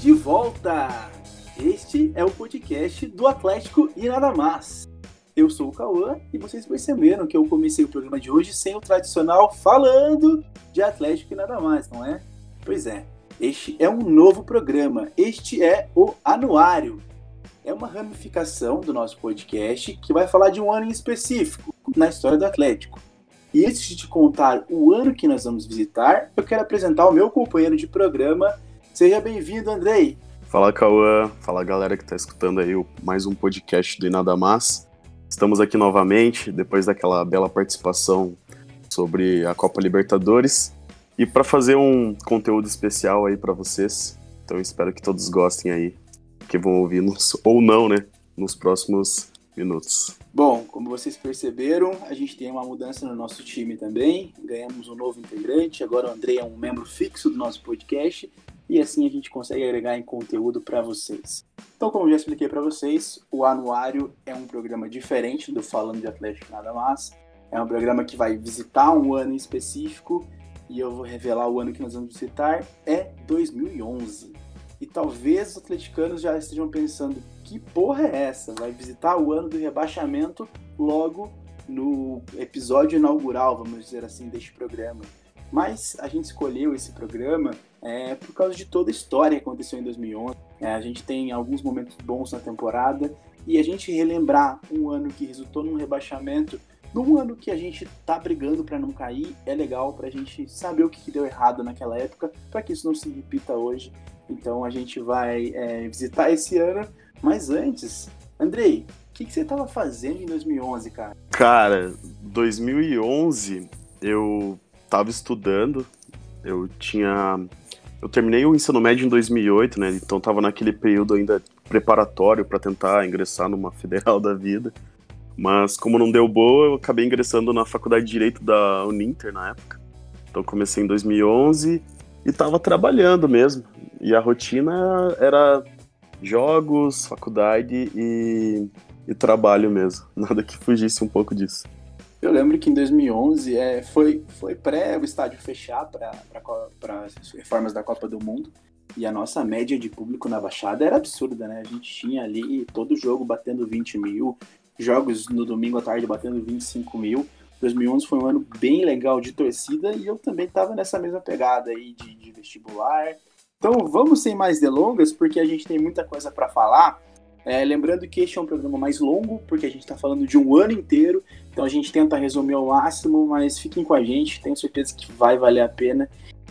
De volta! Este é o podcast do Atlético e nada mais. Eu sou o Cauã e vocês perceberam que eu comecei o programa de hoje sem o tradicional falando de Atlético e nada mais, não é? Pois é, este é um novo programa. Este é o Anuário. É uma ramificação do nosso podcast que vai falar de um ano em específico na história do Atlético. E antes de te contar o ano que nós vamos visitar, eu quero apresentar o meu companheiro de programa. Seja bem-vindo, Andrei. Fala, Cauã. Fala, galera que está escutando aí mais um podcast do Nada Mais. Estamos aqui novamente, depois daquela bela participação sobre a Copa Libertadores. E para fazer um conteúdo especial aí para vocês. Então espero que todos gostem aí, que vão ouvir nos, ou não, né, nos próximos minutos. Bom, como vocês perceberam, a gente tem uma mudança no nosso time também. Ganhamos um novo integrante. Agora o André é um membro fixo do nosso podcast e assim a gente consegue agregar em conteúdo para vocês. Então, como já expliquei para vocês, o Anuário é um programa diferente do Falando de Atlético Nada Mais. É um programa que vai visitar um ano em específico e eu vou revelar o ano que nós vamos visitar é 2011. E talvez os atleticanos já estejam pensando: que porra é essa? Vai visitar o ano do rebaixamento logo no episódio inaugural, vamos dizer assim, deste programa. Mas a gente escolheu esse programa é, por causa de toda a história que aconteceu em 2011. É, a gente tem alguns momentos bons na temporada e a gente relembrar um ano que resultou num rebaixamento num ano que a gente tá brigando para não cair, é legal para a gente saber o que, deu errado naquela época, para que isso não se repita hoje. Então a gente vai é, visitar esse ano, mas antes, Andrei, o que, que você tava fazendo em 2011, cara? Cara, 2011 eu tava estudando, eu tinha. Eu terminei o ensino médio em 2008, né? Então tava naquele período ainda preparatório para tentar ingressar numa federal da vida. Mas como não deu boa, eu acabei ingressando na faculdade de Direito da Uninter na época. Então comecei em 2011 e estava trabalhando mesmo. E a rotina era jogos, faculdade e, e, trabalho mesmo. Nada que fugisse um pouco disso. Eu lembro que em 2011 é, foi, foi pré o estádio fechar para as reformas da Copa do Mundo. E a nossa média de público na Baixada era absurda, né? A gente tinha ali todo jogo batendo 20 mil, jogos no domingo à tarde batendo 25 mil. 2011 foi um ano bem legal de torcida e eu também estava nessa mesma pegada aí de, de, vestibular. Então vamos sem mais delongas, porque a gente tem muita coisa para falar. É, lembrando que este é um programa mais longo, porque a gente está falando de um ano inteiro, então a gente tenta resumir ao máximo, mas fiquem com a gente, tenho certeza que vai valer a pena.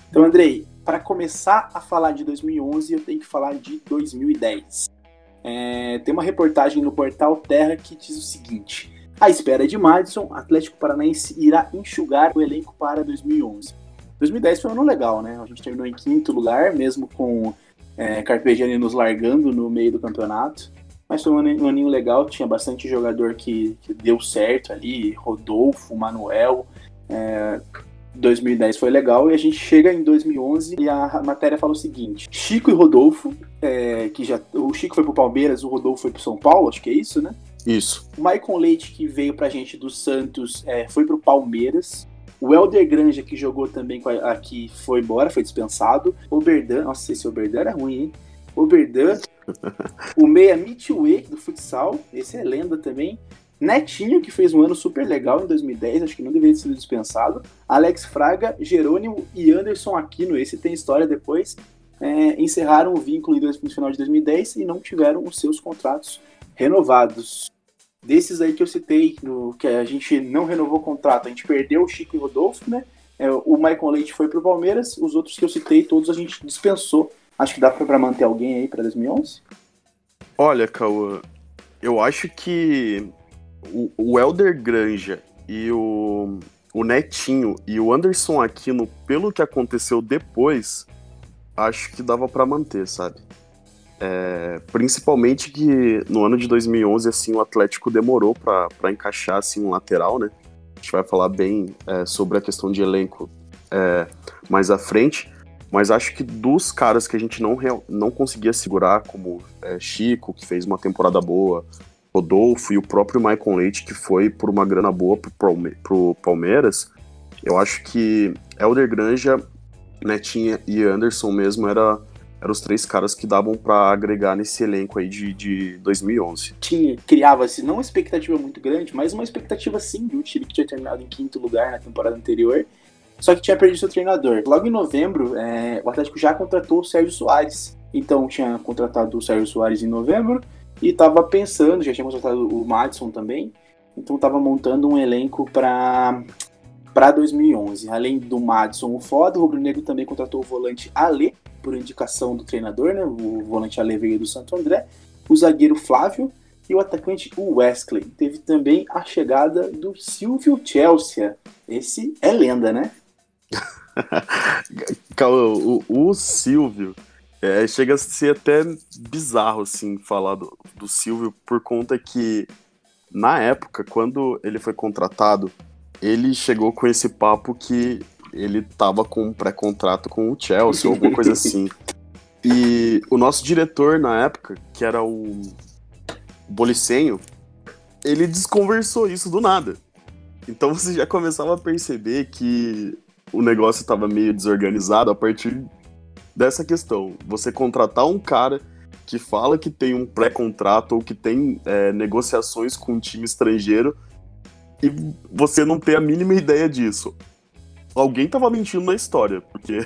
Então, Andrei, para começar a falar de 2011, eu tenho que falar de 2010. É, tem uma reportagem no portal Terra que diz o seguinte: à espera de Madison, Atlético Paranaense irá enxugar o elenco para 2011. 2010 foi um ano legal, né? A gente terminou em quinto lugar, mesmo com é, Carpegiani nos largando no meio do campeonato. Mas foi um aninho, um aninho legal, tinha bastante jogador que, que, deu certo ali, Rodolfo, Manuel. É, 2010 foi legal e a gente chega em 2011 e a matéria fala o seguinte: Chico e Rodolfo, é, que já o Chico foi pro Palmeiras, o Rodolfo foi pro São Paulo, acho que é isso, né? Isso. O Maicon Leite que veio pra gente do Santos é, foi pro Palmeiras. O Helder Granja que jogou também aqui foi embora, foi dispensado. O Berdan, nossa, esse Oberdan era ruim, hein? O Berdan, o Meia Mitue do futsal, esse é lenda também. Netinho, que fez um ano super legal em 2010, acho que não deveria ter sido dispensado. Alex Fraga, Jerônimo e Anderson Aquino, esse tem história depois, é, encerraram o vínculo no final de 2010 e não tiveram os seus contratos renovados. Desses aí que eu citei, no, que a gente não renovou o contrato, a gente perdeu o Chico e Rodolfo, né? É, o Michael Leite foi para o Palmeiras, os outros que eu citei, todos a gente dispensou. Acho que dá para manter alguém aí para 2011? Olha, Cauã, eu acho que o, o Elder Granja e o, o Netinho e o Anderson Aquino, pelo que aconteceu depois, acho que dava para manter, sabe? É, principalmente que no ano de 2011, assim, o Atlético demorou para encaixar, assim, um lateral, né? A gente vai falar bem é, sobre a questão de elenco é, mais à frente, mas acho que dos caras que a gente não, não conseguia segurar, como é, Chico, que fez uma temporada boa, Rodolfo e o próprio Michael Leite, que foi por uma grana boa pro, Palmeiras, eu acho que Elder Granja, Netinha e Anderson mesmo era eram os três caras que davam para agregar nesse elenco aí de, de 2011. Tinha, criava-se não uma expectativa muito grande, mas uma expectativa sim de um time que tinha terminado em quinto lugar na temporada anterior, só que tinha perdido seu treinador. Logo em novembro, é, o Atlético já contratou o Sérgio Soares. Então tinha contratado o Sérgio Soares em novembro e estava pensando, já tinha contratado o Madison também, então estava montando um elenco para para 2011. Além do Madison, o Foda, o Rubro Negro também contratou o volante Ale, por indicação do treinador, né? O volante Ale veio do Santo André, o zagueiro Flávio e o atacante Wesley. Teve também a chegada do Silvio Chelsea. Esse é lenda, né? o, o Silvio é, chega a ser até bizarro assim falar do, do Silvio por conta que na época quando ele foi contratado ele chegou com esse papo que ele tava com um pré-contrato com o Chelsea ou alguma coisa assim. E o nosso diretor na época, que era o Bolicenho, ele desconversou isso do nada. Então você já começava a perceber que o negócio estava meio desorganizado a partir dessa questão. Você contratar um cara que fala que tem um pré-contrato ou que tem é, negociações com um time estrangeiro e você não ter a mínima ideia disso. Alguém tava mentindo na história, porque.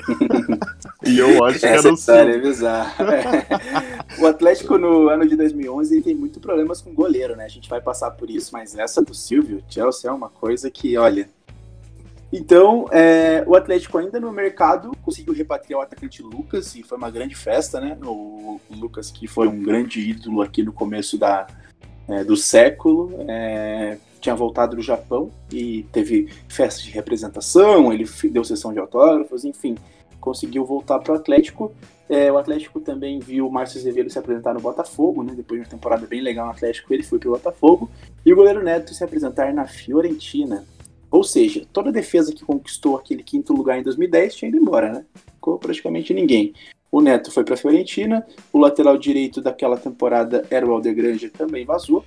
e eu acho que Essa era o história é bizarra. É. O Atlético no ano de 2011 tem muito problemas com goleiro, né? A gente vai passar por isso, mas essa do Silvio, Chelsea é uma coisa que, olha. Então, é, o Atlético ainda no mercado conseguiu repatriar o atacante Lucas e foi uma grande festa, né? O, Lucas que foi um grande ídolo aqui no começo da, é, do século. É, tinha voltado do Japão e teve festa de representação, ele deu sessão de autógrafos, enfim, conseguiu voltar para o Atlético. É, o Atlético também viu o Márcio Azevedo se apresentar no Botafogo, né? Depois de uma temporada bem legal no Atlético, ele foi para o Botafogo. E o goleiro Neto se apresentar na Fiorentina. Ou seja, toda a defesa que conquistou aquele quinto lugar em 2010 tinha ido embora, né? Ficou praticamente ninguém. O Neto foi para a Fiorentina, o lateral direito daquela temporada era o Aldegrande, também vazou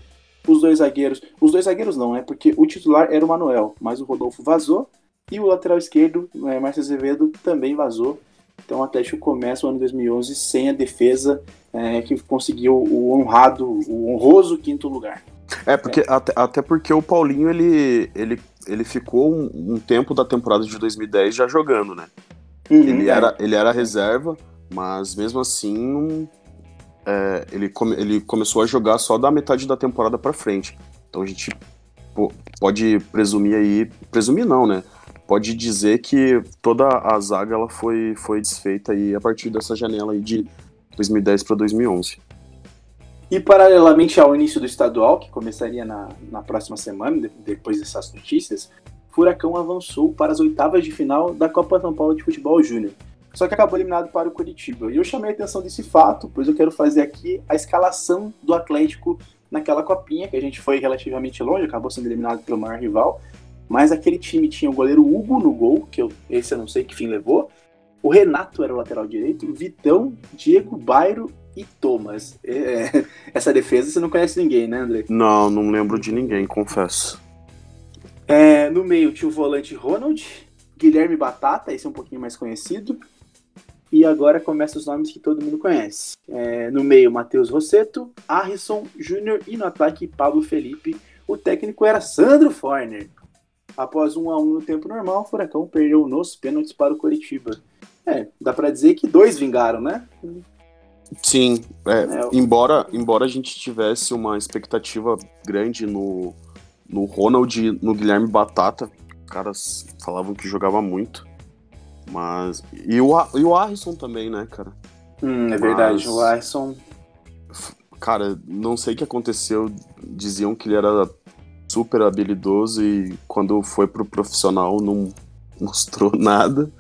os dois zagueiros. Os dois zagueiros não, né? Porque o titular era o Manuel, mas o Rodolfo vazou. E o lateral esquerdo, é, Márcio Azevedo, também vazou. Então o Atlético começa o ano 2011 sem a defesa é, que conseguiu o honrado, o honroso quinto lugar. É, porque é. Até, até porque o Paulinho ele, ele, ele ficou um, um, tempo da temporada de 2010 já jogando, né? Uhum, ele, é. era, ele era reserva, mas mesmo assim é, ele, come, ele começou a jogar só da metade da temporada para frente. Então a gente pô, pode presumir aí, presumir não, né? Pode dizer que toda a zaga ela foi, foi desfeita aí a partir dessa janela aí de 2010 para 2011. E paralelamente ao início do estadual, que começaria na, na próxima semana, depois dessas notícias, Furacão avançou para as oitavas de final da Copa São Paulo de Futebol Júnior, só que acabou eliminado para o Curitiba. E eu chamei a atenção desse fato, pois eu quero fazer aqui a escalação do Atlético naquela copinha, que a gente foi relativamente longe, acabou sendo eliminado pelo maior rival. Mas aquele time tinha o goleiro Hugo no gol, que eu, esse eu não sei que fim levou. O Renato era o lateral direito, Vitão, Diego, Bairo e Thomas. É, essa defesa você não conhece ninguém, né, André? Não, não lembro de ninguém, confesso. É, no meio tinha o volante Ronald, Guilherme Batata, esse é um pouquinho mais conhecido, e agora começam os nomes que todo mundo conhece. É, no meio, Matheus Rosseto, Harrison Júnior e no ataque, Pablo Felipe. O técnico era Sandro Forner. Após um a um no tempo normal, o Furacão perdeu nos pênaltis para o Coritiba. É, dá para dizer que dois vingaram, né? Sim, é, é, embora, embora a gente tivesse uma expectativa grande no, no Ronald e no Guilherme Batata, caras falavam que jogava muito. Mas. E o, e o Arison também, né, cara? Hum, é verdade. O Arison. Cara, não sei o que aconteceu. Diziam que ele era super habilidoso e quando foi pro profissional não mostrou nada.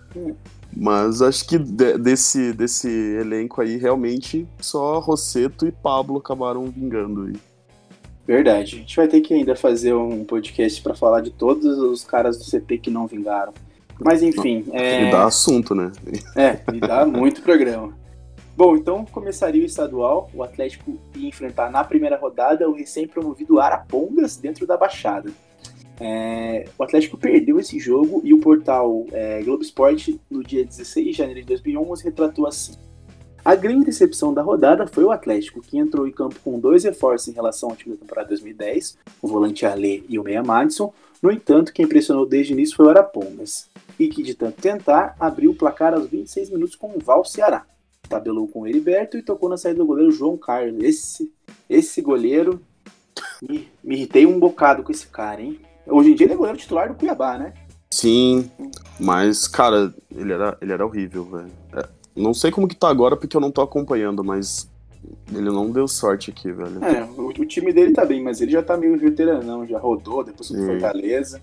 Mas acho que de, desse, desse elenco aí, realmente só Rosseto e Pablo acabaram vingando aí. Verdade. A gente vai ter que ainda fazer um podcast para falar de todos os caras do CP que não vingaram. Mas enfim. É... Me dá assunto, né? É, me dá muito programa. Bom, então começaria o estadual. O Atlético ia enfrentar na primeira rodada o recém-promovido Arapongas dentro da Baixada. É, o Atlético perdeu esse jogo e o portal é, Globo Esporte, no dia 16 de janeiro de 2011, retratou assim. A grande decepção da rodada foi o Atlético, que entrou em campo com dois reforços em relação ao time da temporada 2010, o volante Alê e o meia Madison. No entanto, quem impressionou desde o início foi o Arapongas, e que de tanto tentar, abriu o placar aos 26 minutos com o Val Ceará. Tabelou com o Heriberto e tocou na saída do goleiro João Carlos. Esse, esse goleiro, me, me irritei um bocado com esse cara, hein? Hoje em dia ele é goleiro titular do Cuiabá, né? Sim, mas, cara, ele era, ele era horrível, velho. É, não sei como que tá agora porque eu não tô acompanhando, mas ele não deu sorte aqui, velho. É, o, o time dele tá bem, mas ele já tá meio veteranão, já rodou, depois foi Fortaleza.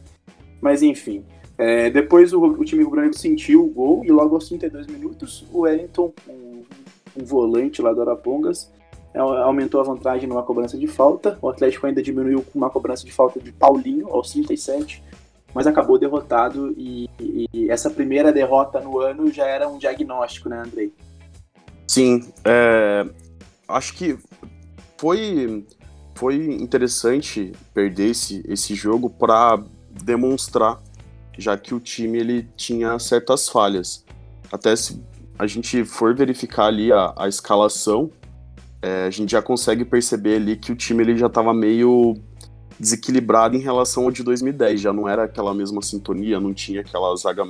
Mas enfim. É, depois o, o time rubro sentiu o gol e logo aos 32 minutos o Wellington, um, um volante lá do Arapongas, aumentou a vantagem numa cobrança de falta. O Atlético ainda diminuiu com uma cobrança de falta de Paulinho aos 37 mas acabou derrotado e, e, essa primeira derrota no ano já era um diagnóstico, né, Andrei? Sim, é, acho que foi, foi interessante perder esse, esse jogo para demonstrar, já que o time ele tinha certas falhas. Até se a gente for verificar ali a, a escalação, é, a gente já consegue perceber ali que o time ele já estava meio desequilibrado em relação ao de 2010. Já não era aquela mesma sintonia, não tinha aquela zaga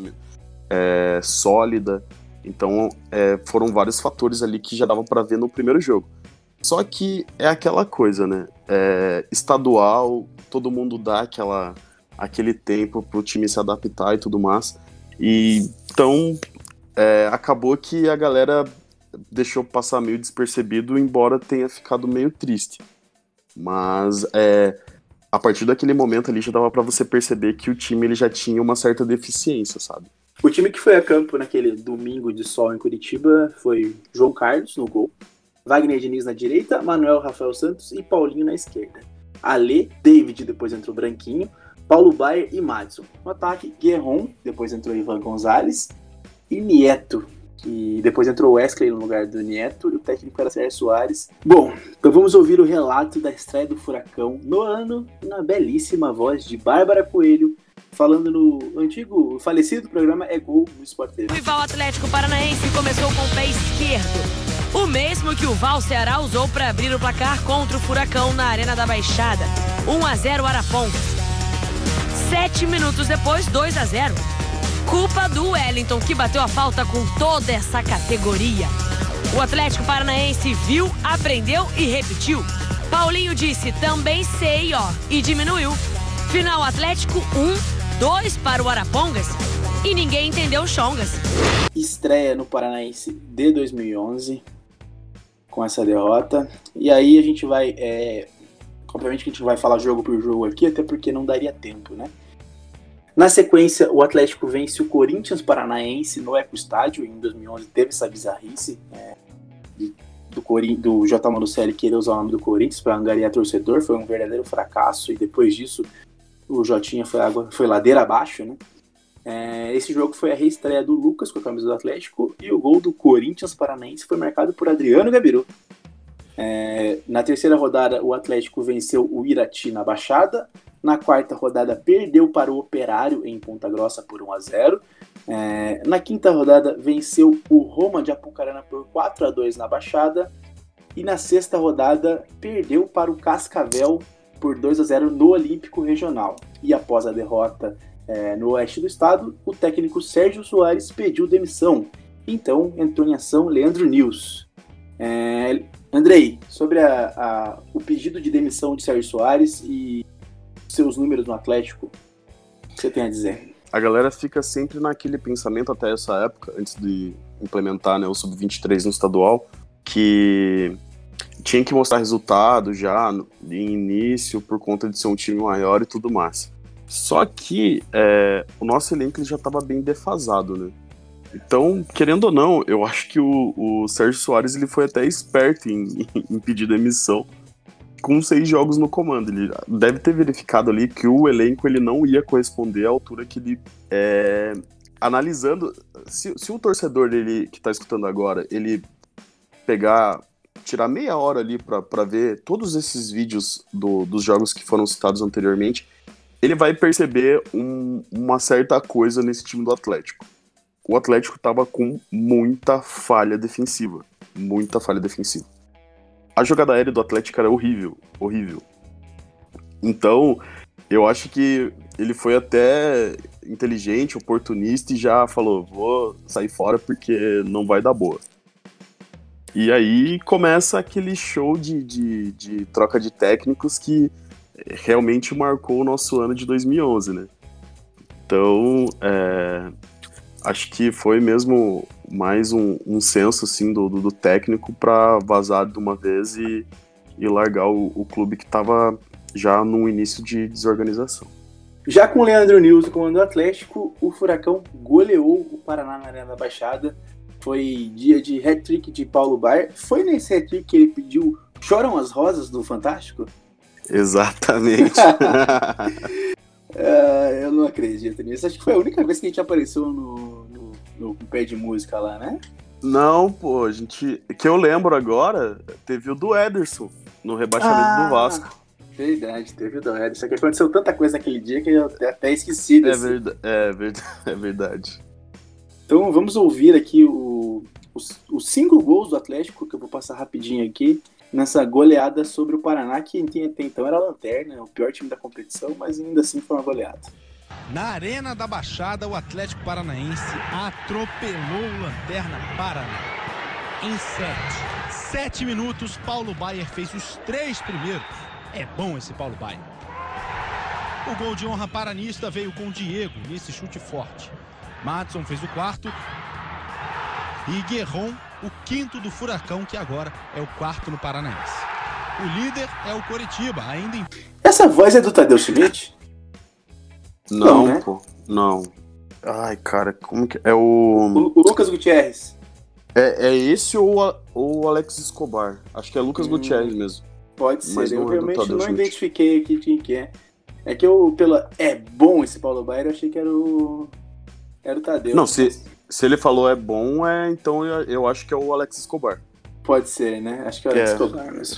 é, sólida. Então é, foram vários fatores ali que já dava para ver no primeiro jogo. Só que é aquela coisa, né? É, estadual, todo mundo dá aquela, aquele tempo pro time se adaptar e tudo mais. E então é, acabou que a galera deixou passar meio despercebido, embora tenha ficado meio triste. Mas é, a partir daquele momento ali já dava para você perceber que o time ele já tinha uma certa deficiência, sabe? O time que foi a campo naquele domingo de sol em Curitiba foi João Carlos no gol, Wagner Diniz na direita, Manuel Rafael Santos e Paulinho na esquerda. Ale, David, depois entrou Branquinho, Paulo Baier e Madison. No ataque, Guerron, depois entrou Ivan Gonzalez e Nieto, que depois entrou o Wesley no lugar do Nieto e o técnico era Sérgio Soares. Bom, então vamos ouvir o relato da estreia do Furacão no ano, na belíssima voz de Bárbara Coelho, falando no antigo, falecido programa É Gol no Sport TV. O rival Atlético Paranaense começou com o pé esquerdo, o mesmo que o Val Ceará usou para abrir o placar contra o Furacão na Arena da Baixada. 1 a 0 Arapongas. Sete minutos depois, 2 a 0 Culpa do Wellington, que bateu a falta com toda essa categoria. O Atlético Paranaense viu, aprendeu e repetiu. Paulinho disse também sei, ó, e diminuiu. Final Atlético 1, 2 para o Arapongas e ninguém entendeu o Chongas. Estreia no Paranaense de 2011 com essa derrota. E aí a gente vai. É... Obviamente que a gente vai falar jogo por jogo aqui, até porque não daria tempo, né? Na sequência, o Atlético vence o Corinthians Paranaense no Eco Estádio. Em 2011 teve essa bizarrice é, do, do J. Manucelli querer usar o nome do Corinthians para angariar torcedor. Foi um verdadeiro fracasso e depois disso o Jotinha foi, água, foi ladeira abaixo, né? É, esse jogo foi a reestreia do Lucas com a camisa do Atlético e o gol do Corinthians Paranaense foi marcado por Adriano Gabiru. É, na terceira rodada, o Atlético venceu o Irati na Baixada, na quarta rodada, perdeu para o Operário em Ponta Grossa por 1 a 0. É, na quinta rodada, venceu o Roma de Apucarana por 4 a 2 na Baixada. E na sexta rodada, perdeu para o Cascavel por 2 a 0 no Olímpico Regional. E após a derrota é, no oeste do estado, o técnico Sérgio Soares pediu demissão. Então entrou em ação Leandro News. É, Andrei, sobre a, a, o pedido de demissão de Sérgio Soares e seus números no Atlético, o que você tem a dizer? A galera fica sempre naquele pensamento até essa época, antes de implementar né, o Sub-23 no estadual, que tinha que mostrar resultado já no início por conta de ser um time maior e tudo mais. Só que é, o nosso elenco já estava bem defasado, né? Então, querendo ou não, eu acho que o, o Sérgio Soares ele foi até esperto em, em pedir demissão com seis jogos no comando. Ele deve ter verificado ali que o elenco ele não ia corresponder à altura que ele. É, analisando. Se, se o torcedor dele que está escutando agora, ele pegar. Tirar meia hora ali para ver todos esses vídeos do, dos jogos que foram citados anteriormente, ele vai perceber um, uma certa coisa nesse time do Atlético. O Atlético estava com muita falha defensiva. muita falha defensiva. A jogada aérea do Atlético era horrível, horrível. Então, eu acho que ele foi até inteligente, oportunista e já falou: vou sair fora porque não vai dar boa. E aí começa aquele show de, de, de troca de técnicos que realmente marcou o nosso ano de 2011, né? Então, é, acho que foi mesmo mais um, um senso assim, do, do, do técnico para vazar de uma vez e, e largar o, o clube que estava já no início de desorganização. Já com o Leandro Nils comando Atlético, o Furacão goleou o Paraná na Arena da Baixada. Foi dia de hat-trick de Paulo Baier. Foi nesse hat-trick que ele pediu Choram as Rosas do Fantástico? Exatamente. uh, eu não acredito nisso. Acho que foi a única vez que a gente apareceu no, no, pé de música lá, né? Não, pô, a gente. Que eu lembro agora, teve o do Ederson, no rebaixamento ah, do Vasco. Verdade, teve o do Ederson. Que aconteceu tanta coisa naquele dia que eu até esqueci desse. É, verdade, é, verdade, é verdade. Então vamos ouvir aqui o, os, os cinco gols do Atlético, que eu vou passar rapidinho aqui nessa goleada sobre o Paraná, que até então era a lanterna, o pior time da competição, mas ainda assim foi uma goleada. Na Arena da Baixada, o Atlético Paranaense atropelou o Lanterna Paraná. Em sete, sete minutos, Paulo Baier fez os três primeiros. É bom esse Paulo Baier. O gol de honra paranista veio com Diego nesse chute forte. Matson fez o quarto e Guerron o quinto do Furacão, que agora é o quarto no Paranaense. O líder é o Coritiba, ainda em... Essa voz é do Tadeu Schmidt? Não, não né? pô, não. Ai, cara, como que. É o. O, o Lucas Gutierrez. É, é esse ou, o Alex Escobar? Acho que é Lucas hum, Gutierrez mesmo. Pode ser, Mas eu é realmente não Schmidt. identifiquei aqui quem que é. É que eu, pela. É bom esse Paulo Baier, eu achei que era o. Era o Tadeu. Não, se, se ele falou é bom, é então eu, eu acho que é o Alex Escobar. Pode ser, né? Acho que é o Alex é. Escobar mesmo.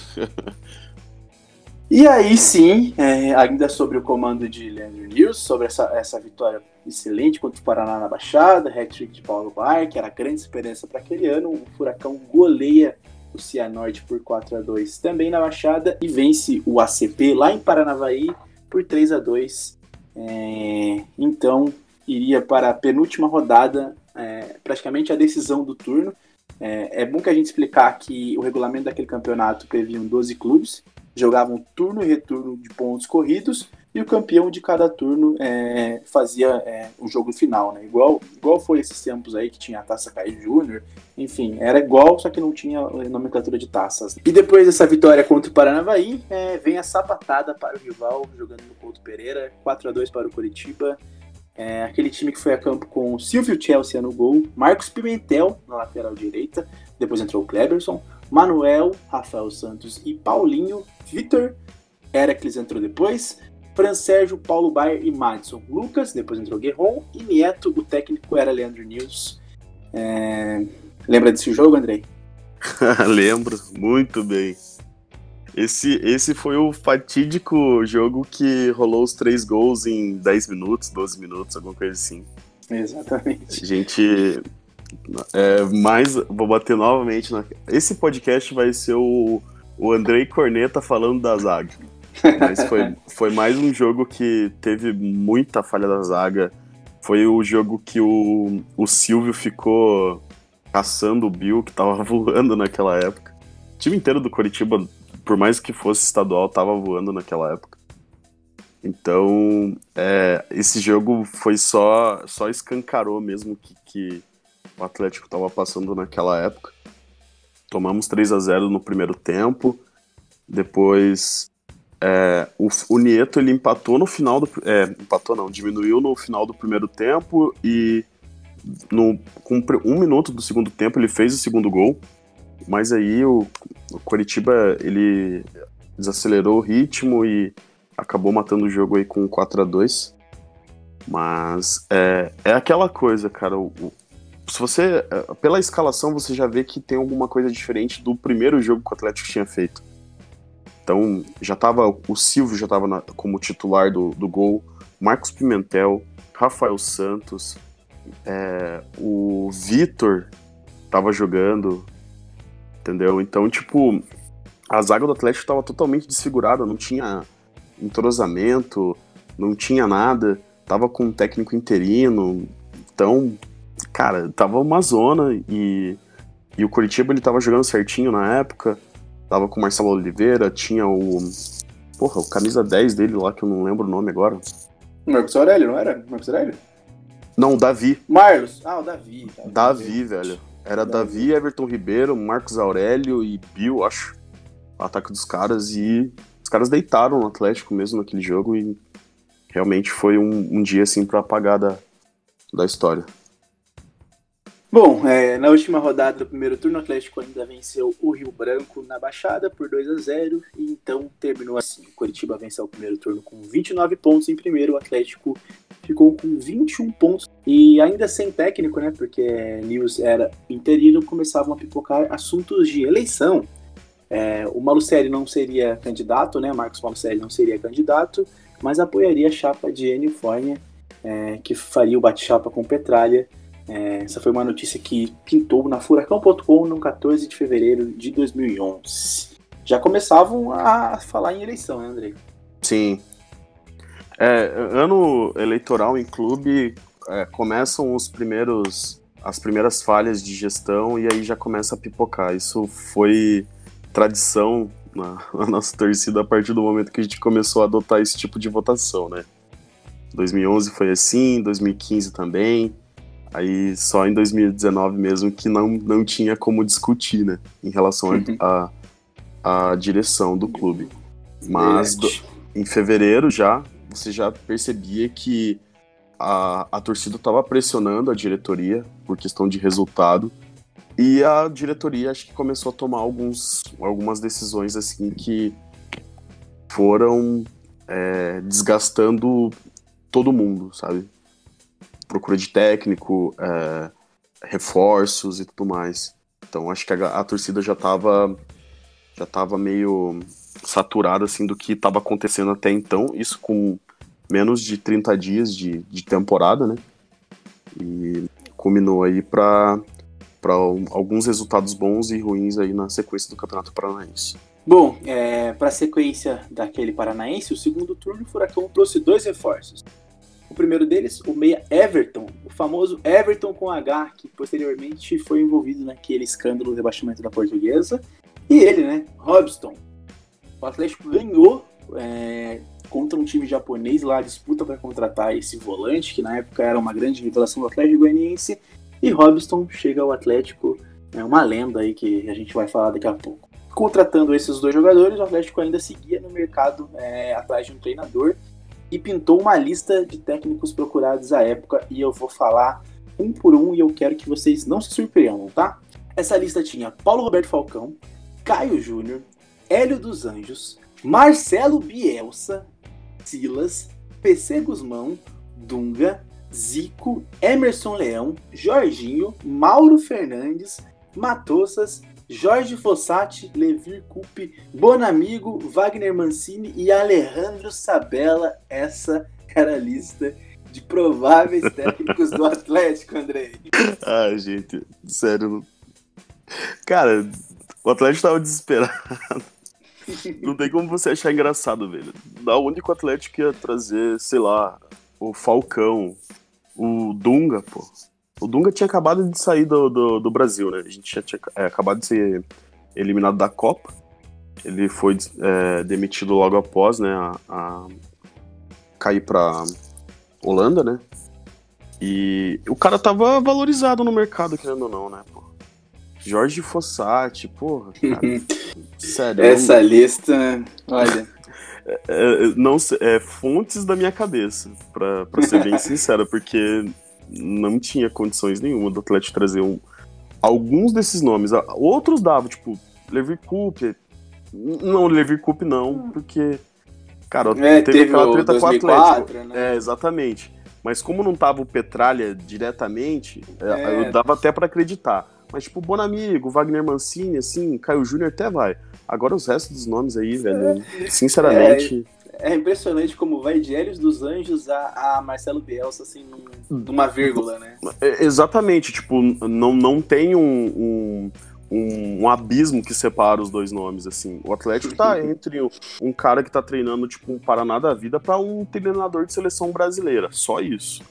e aí sim, é, ainda sobre o comando de Leandro Sobre essa, essa vitória excelente contra o Paraná na Baixada, hat-trick de Paulo Bar, que era grande esperança para aquele ano, o Furacão goleia o Cianorte por 4 a 2 também na Baixada e vence o ACP lá em Paranavaí por 3 a 2 é, então iria para a penúltima rodada é, praticamente a decisão do turno. É, é, bom que a gente explicar que o regulamento daquele campeonato previa 12 clubes, jogavam turno e retorno de pontos corridos, e o campeão de cada turno é, fazia é, o jogo final, né? Igual, igual foi esses tempos aí que tinha a Taça Caio Júnior, enfim, era igual, só que não tinha nomenclatura de taças. E depois dessa vitória contra o Paranavaí, é, vem a sapatada para o rival, jogando no Couto Pereira, 4 a 2 para o Curitiba, é aquele time que foi a campo com Silvio Chelsea no gol, Marcos Pimentel na lateral direita, depois entrou o Kleberson, Manuel, Rafael Santos e Paulinho, Vitor, Heracles entrou depois, Fran Sérgio, Paulo Baier e Madison, Lucas, depois entrou Guerron e Nieto, o técnico era Leandro News. É... Lembra desse jogo, Andrei? Lembro, muito bem. Esse, esse foi o fatídico jogo que rolou os três gols em 10 minutos, 12 minutos, alguma coisa assim. Exatamente. A gente. É, mais. Vou bater novamente. Na, esse podcast vai ser o, o Andrei Corneta falando da zaga. Mas foi, foi mais um jogo que teve muita falha da zaga. Foi o jogo que o, o Silvio ficou caçando o Bill, que tava voando naquela época. O time inteiro do Coritiba por mais que fosse estadual, tava voando naquela época. Então, é, esse jogo foi só só escancarou mesmo que, que o Atlético estava passando naquela época. Tomamos 3 a 0 no primeiro tempo. Depois, é, o, o, Nieto ele empatou no final do. É, empatou não, diminuiu no final do primeiro tempo e no, com um minuto do segundo tempo ele fez o segundo gol. Mas aí o, o Coritiba ele desacelerou o ritmo e acabou matando o jogo aí com 4 a 2 Mas é, é aquela coisa, cara. O, o, se você. É, pela escalação, você já vê que tem alguma coisa diferente do primeiro jogo que o Atlético tinha feito. Então, já tava. O Silvio já estava como titular do, do gol. Marcos Pimentel, Rafael Santos, é, o Vitor estava jogando, Entendeu? Então, tipo, a zaga do Atlético estava totalmente desfigurada, não tinha entrosamento, não tinha nada, tava com um técnico interino, então, cara, tava uma zona e, e o Curitiba ele tava jogando certinho na época, tava com o Marcelo Oliveira, tinha o. Porra, o camisa 10 dele lá, que eu não lembro o nome agora. Marcos Aurélio, não era? Marcos Aurélio? Não, o Davi. Marlos. Ah, o Davi. Davi, Davi velho. Era Davi. Davi, Everton Ribeiro, Marcos Aurélio e Bill, acho. O ataque dos caras. E os caras deitaram no Atlético mesmo naquele jogo. E realmente foi um, um dia assim pra apagar da, da história. Bom, é, na última rodada do primeiro turno, o Atlético ainda venceu o Rio Branco na Baixada por 2 a 0 e então terminou assim. O Curitiba venceu o primeiro turno com 29 pontos em primeiro, o Atlético ficou com 21 pontos e ainda sem técnico, né? Porque News era interino, começavam a pipocar assuntos de eleição. É, o Malucelli não seria candidato, né? Marcos Malucelli não seria candidato, mas apoiaria a chapa de Enio Fornia, é, que faria o bate-chapa com Petralha é, essa foi uma notícia que pintou na Furacão.com no 14 de fevereiro de 2011. Já começavam a falar em eleição, né, André? Sim. É, ano eleitoral em clube é, começam os primeiros as primeiras falhas de gestão e aí já começa a pipocar. Isso foi tradição na, na nossa torcida a partir do momento que a gente começou a adotar esse tipo de votação, né? 2011 foi assim, 2015 também. Aí só em 2019 mesmo que não, não tinha como discutir, né? Em relação à uhum. direção do clube. Mas do, em fevereiro já, você já percebia que a, a torcida estava pressionando a diretoria por questão de resultado. E a diretoria acho que começou a tomar alguns, algumas decisões assim que foram é, desgastando todo mundo, sabe? Procura de técnico, é, reforços e tudo mais. Então acho que a, a, torcida já estava já tava meio saturada assim do que estava acontecendo até então, isso com menos de 30 dias de, de temporada, né? E culminou aí para alguns resultados bons e ruins aí na sequência do Campeonato Paranaense. Bom, é, para a sequência daquele paranaense, o segundo turno, o Furacão trouxe dois reforços. O primeiro deles, o meia Everton, o famoso Everton com H, que posteriormente foi envolvido naquele escândalo do rebaixamento da portuguesa. E ele, né, Robson. O Atlético ganhou é, contra um time japonês lá, disputa para contratar esse volante, que na época era uma grande revelação do Atlético Goianiense. E Robson chega ao Atlético, é uma lenda aí que a gente vai falar daqui a pouco. Contratando esses dois jogadores, o Atlético ainda seguia no mercado é, atrás de um treinador e pintou uma lista de técnicos procurados à época e eu vou falar um por um e eu quero que vocês não se surpreendam, tá? Essa lista tinha Paulo Roberto Falcão, Caio Júnior, Hélio dos Anjos, Marcelo Bielsa, Silas, PC Guzmão, Dunga, Zico, Emerson Leão, Jorginho, Mauro Fernandes, Matossas Jorge Fossati, Levir Coupe, Bonamigo, Wagner Mancini e Alejandro Sabella. Essa era a lista de prováveis técnicos do Atlético, André. Ah, gente, sério. Cara, o Atlético tava desesperado. Não tem como você achar engraçado, velho. Da único Atlético ia trazer, sei lá, o Falcão, o Dunga, pô. O Dunga tinha acabado de sair do, do, do Brasil, né? A gente já tinha é, acabado de ser eliminado da Copa. Ele foi é, demitido logo após, né? A, a cair pra Holanda, né? E o cara tava valorizado no mercado, querendo ou não, né? Pô. Jorge Fossati, porra, cara. sério. Essa não... lista, olha. É, é, não é fontes da minha cabeça, pra, pra ser bem sincero, porque não tinha condições nenhuma do Atlético trazer um, alguns desses nomes. Outros davam, tipo, Levi Coupe. Não, Levi Coupe não, hum. porque. Cara, é, teve, teve aquela treta 2004, com o Atlético. Né? É, exatamente. Mas como não tava o Petralha diretamente, é. é. eu dava até para acreditar. Mas, tipo, Bonamigo, Wagner Mancini, assim, Caio Júnior até vai. Agora os restos dos nomes aí, velho, é. sinceramente. É impressionante como vai de Helios dos Anjos a, a Marcelo Bielsa, assim, num, numa vírgula, né? É, exatamente, tipo, não, não tem um, um, um, um abismo que separa os dois nomes, assim. O Atlético tá entre um cara que tá treinando, tipo, um Paraná da vida para um treinador de seleção brasileira. Só isso.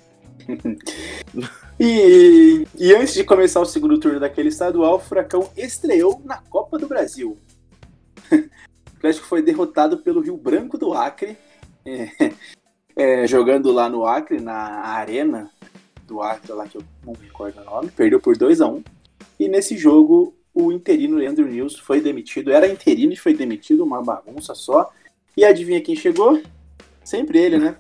e, e antes de começar o segundo turno daquele estadual, o Furacão estreou na Copa do Brasil. Atlético foi derrotado pelo Rio Branco do Acre, é, é, jogando lá no Acre, na arena do Acre, lá que eu não me recordo o nome, perdeu por 2 a 1 um, E nesse jogo, o interino Leandro News foi demitido. Era interino e foi demitido, uma bagunça só. E adivinha quem chegou? Sempre ele, né?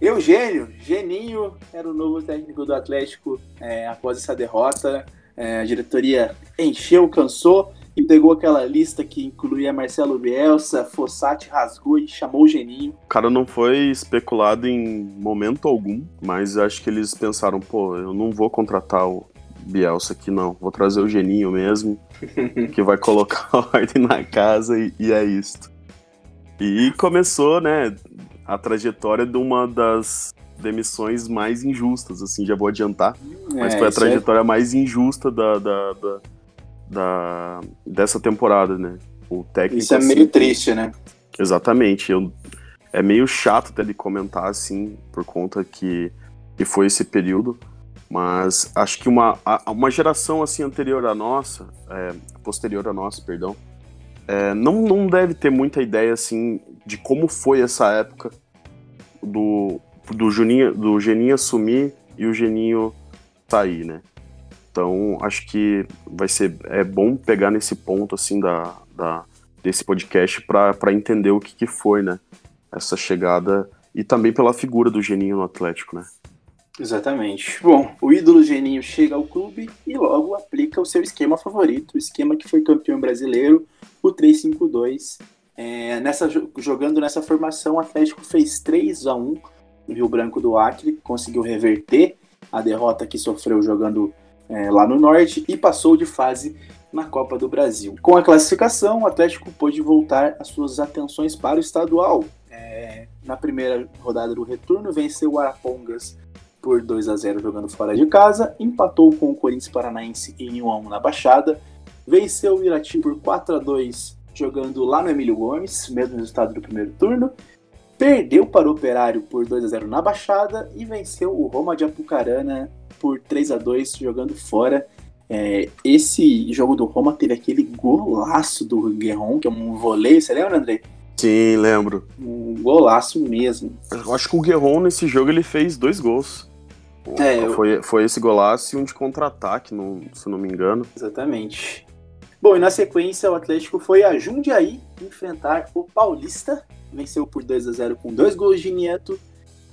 Eugênio, Geninho, era o novo técnico do Atlético é, após essa derrota. É, a diretoria encheu, cansou e pegou aquela lista que incluía Marcelo Bielsa, Fossati rasgou e chamou o Geninho. O cara não foi especulado em momento algum, mas acho que eles pensaram, pô, eu não vou contratar o Bielsa aqui não, vou trazer o Geninho mesmo, que vai colocar ordem na casa e, e é isto. E começou, né, a trajetória de uma das demissões mais injustas, assim, já vou adiantar. Mas é, foi a trajetória é... mais injusta da, da, da, da, dessa temporada, né? O técnico. Isso é assim, meio triste, né? Exatamente. Eu, é meio chato até de comentar, assim, por conta que, que foi esse período. Mas acho que uma, uma geração assim anterior à nossa, é, posterior à nossa, perdão, é, não, não deve ter muita ideia assim de como foi essa época do, do, Juninho, do Geninho assumir e o Geninho sair, né? Então, acho que vai ser é bom pegar nesse ponto assim da, da desse podcast para entender o que, que foi, né? Essa chegada e também pela figura do Geninho no Atlético, né? Exatamente. Bom, o ídolo Geninho chega ao clube e logo aplica o seu esquema favorito, o esquema que foi campeão brasileiro, o 352. É, nessa, jogando nessa formação, o Atlético fez 3 a 1 no Rio Branco do Acre, conseguiu reverter a derrota que sofreu jogando é, lá no Norte e passou de fase na Copa do Brasil. Com a classificação, o Atlético pôde voltar as suas atenções para o estadual. É, na primeira rodada do retorno, venceu o Arapongas por 2 a 0 jogando fora de casa, empatou com o Corinthians Paranaense em 1 a 1 na Baixada, venceu o Irati por 4 a 2 jogando lá no Emílio Gomes, mesmo resultado do primeiro turno, perdeu para o Operário por 2 a 0 na Baixada e venceu o Roma de Apucarana por 3 a 2 jogando fora. É, esse jogo do Roma teve aquele golaço do Guerron, que é um voleio, você lembra, André? Sim, lembro. Um golaço mesmo. Eu acho que o Guerron nesse jogo ele fez dois gols. É, foi, eu... foi esse golaço e um de contra-ataque, se não me engano. Exatamente. Bom, e na sequência o Atlético foi a Jundiaí enfrentar o Paulista. Venceu por 2 a 0 com dois gols de Nieto.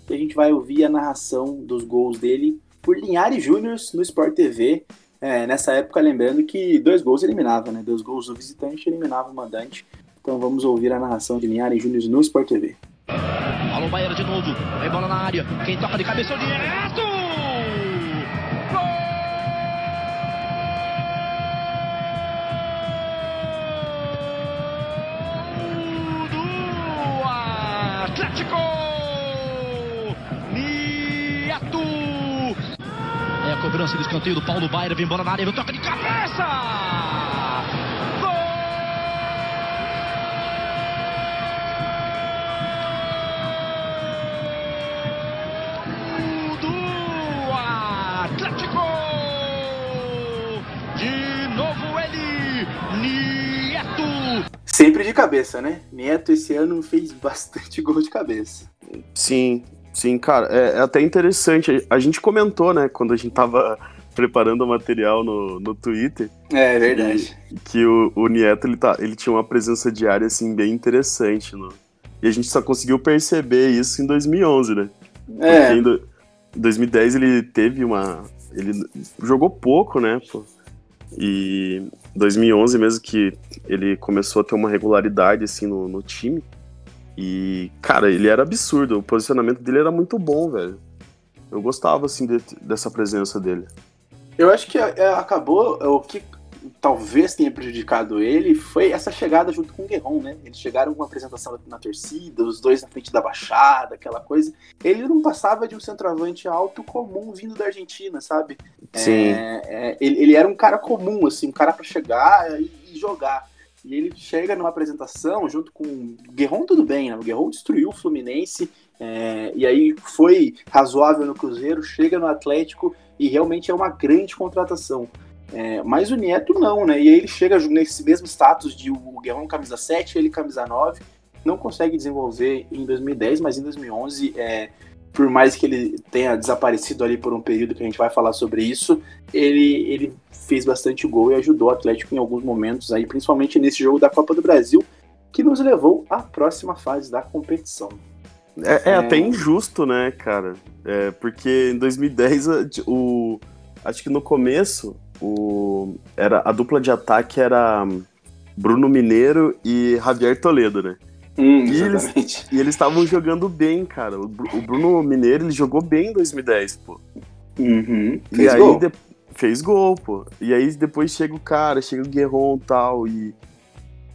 E a gente vai ouvir a narração dos gols dele por Linhares Júnior no Sport TV. É, nessa época, lembrando que dois gols eliminava, né? Dois gols do visitante eliminava o mandante. Então vamos ouvir a narração de Linhares Júnior no Sport TV. Alô, Baiano de novo. Vem bola na área. Quem toca de cabeça é o Nieto! Atlético! Cobrança do escanteio do Paulo Baier, vem bola na área, vem toca de cabeça! Gol! Do Atlético! De novo ele, Nieto! Sempre de cabeça, né? Neto esse ano fez bastante gol de cabeça. Sim, sim, cara. É, é até interessante. A gente comentou, né, quando a gente tava preparando o material no, no Twitter. É, é verdade. Que, que o, o Nieto ele, tá, ele tinha uma presença diária assim, bem interessante. No, e a gente só conseguiu perceber isso em 2011, né? É. Porque em, do, em 2010 ele teve uma. Ele jogou pouco, né? Pô. E 2011 mesmo que ele começou a ter uma regularidade assim no, no time. E, cara, ele era absurdo. O posicionamento dele era muito bom, velho. Eu gostava, assim, de, dessa presença dele. Eu acho que é, acabou. O que talvez tenha prejudicado ele foi essa chegada junto com o Guerron, né? Eles chegaram com uma apresentação na torcida, os dois na frente da baixada, aquela coisa. Ele não passava de um centroavante alto comum vindo da Argentina, sabe? Sim. É, é, ele, ele, era um cara comum, assim, um cara para chegar e, e, jogar. E ele chega numa apresentação junto com o Guerron, tudo bem, né? O Guerron destruiu o Fluminense, é, e aí foi razoável no Cruzeiro, chega no Atlético e realmente é uma grande contratação. É, mas o Neto não, né? E aí ele chega nesse mesmo status de o Guerrão camisa 7, ele camisa 9, não consegue desenvolver em 2010, mas em 2011, é, por mais que ele tenha desaparecido ali por um período que a gente vai falar sobre isso, ele, ele fez bastante gol e ajudou o Atlético em alguns momentos aí, principalmente nesse jogo da Copa do Brasil, que nos levou à próxima fase da competição. É, é, é... até injusto, né, cara? É, porque em 2010, o, acho que no começo, o, era, a dupla de ataque era Bruno Mineiro e Javier Toledo, né? Hum, e, eles, e eles estavam jogando bem, cara. O, o, Bruno Mineiro ele jogou bem em 2010, pô. Uhum. Fez e aí de, fez gol, pô. E aí depois chega o cara, chega o Guerron e tal, e.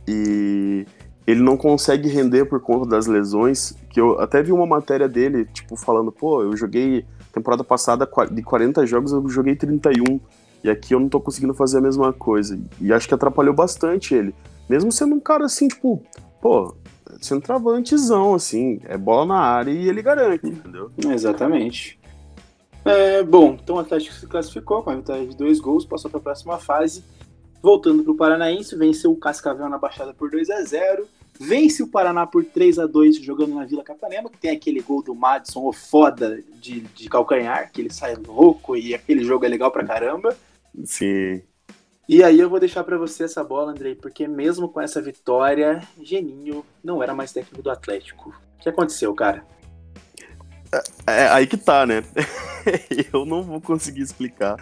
E ele não consegue render por conta das lesões. Que eu até vi uma matéria dele, tipo, falando, pô, eu joguei temporada passada de 40 jogos, eu joguei 31. E aqui eu não tô conseguindo fazer a mesma coisa. E acho que atrapalhou bastante ele. Mesmo sendo um cara assim, tipo, pô, centroavantezão, assim, é bola na área e ele garante, entendeu? Exatamente. É, bom, então o Atlético se classificou com a vitória de dois gols, passou para a próxima fase. Voltando para o Paranaense, venceu o Cascavel na Baixada por 2 a 0 Vence o Paraná por 3 a 2 jogando na Vila Capanema, que tem aquele gol do Madison, o foda de, de calcanhar, que ele sai louco e aquele jogo é legal pra caramba. Sim. E aí eu vou deixar para você essa bola, Andrei, porque mesmo com essa vitória, Geninho não era mais técnico do Atlético. O que aconteceu, cara? É, é aí que tá, né? eu não vou conseguir explicar.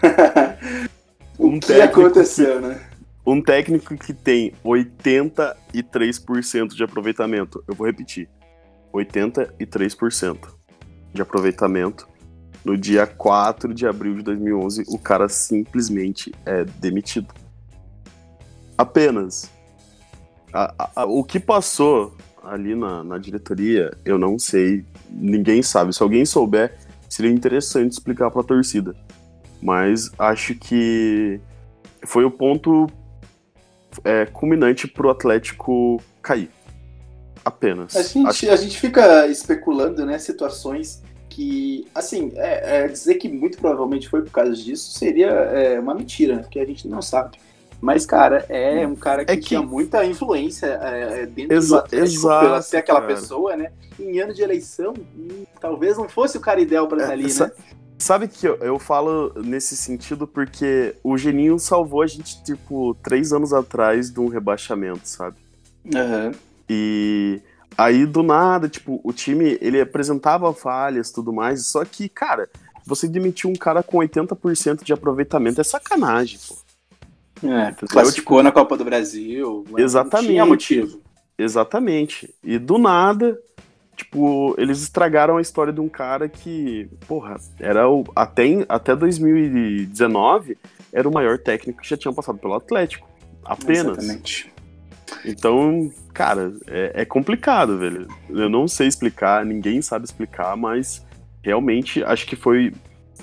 um o que aconteceu, que, né? Um técnico que tem 83% de aproveitamento. Eu vou repetir. 83% de aproveitamento. No dia 4 de abril de 2011, o cara simplesmente é demitido. Apenas. A, a, a, o que passou ali na, na diretoria, eu não sei. Ninguém sabe. Se alguém souber, seria interessante explicar para a torcida. Mas acho que foi o ponto é, culminante pro Atlético cair. Apenas. A gente, Acho... a gente fica especulando, né, situações que, assim, é, é dizer que muito provavelmente foi por causa disso seria é, uma mentira, né, porque a gente não sabe. Mas, cara, é um cara que, é que... tinha muita influência é, dentro Exa do Atlético exato, pela ser aquela cara. pessoa, né? Em ano de eleição, hum, talvez não fosse o cara ideal para estar é, ali, essa... né? Sabe que eu, eu, falo nesse sentido porque o Geninho salvou a gente, tipo, três anos atrás de um rebaixamento, sabe? Uhum. E aí, do nada, tipo, o time, ele apresentava falhas e tudo mais, só que, cara, você demitir um cara com 80% de aproveitamento é sacanagem, pô. É, classificou tipo, na Copa do Brasil. Exatamente. Não tinha motivo. Exatamente. E do nada, tipo, eles estragaram a história de um cara que, porra, era o, até, até 2019 era o maior técnico que já tinha passado pelo Atlético. Apenas. Exatamente. Então, cara, é, é complicado, velho. Eu não sei explicar, ninguém sabe explicar, mas realmente acho que foi.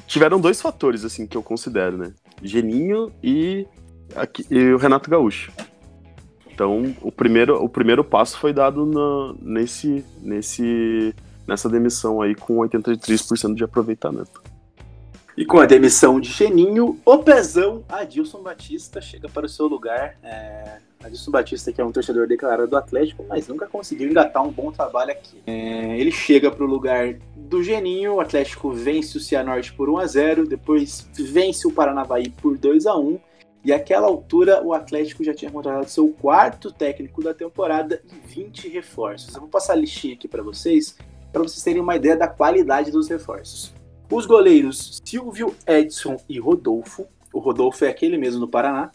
Tiveram dois fatores, assim, que eu considero, né? Geninho e, aqui, e o Renato Gaúcho. Então, o primeiro, o primeiro passo foi dado nesse, nesse, nessa demissão aí com 83% de aproveitamento. E com a demissão de Geninho, o pezão Adilson Batista chega para o seu lugar. É, Adilson Batista, que é um torcedor declarado do Atlético, mas nunca conseguiu engatar um bom trabalho aqui. É, ele chega para o lugar do Geninho, o Atlético vence o Cianorte por 1 a 0 depois vence o Paranavaí por 2 a 1 e àquela altura, o Atlético já tinha contratado seu quarto técnico da temporada e 20 reforços. Eu vou passar a listinha aqui para vocês, para vocês terem uma ideia da qualidade dos reforços. Os goleiros Silvio, Edson e Rodolfo. O Rodolfo é aquele mesmo do Paraná.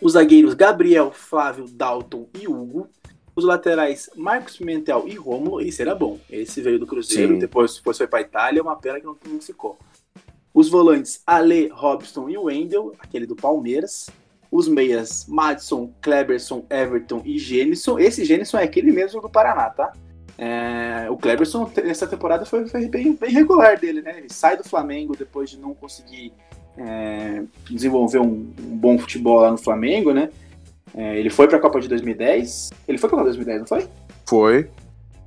Os zagueiros Gabriel, Flávio, Dalton e Hugo. Os laterais Marcos Pimentel e Romulo. Esse era bom. Esse veio do Cruzeiro, Sim. depois, depois foi para Itália. Uma pena que não, não ficou. Os volantes Ale, Robson e Wendel, aquele do Palmeiras. os meias Madison, Kleberson, Everton e Gênison. Esse Gênison é aquele mesmo do Paraná, tá? É, o Kleberson, essa temporada foi, foi bem, bem, regular dele, né? Ele sai do Flamengo depois de não conseguir é, desenvolver um, um, bom futebol lá no Flamengo, né? É, ele foi para a Copa de 2010. Ele foi para a Copa de 2010, não foi? Foi.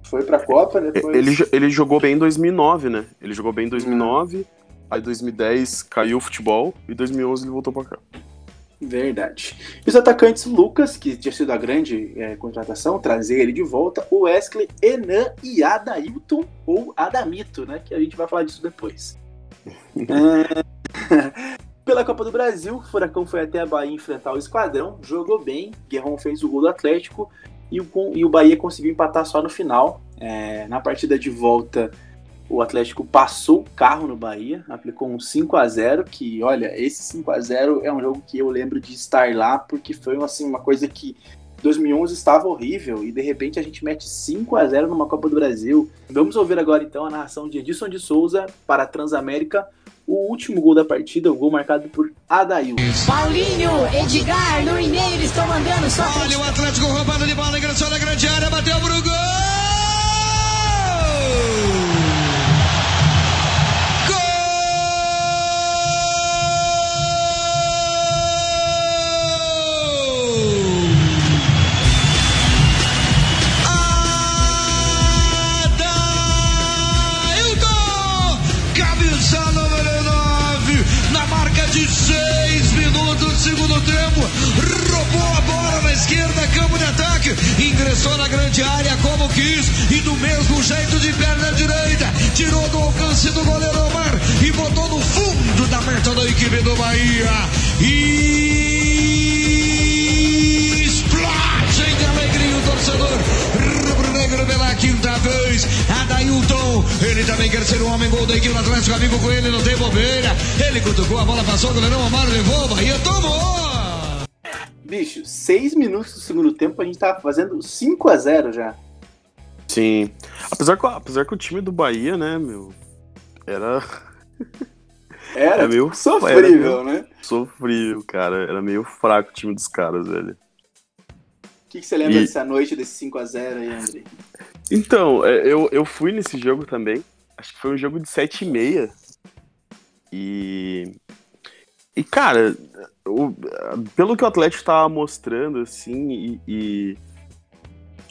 Foi para a Copa, depois... Ele, ele jogou bem em 2009, né? Ele jogou bem em 2009, hum. aí 2010 caiu o futebol e 2011 ele voltou para cá. Verdade. E os atacantes Lucas, que tinha sido a grande é, contratação, trazer ele de volta, o Wesley, Enan e Adailton, ou Adamito, né? Que a gente vai falar disso depois. é... Pela Copa do Brasil, o Furacão foi até a Bahia enfrentar o Esquadrão, jogou bem, Guerrão fez o gol do Atlético e o, e o Bahia conseguiu empatar só no final. É, na partida de volta, o Atlético passou o carro no Bahia, aplicou um 5 a 0 que, olha, esse 5 a 0 é um jogo que eu lembro de estar lá, porque foi assim, uma coisa que 2011 estava horrível e de repente a gente mete 5 a 0 numa Copa do Brasil. Vamos ouvir agora então a narração de Edson de Souza para a Transamérica, o último gol da partida, o gol marcado por Adail. Paulinho, Edgar, no Mineiro estão mandando só. Olha o Atlético roubando de bola, ingressou na grande área, bateu pro gol! Ingressou na grande área como quis e do mesmo jeito de perna direita, tirou do alcance do goleiro Omar e botou no fundo da meta da equipe do Bahia. E explode de alegria o torcedor rubro-negro pela quinta vez. Adailton, ele também quer ser o homem gol da equipe do Atlético, amigo com ele, não tem bobeira. Ele cutucou a bola, passou, o goleirão Omar levou, Bahia tomou. Bicho, seis minutos do segundo tempo a gente tava fazendo 5 a 0 já. Sim. Apesar que, apesar que o time do Bahia, né, meu, era. Era, era meio sofrível, era meio né? Sofrível, cara. Era meio fraco o time dos caras, velho. O que, que, você lembra e... dessa noite, desse 5x0 aí, André? Então, é, eu, eu fui nesse jogo também. Acho que foi um jogo de 7 e meia. E. E, cara, o, pelo que o Atlético estava mostrando, assim, e. e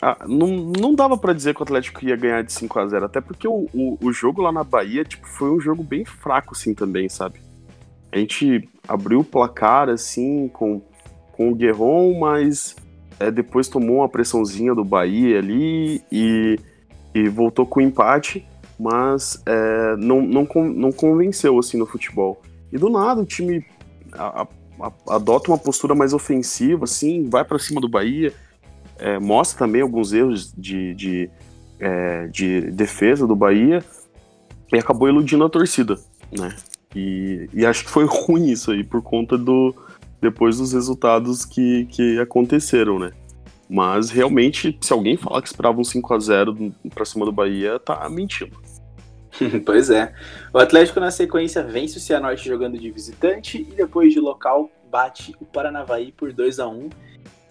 ah, não, não dava para dizer que o Atlético ia ganhar de 5 a 0 até porque o, o, o, jogo lá na Bahia tipo, foi um jogo bem fraco, assim, também, sabe? A gente abriu o placar, assim, com, com o Guerron, mas é, depois tomou uma pressãozinha do Bahia ali e, e voltou com empate, mas é, não, não, não convenceu, assim, no futebol. E do nada o time a, a, adota uma postura mais ofensiva, assim, vai para cima do Bahia, é, mostra também alguns erros de, de, é, de defesa do Bahia e acabou iludindo a torcida, né? E, e, acho que foi ruim isso aí, por conta do. depois dos resultados que, que aconteceram, né? Mas realmente, se alguém falar que esperava um 5 a 0 pra cima do Bahia, tá mentindo. pois é. O Atlético, na sequência, vence o Cianorte jogando de visitante e depois de local bate o Paranavaí por 2 a 1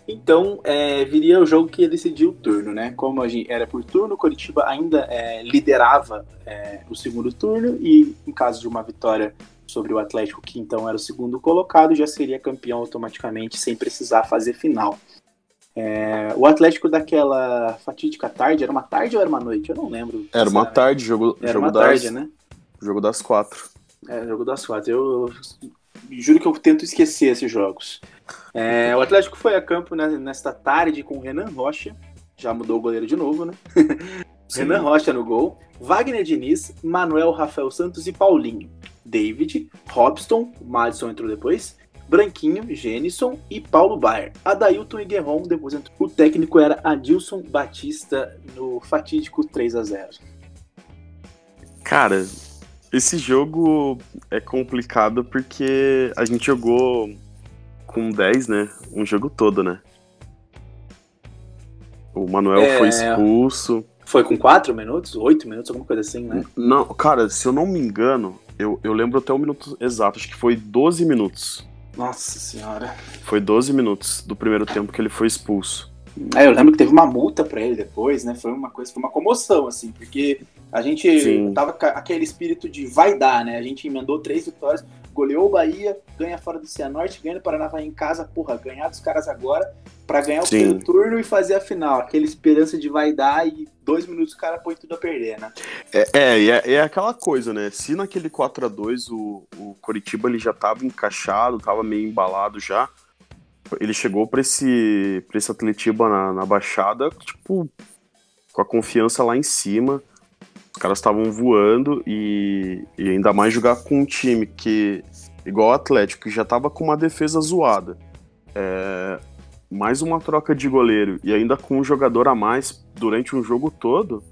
Então, é, viria o jogo que ia decidir o turno, né? Como a gente, era por turno, o Curitiba ainda é, liderava é, o segundo turno e, em caso de uma vitória sobre o Atlético, que então era o segundo colocado, já seria campeão automaticamente, sem precisar fazer final. É, o Atlético daquela fatídica tarde, era uma tarde ou era uma noite? Eu não lembro. Era uma tarde, jogo, era jogo uma das, tarde, né? Jogo das quatro. É, jogo das quatro. Eu, juro que eu tento esquecer esses jogos. É, o Atlético foi a campo né, nesta tarde com Renan Rocha, já mudou o goleiro de novo, né? Renan Rocha no gol, Wagner Diniz, Manuel Rafael Santos e Paulinho. David, Robson, Madison entrou depois, Branquinho, Jenison e Paulo Baier. Adailton e Guerron depois entrou. O técnico era Adilson Batista no fatídico 3 a 0 Cara, esse jogo é complicado porque a gente jogou com 10, né? Um jogo todo, né? O Manuel é... foi expulso. Foi com 4 minutos? 8 minutos, alguma coisa assim, né? Não, cara, se eu não me engano, eu, eu lembro até o minuto exato, acho que foi 12 minutos. Nossa senhora. Foi 12 minutos do primeiro tempo que ele foi expulso. É, eu lembro que teve uma multa pra ele depois, né? Foi uma coisa, foi uma comoção, assim, porque a gente Sim. tava com aquele espírito de vai dar, né? A gente emendou três vitórias, goleou o Bahia, ganha fora do Cianorte, ganha no Paranavaí em casa, porra, ganhar dos caras agora pra ganhar o primeiro turno e fazer a final. Aquela esperança de vai dar e dois minutos o cara põe tudo a perder, né? É, é, é, é aquela coisa, né? Se naquele 4 a 2 o, o Coritiba ele já tava encaixado, tava meio embalado já, ele chegou pra esse, pra esse Atletiba na, na Baixada, tipo, com a confiança lá em cima. Os caras estavam voando e, e ainda mais jogar com um time que, igual o Atlético, que já tava com uma defesa zoada. É, mais uma troca de goleiro e ainda com um jogador a mais durante um jogo todo,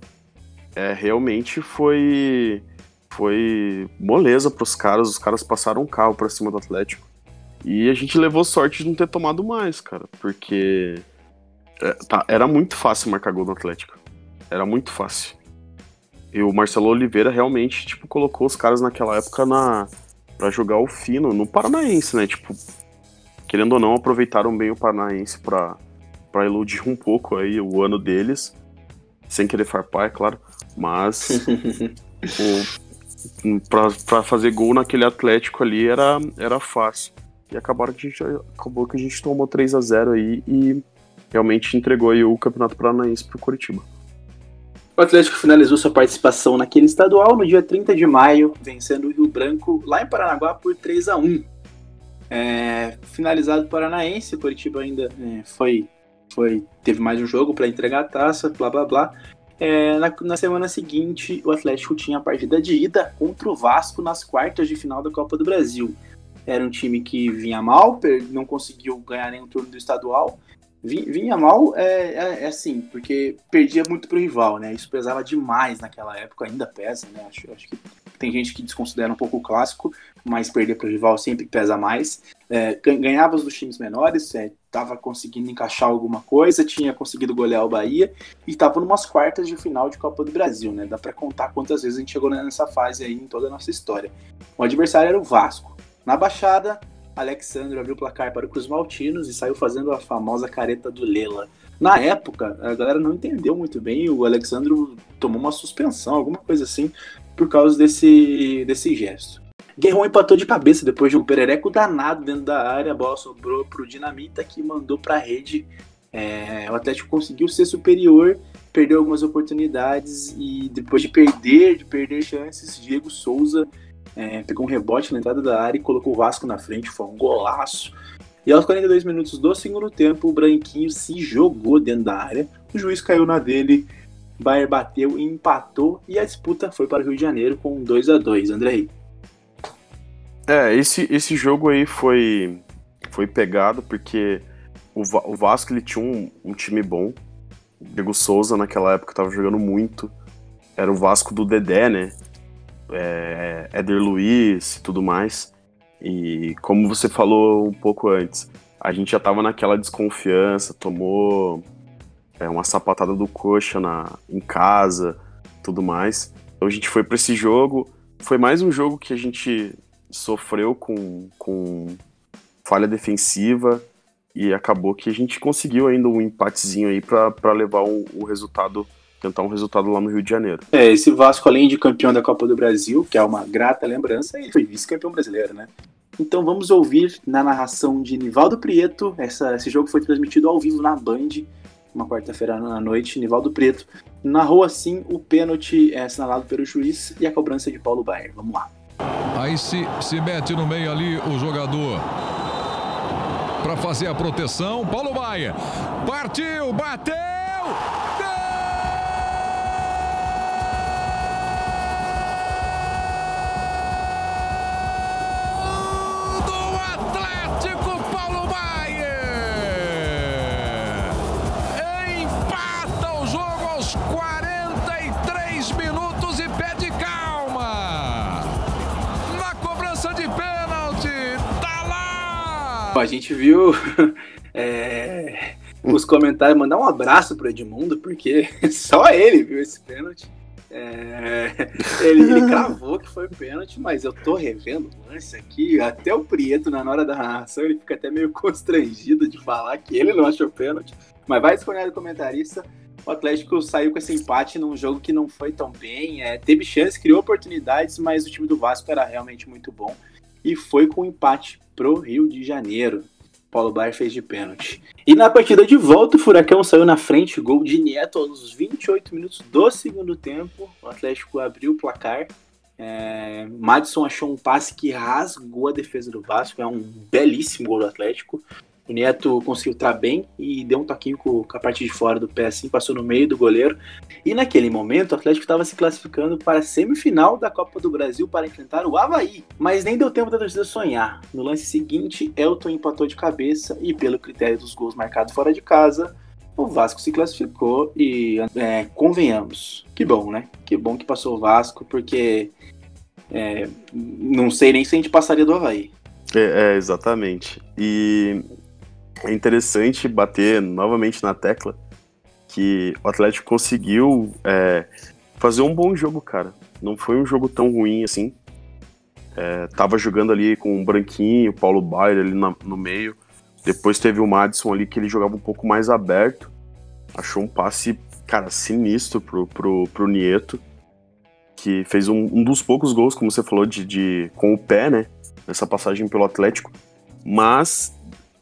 é, realmente foi foi moleza pros caras, os caras passaram um carro pra cima do Atlético. E a gente levou sorte de não ter tomado mais, cara, porque é, tá, era muito fácil marcar gol no Atlético. Era muito fácil. E o Marcelo Oliveira realmente, tipo, colocou os caras naquela época na para jogar o fino no Paranaense, né? Tipo, querendo ou não, aproveitaram bem o Paranaense pra, pra iludir um pouco aí o ano deles. Sem querer farpar, é claro. Mas pra fazer gol naquele Atlético ali era, era fácil. E acabaram que a gente, acabou que a gente tomou 3 a 0 aí e realmente entregou aí o Campeonato Paranaense pro Curitiba. O Atlético finalizou sua participação naquele estadual no dia 30 de maio, vencendo o Rio Branco lá em Paranaguá por 3 a 1 é, Finalizado o Paranaense, o Curitiba ainda é, foi, foi, teve mais um jogo para entregar a taça, blá blá blá. É, na, na semana seguinte, o Atlético tinha a partida de ida contra o Vasco nas quartas de final da Copa do Brasil. Era um time que vinha mal, não conseguiu ganhar nenhum turno do estadual. Vi- Vinha mal, é, é- é assim, porque perdia muito pro rival, né? Isso pesava demais naquela época, ainda pesa, né? Acho, acho que tem gente que desconsidera um pouco o clássico, mas perder pro rival sempre pesa mais. É, gan- ganhava os dos times menores, é, tava conseguindo encaixar alguma coisa, tinha conseguido golear o Bahia e tava numas quartas de final de Copa do Brasil, né? Dá pra contar quantas vezes a gente chegou nessa fase aí em toda a nossa história. O adversário era o Vasco. Na Baixada, Alexandre abriu o placar para o Cruz Maltinos e saiu fazendo a famosa careta do Lela. Na época, a galera não entendeu muito bem, o Alexandre tomou uma suspensão, alguma coisa assim, por causa desse, desse gesto. Guerrão empatou de cabeça depois de um perereco danado dentro da área, a bola sobrou pro Dinamita que mandou para a rede. É, o Atlético conseguiu ser superior, perdeu algumas oportunidades e depois de perder, de perder chances, Diego Souza é, pegou um rebote na entrada da área e colocou o Vasco na frente, foi um golaço. E aos 42 minutos do segundo tempo, o Branquinho se jogou dentro da área, o juiz caiu na dele, Bayer bateu e empatou, e a disputa foi para o Rio de Janeiro com 2 a 2 Andrei. É, esse, esse jogo aí foi, foi pegado porque o, o Vasco ele tinha um, um time bom. O Diego Souza naquela época tava jogando muito. Era o Vasco do Dedé, né? É, Éder Luiz e tudo mais. E como você falou um pouco antes, a gente já tava naquela desconfiança, tomou é, uma sapatada do coxa na, em casa, tudo mais. Então a gente foi pra esse jogo. Foi mais um jogo que a gente sofreu com, com falha defensiva e acabou que a gente conseguiu ainda um empatezinho aí pra levar o, o resultado, tentar um resultado lá no Rio de Janeiro. É, esse Vasco, além de campeão da Copa do Brasil, que é uma grata lembrança, ele foi vice-campeão brasileiro, né? Então vamos ouvir na narração de Nivaldo Prieto. Essa, esse jogo foi transmitido ao vivo na Band, uma quarta-feira à noite. Nivaldo Prieto narrou assim o pênalti é, assinalado pelo juiz e a cobrança de Paulo Baier. Vamos lá. Aí se, se mete no meio ali o jogador. Para fazer a proteção, Paulo Baia. Partiu, bateu! A gente viu é, os comentários, mandar um abraço pro Edmundo, porque só ele viu esse pênalti. É, ele, ele cravou que foi pênalti, mas eu tô revendo o lance aqui. Até o Prieto, na hora da narração, ele fica até meio constrangido de falar que ele não achou pênalti. Mas vai escolher o comentarista. O Atlético saiu com esse empate num jogo que não foi tão bem. É, teve chance, criou oportunidades, mas o time do Vasco era realmente muito bom. E foi com empate pro Rio de Janeiro. Paulo Baier fez de pênalti. E na partida de volta, o Furacão saiu na frente, gol de Neto aos 28 minutos do segundo tempo. O Atlético abriu o placar. É, Madison achou um passe que rasgou a defesa do Vasco. É um belíssimo gol do Atlético. O Neto conseguiu estar bem e deu um toquinho com, com a parte de fora do pé, assim, passou no meio do goleiro. E naquele momento, o Atlético estava se classificando para a semifinal da Copa do Brasil para enfrentar o Havaí. Mas nem deu tempo da torcida sonhar. No lance seguinte, Elton empatou de cabeça e, pelo critério dos gols marcados fora de casa, o Vasco se classificou e, é, convenhamos, que bom, né? Que bom que passou o Vasco, porque é, não sei nem se a gente passaria do Havaí. É, é, exatamente. E é interessante bater novamente na tecla que o Atlético conseguiu é, fazer um bom jogo, cara. Não foi um jogo tão ruim assim. É, tava jogando ali com o Branquinho, o Paulo Baier ali na, no meio. Depois teve o Madison ali que ele jogava um pouco mais aberto. Achou um passe, cara, sinistro pro, pro, pro Nieto. Que fez um, um dos poucos gols, como você falou, de, de, com o pé, né? Nessa passagem pelo Atlético. Mas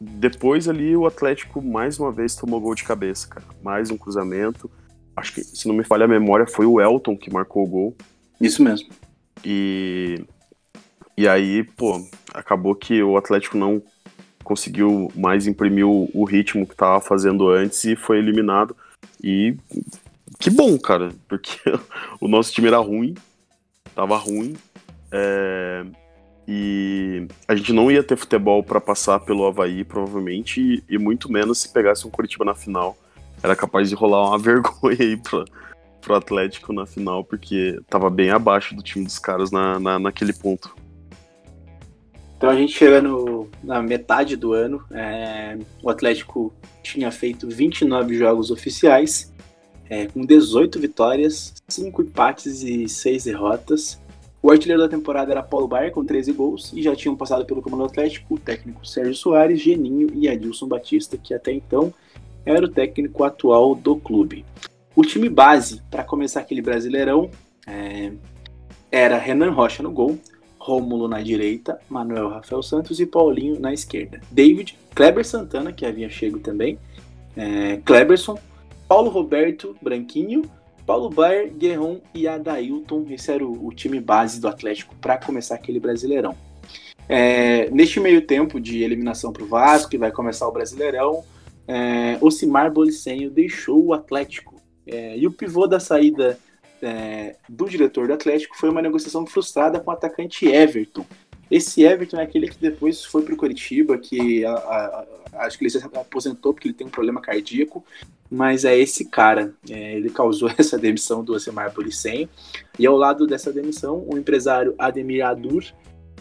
depois ali o Atlético mais uma vez tomou gol de cabeça, cara. Mais um cruzamento. Acho que, se não me falha a memória, foi o Elton que marcou o gol. Isso mesmo. E, e aí, pô, acabou que o Atlético não conseguiu mais imprimir o, o ritmo que estava fazendo antes e foi eliminado. E que bom, cara, porque o nosso time era ruim, tava ruim. É, e a gente não ia ter futebol para passar pelo Havaí, provavelmente, e, e, muito menos se pegasse um Curitiba na final. Era capaz de rolar uma vergonha aí pra, pro Atlético na final, porque tava bem abaixo do time dos caras na, na, naquele ponto. Então a gente chega no, na metade do ano, é, o Atlético tinha feito 29 jogos oficiais, é, com 18 vitórias, 5 empates e 6 derrotas. O artilheiro da temporada era Paulo Baier, com 13 gols, e já tinham passado pelo comando atlético o técnico Sérgio Soares, Geninho e Adilson Batista, que até então era o técnico atual do clube. O time base, para começar aquele brasileirão, é, era Renan Rocha no gol, Rômulo na direita, Manuel Rafael Santos e Paulinho na esquerda. David, Kleber Santana, que havia chego também, é, Kleberson, Paulo Roberto Branquinho, Paulo Baier, Guerron e Adailton. Esse era o, o time base do Atlético para começar aquele Brasileirão. É, neste meio tempo de eliminação para o Vasco, que vai começar o Brasileirão, é, Ocimar Bolicenho deixou o Atlético. É, e o pivô da saída é, do diretor do Atlético foi uma negociação frustrada com o atacante Everton. Esse Everton é aquele que depois foi para o Curitiba, que a, a, acho que ele se aposentou porque ele tem um problema cardíaco, mas é esse cara. É, ele causou essa demissão do Osemar Policem. E ao lado dessa demissão, o empresário Ademir Adur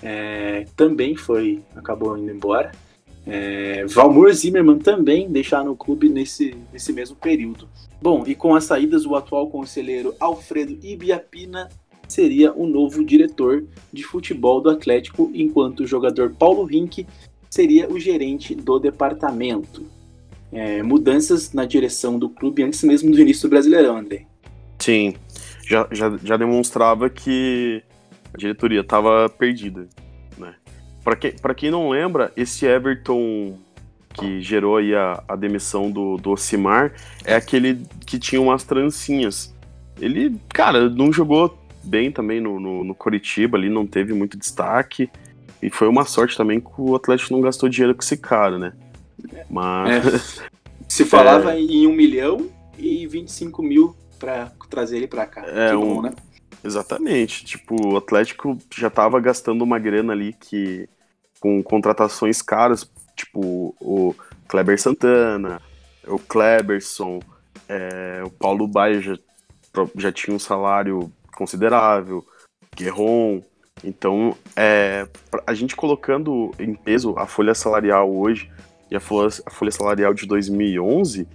é, também foi, acabou indo embora. É, Valmor Zimmermann também deixaram o clube nesse, nesse mesmo período. Bom, e com as saídas, o atual conselheiro Alfredo Ibiapina seria o novo diretor de futebol do Atlético, enquanto o jogador Paulo Rink seria o gerente do departamento. É, mudanças na direção do clube antes mesmo do início do Brasileirão, André. Sim, já, já, já demonstrava que a diretoria estava perdida. Né? Para quem, quem não lembra, esse Everton que gerou aí a, a demissão do, do Ocimar é aquele que tinha umas trancinhas. Ele, cara, não jogou bem também no, no, no Coritiba ali, não teve muito destaque. E foi uma sorte também que o Atlético não gastou dinheiro com esse cara, né? Mas. É. Se falava é... em um milhão e 25 mil para trazer ele para cá. É que um... bom, né? Exatamente. Tipo, o Atlético já tava gastando uma grana ali que. com contratações caras, tipo o Kleber Santana, o Kleberson, é, o Paulo Baia já, já tinha um salário considerável, Guerron. Então, é, a gente colocando em peso a folha salarial hoje e a folha, a folha salarial de 2011,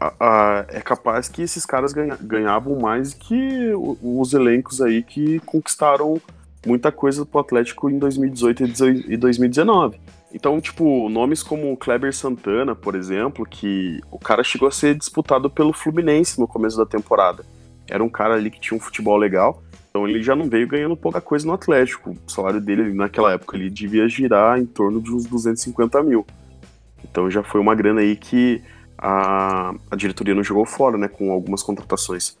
a- a- é capaz que esses caras ganha- ganhavam mais que os elencos aí que conquistaram muita coisa pro Atlético em 2018 e dezo- e 2019. Então, tipo, nomes como Kleber Santana, por exemplo, que o cara chegou a ser disputado pelo Fluminense no começo da temporada. Era um cara ali que tinha um futebol legal, então ele já não veio ganhando pouca coisa no Atlético. O salário dele naquela época ele devia girar em torno de uns 250 mil. Então já foi uma grana aí que a, a diretoria não jogou fora, né? Com algumas contratações.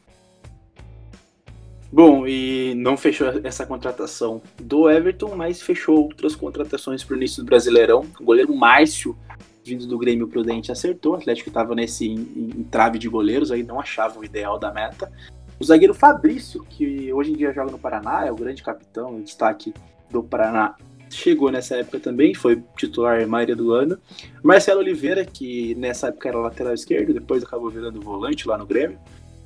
Bom, e não fechou essa contratação do Everton, mas fechou outras contratações para o início do Brasileirão. O goleiro Márcio, vindo do Grêmio Prudente, acertou. O Atlético estava nesse entrave de goleiros, aí não achava o ideal da meta. O zagueiro Fabrício, que hoje em dia joga no Paraná, é o grande capitão, o destaque do Paraná, chegou nessa época também, foi titular a maioria do ano. Marcelo Oliveira, que nessa época era lateral esquerdo, depois acabou virando volante lá no Grêmio.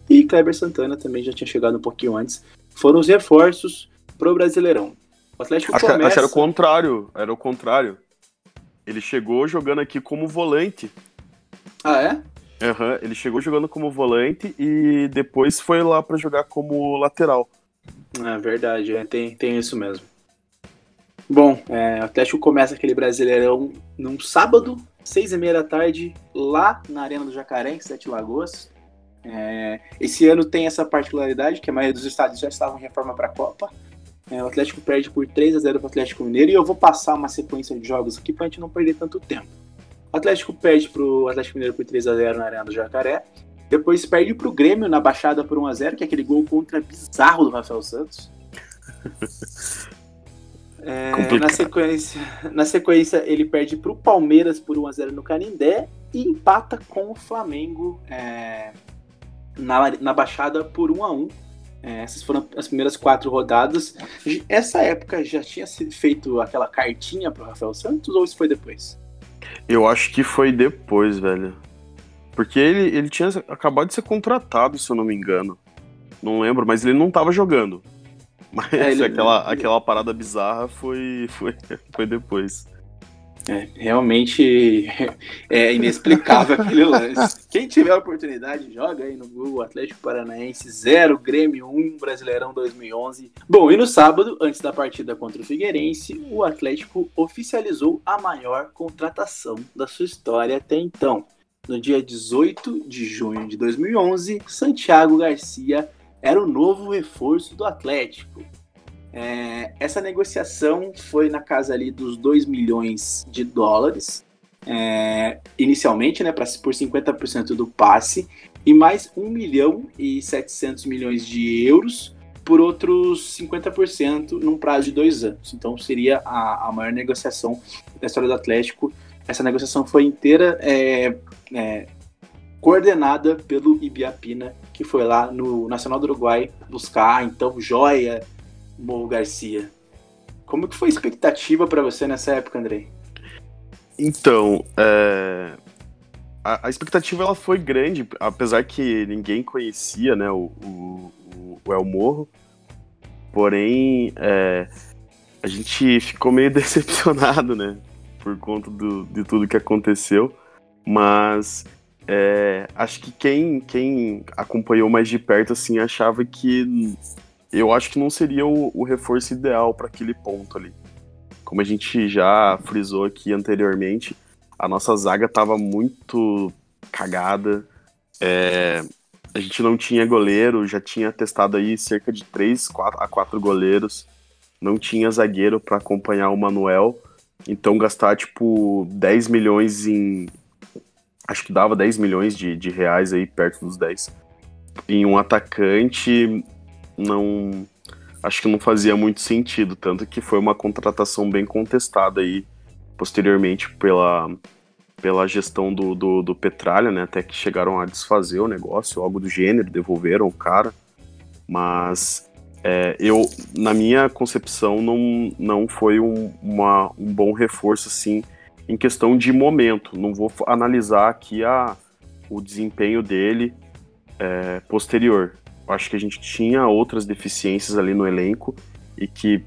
E Kleber Santana também já tinha chegado um pouquinho antes. Foram os reforços pro Brasileirão. O Atlético Acho, começa... acho que era o contrário. Era o contrário. Ele chegou jogando aqui como volante. Ah, é? Aham, ele chegou jogando como volante e depois foi lá pra jogar como lateral. É verdade, é, tem, tem isso mesmo. Bom, é, o Atlético começa aquele Brasileirão num sábado, seis e meia da tarde, lá na Arena do Jacaré, em Sete Lagoas. É, esse ano tem essa particularidade, que a maioria dos estádios já estavam em reforma para a Copa. É, o Atlético perde por 3 a 0 para o Atlético Mineiro e eu vou passar uma sequência de jogos aqui para a gente não perder tanto tempo. O Atlético perde para o Atlético Mineiro por 3 a 0 na Arena do Jacaré. Depois perde para o Grêmio na Baixada por 1 a 0 que é aquele gol contra bizarro do Rafael Santos. É, na, sequência, na sequência, ele perde para o Palmeiras por 1x0 no Canindé e empata com o Flamengo é, na, na Baixada por 1x1. É, essas foram as primeiras quatro rodadas. Essa época já tinha sido feito aquela cartinha para o Rafael Santos ou isso foi depois? Eu acho que foi depois, velho. Porque ele, ele tinha acabado de ser contratado, se eu não me engano. Não lembro, mas ele não tava jogando. Mas É, ele- aquela, ele- aquela parada bizarra foi, foi, foi depois. É, realmente é inexplicável aquele lance. Quem tiver a oportunidade, joga aí no Google Atlético Paranaense 0, Grêmio 1, Brasileirão 2011. Bom, e no sábado, antes da partida contra o Figueirense, o Atlético oficializou a maior contratação da sua história até então. No dia 18 de junho de 2011, Santiago Garcia era o novo reforço do Atlético. É, essa negociação foi na casa ali dos 2 milhões de dólares, é, inicialmente, né, pra, por 50% do passe, e mais 1 milhão e 700 milhões de euros por outros 50% num prazo de dois anos. Então seria a, a maior negociação da história do Atlético. Essa negociação foi inteira é, é, coordenada pelo Ibiapina, que foi lá no Nacional do Uruguai buscar, então, joia Mo Garcia. Como que foi a expectativa para você nessa época, Andrei? Então, é, a, a expectativa ela foi grande, apesar que ninguém conhecia né, o, o, o El Morro. Porém, é, a gente ficou meio decepcionado, né? Por conta do, de tudo que aconteceu. Mas é, acho que quem, quem acompanhou mais de perto assim achava que eu acho que não seria o, o reforço ideal para aquele ponto ali. Como a gente já frisou aqui anteriormente, a nossa zaga estava muito cagada. É, a gente não tinha goleiro, já tinha testado aí cerca de 3 4, a 4 goleiros. Não tinha zagueiro para acompanhar o Manuel. Então gastar tipo 10 milhões em. Acho que dava 10 milhões de, de reais aí, perto dos 10. Em um atacante não acho que não fazia muito sentido, tanto que foi uma contratação bem contestada aí posteriormente pela, pela gestão do, do, do Petralha, né? Até que chegaram a desfazer o negócio, algo do gênero, devolveram o cara. Mas é, eu, na minha concepção, não, não foi um, uma, um bom reforço assim em questão de momento. Não vou analisar aqui a, o desempenho dele é, posterior acho que a gente tinha outras deficiências ali no elenco e que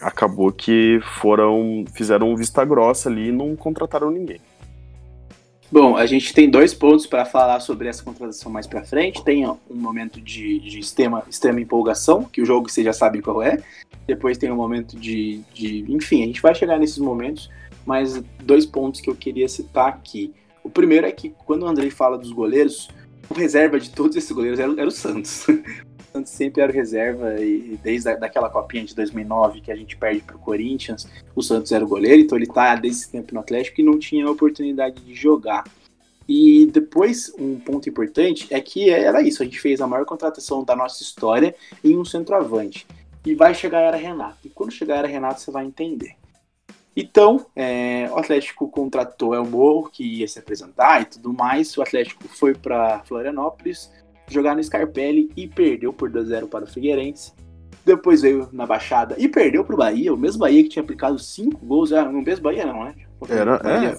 acabou que foram fizeram vista grossa ali e não contrataram ninguém. Bom, a gente tem dois pontos para falar sobre essa contratação mais para frente. Tem um momento de, de extrema, extrema empolgação, que o jogo vocês já sabem qual é. Depois tem um momento de, de. Enfim, a gente vai chegar nesses momentos, mas dois pontos que eu queria citar aqui. O primeiro é que quando o Andrei fala dos goleiros, o reserva de todos esses goleiros era, era o Santos. O Santos sempre era o reserva e desde a, daquela copinha de 2009 que a gente perde para o Corinthians, o Santos era o goleiro, então ele está desde esse tempo no Atlético e não tinha a oportunidade de jogar. E depois, um ponto importante é que era isso, a gente fez a maior contratação da nossa história em um centroavante. E vai chegar a era Renato. E quando chegar a era Renato, você vai entender. Então, é, o Atlético contratou El Morro, que ia se apresentar e tudo mais. O Atlético foi para Florianópolis jogar no Scarpelli e perdeu por 2x0 para o Figueirense. Depois veio na Baixada e perdeu para o Bahia, o mesmo Bahia que tinha aplicado 5 gols. Era no mesmo Bahia, não, né? Era, Bahia. é.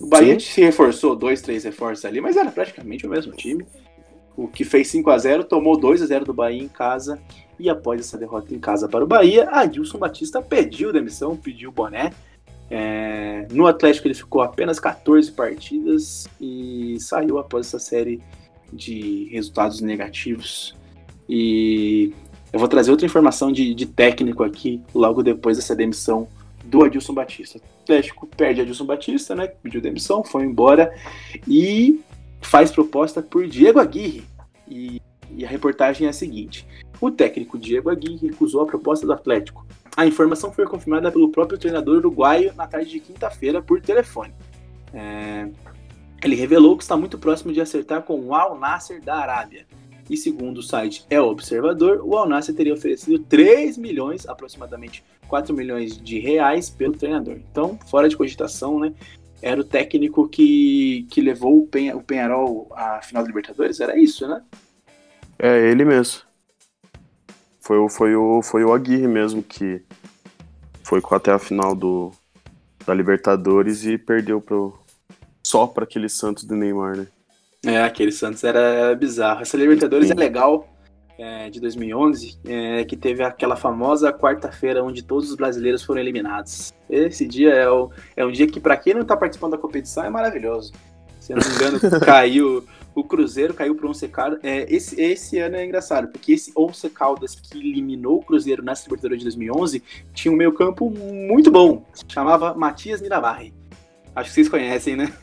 O Bahia se reforçou, dois, três reforços ali, mas era praticamente o mesmo time. O que fez 5 a 0 tomou 2 a 0 do Bahia em casa. E após essa derrota em casa para o Bahia, Adilson Batista pediu demissão, pediu boné. É, no Atlético ele ficou apenas 14 partidas e saiu após essa série de resultados negativos. E eu vou trazer outra informação de, de técnico aqui logo depois dessa demissão do Adilson Batista. O Atlético perde Adilson Batista, né? Pediu demissão, foi embora e faz proposta por Diego Aguirre. E, e a reportagem é a seguinte: o técnico Diego Aguirre recusou a proposta do Atlético. A informação foi confirmada pelo próprio treinador uruguaio na tarde de quinta-feira por telefone. É, ele revelou que está muito próximo de acertar com o Al Nasser da Arábia. E segundo o site El Observador, o Al Nasser teria oferecido 3 milhões, aproximadamente 4 milhões de reais, pelo treinador. Então, fora de cogitação, né? Era o técnico que, que levou o, Penha, o Penharol à final da Libertadores? Era isso, né? É ele mesmo. Foi, o- foi, o, foi o Aguirre mesmo que foi até a final do, da Libertadores e perdeu pro, só para aquele Santos do Neymar, né? É, aquele Santos era, bizarro. Essa Libertadores Sim. é legal, é, de 2011, é, que teve aquela famosa quarta-feira onde todos os brasileiros foram eliminados. Esse dia é, o, é um dia que, pra quem não tá participando da competição, é maravilhoso. Se eu não me engano, caiu o Cruzeiro, caiu pro Once Caldas. É, esse, esse ano é engraçado, porque esse Once Caldas que eliminou o Cruzeiro nessa Libertadores de 2011 tinha um meio campo muito bom. Chamava Matias Mirabarre. Acho que vocês conhecem, né?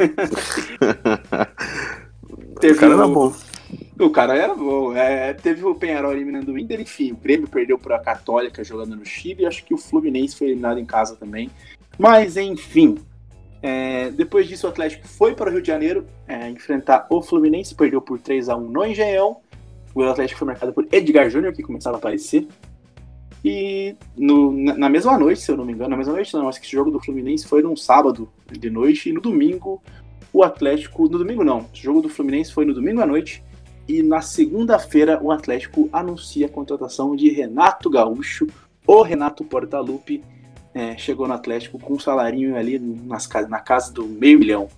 o cara era o- bom. o cara era bom. É, teve o Penharol eliminando o Inter, enfim, o Grêmio perdeu para a Católica jogando no Chile, acho que o Fluminense foi eliminado em casa também. Mas, enfim, é, depois disso o Atlético foi para o Rio de Janeiro é, enfrentar o Fluminense, perdeu por 3 a 1 no Engenhão. O Atlético foi marcado por Edgar Júnior, que começava a aparecer. E no- na, mesma noite, se eu não me engano, na mesma noite não, acho que esse jogo do Fluminense foi num sábado de noite, e no domingo o Atlético. No domingo não, o jogo do Fluminense foi no domingo à noite. E na segunda-feira o Atlético anuncia a contratação de Renato Gaúcho, o Renato Portaluppi. É, chegou no Atlético com um salarinho ali nas, na casa do meio milhão.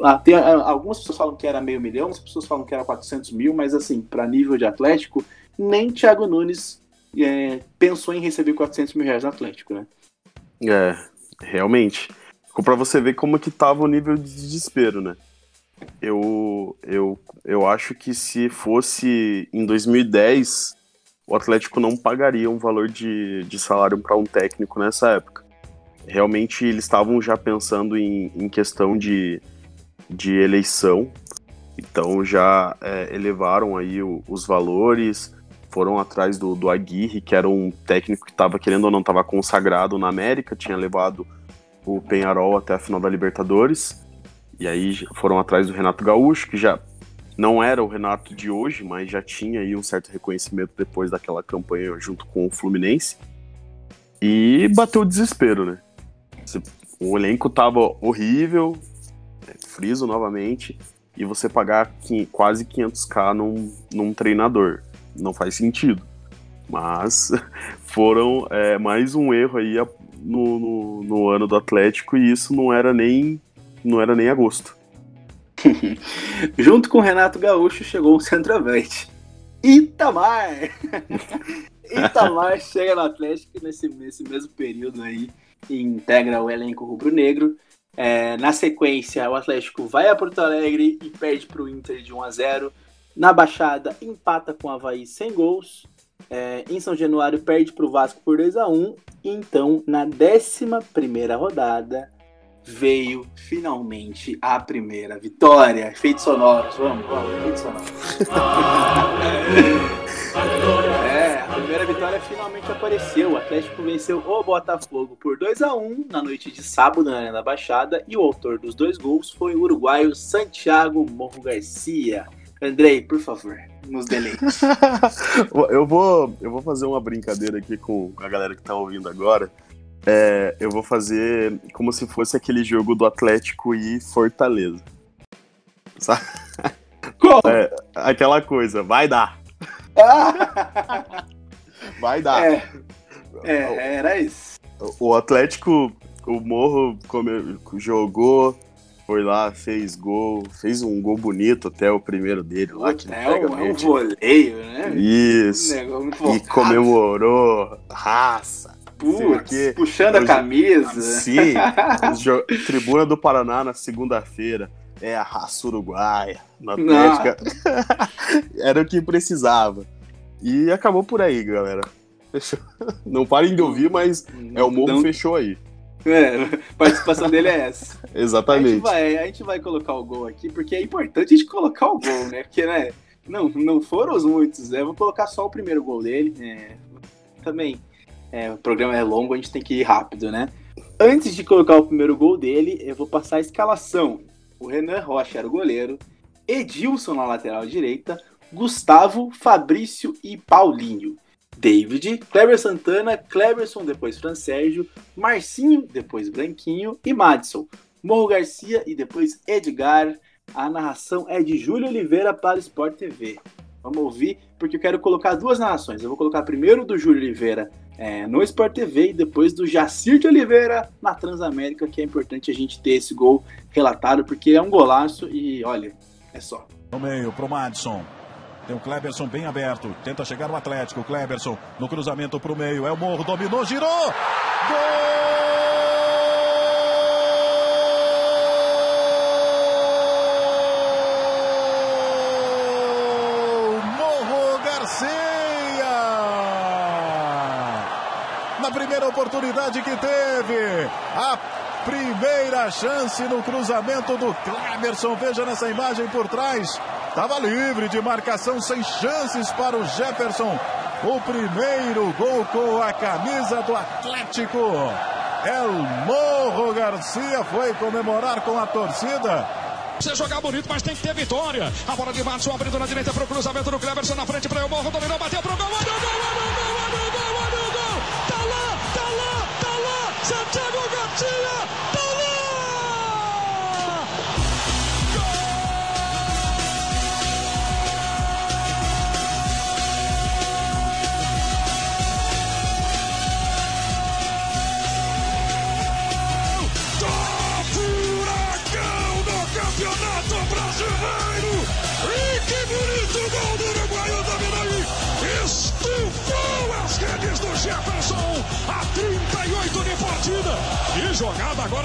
Ah, tem, ah, algumas pessoas falam que era meio milhão, outras pessoas falam que era 400 mil, mas assim, para nível de Atlético, nem Thiago Nunes é, pensou em receber 400 mil reais no Atlético, né? É, realmente. Ficou pra você ver como que tava o nível de desespero, né? Eu, eu, eu acho que se fosse em 2010, o Atlético não pagaria um valor de, de salário para um técnico nessa época. Realmente eles estavam já pensando em, em questão de, de eleição, então já é, elevaram aí o- os valores, foram atrás do, do Aguirre, que era um técnico que estava querendo ou não estava consagrado na América, tinha levado o Penharol até a final da Libertadores. E aí foram atrás do Renato Gaúcho, que já não era o Renato de hoje, mas já tinha aí um certo reconhecimento depois daquela campanha junto com o Fluminense. E bateu o desespero, né? O elenco tava horrível, né, friso novamente, e você pagar quase 500k num, num treinador. Não faz sentido. Mas foram é, mais um erro aí no, no, no ano do Atlético e isso não era nem não era nem agosto. Junto com Renato Gaúcho chegou um centroavante. Itamar! Itamar chega no Atlético nesse, nesse mesmo período aí e integra o elenco rubro-negro. É, na sequência, o Atlético vai a Porto Alegre e perde para o Inter de 1 a 0 Na Baixada, empata com o Havaí sem gols. É, em São Januário, perde para o Vasco por 2 a 1 E então, na 11 rodada, veio finalmente a primeira vitória. Efeitos sonoros, vamos, vamos, efeitos sonoros. é, a primeira vitória finalmente apareceu. O Atlético venceu o Botafogo por 2 a 1 na noite de sábado na Arena da Baixada e o autor dos dois gols foi o uruguaio Santiago Morro Garcia. Andrei, por favor, nos deleite. eu, vou, eu vou fazer uma brincadeira aqui com a galera que tá ouvindo agora. É, eu vou fazer como se fosse aquele jogo do Atlético e Fortaleza. Sabe? Como? É, aquela coisa, vai dar. vai dar. É, é, era isso. O Atlético, o Morro come, jogou, foi lá, fez gol, fez um gol bonito até o primeiro dele lá. Que é, um, é um voleio, né? Isso. Um e comemorou raça. Putz, puxando a camisa. Sim, Tribuna do Paraná na segunda-feira. É a raça uruguaia. Na Atlética. Era o que precisava. E acabou por aí, galera. Fechou. Não parem de ouvir, mas é o Morro Não... fechou aí. É, a participação dele é essa. Exatamente. A gente, vai, a gente vai colocar o gol aqui, porque é importante a gente colocar o gol, né? Porque, né? Não, não foram os muitos, né? Eu vou colocar só o primeiro gol dele. É, também, é, o programa é longo, a gente tem que ir rápido, né? Antes de colocar o primeiro gol dele, eu vou passar a escalação. O Renan Rocha era o goleiro, Edilson na lateral direita, Gustavo, Fabrício e Paulinho. David, Kleber Santana, Kleberson, depois Fran Sérgio, Marcinho, depois Branquinho e Madison. Morro Garcia e depois Edgar. A narração é de Júlio Oliveira para o Sport TV. Vamos ouvir, porque eu quero colocar duas narrações. Eu vou colocar primeiro do Júlio Oliveira é, no Sport TV e depois do Jacir de Oliveira na Transamérica, que é importante a gente ter esse gol relatado, porque é um golaço e olha, é só. No meio pro Madison. Tem o Kleberson bem aberto. Tenta chegar o Atlético. Kleberson no cruzamento para o meio. É o Morro, dominou, girou. Gol! Oportunidade que teve. A primeira chance no cruzamento do Kleberson. Veja nessa imagem por trás. Estava livre de marcação, sem chances para o Jefferson. O primeiro gol com a camisa do Atlético. El Morro Garcia foi comemorar com a torcida. Você jogar bonito, mas tem que ter vitória. A bola de Matson abrindo na direita para o cruzamento do Cleverson na frente para o Morro. Dominou, bateu para o gol. O gol, olha o gol, olha o gol, Santiago Garcia.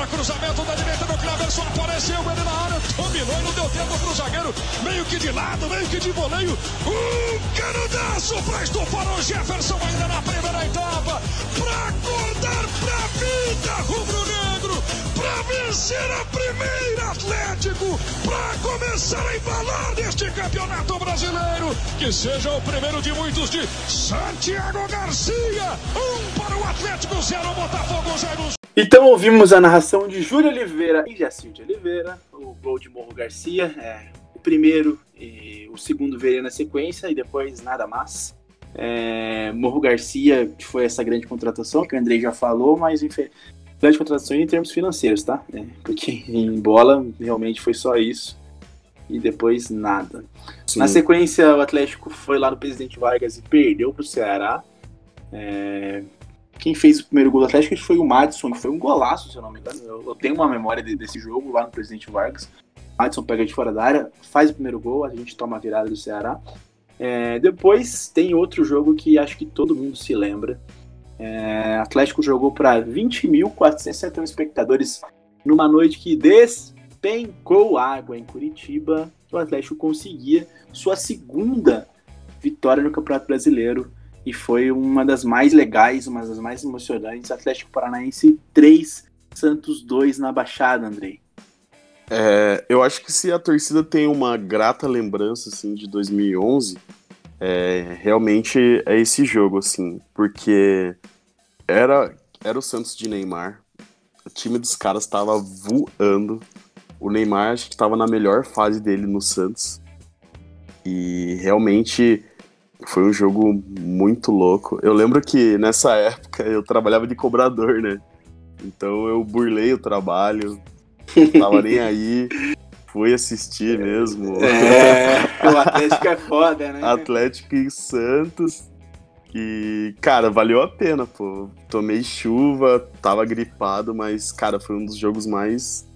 Cruzamento da direita do Cleverson. Apareceu ele na área, dominou e não deu tempo pro zagueiro. Meio que de lado, meio que de voleio. Um canudaço para estufar o Jefferson ainda na primeira etapa. Para acordar pra vida, rubro-negro. Para vencer a primeira Atlético. Para começar a embalar neste campeonato brasileiro. Que seja o primeiro de muitos de Santiago Garcia. Um para o Atlético, zero Botafogo, zero. Então ouvimos a narração de Júlio Oliveira e Jacir de Oliveira, o gol de Morro Garcia, é, o primeiro e o segundo veio na sequência e depois nada mais. É, Morro Garcia foi essa grande contratação que o Andrei já falou, mas enfim, grande contratação em termos financeiros, tá? É, porque em bola realmente foi só isso e depois nada. Sim. Na sequência, o Atlético foi lá no Presidente Vargas e perdeu para o Ceará. É, quem fez o primeiro gol do Atlético foi o Madison, que foi um golaço, se eu não me engano. Eu, eu tenho uma memória de, desse jogo lá no Presidente Vargas. Madison pega de fora da área, faz o primeiro gol, a gente toma a virada do Ceará. É, depois tem outro jogo que acho que todo mundo se lembra. É, Atlético jogou para 20.471 espectadores numa noite que despencou água em Curitiba, o Atlético conseguia sua segunda vitória no Campeonato Brasileiro e foi uma das mais legais, uma das mais emocionantes. Atlético Paranaense 3, Santos 2 na Baixada, Andrei. É, eu acho que se a torcida tem uma grata lembrança assim de 2011, é, realmente é esse jogo assim, porque era era o Santos de Neymar, o time dos caras estava voando, o Neymar acho que estava na melhor fase dele no Santos e realmente foi um jogo muito louco. Eu lembro que nessa época eu trabalhava de cobrador, né? Então eu burlei o trabalho, Tava nem aí. Fui assistir mesmo. É, o Atlético é foda, né? Atlético e Santos. E, cara, valeu a pena, pô. Tomei chuva, tava gripado, mas, cara, foi um dos jogos mais,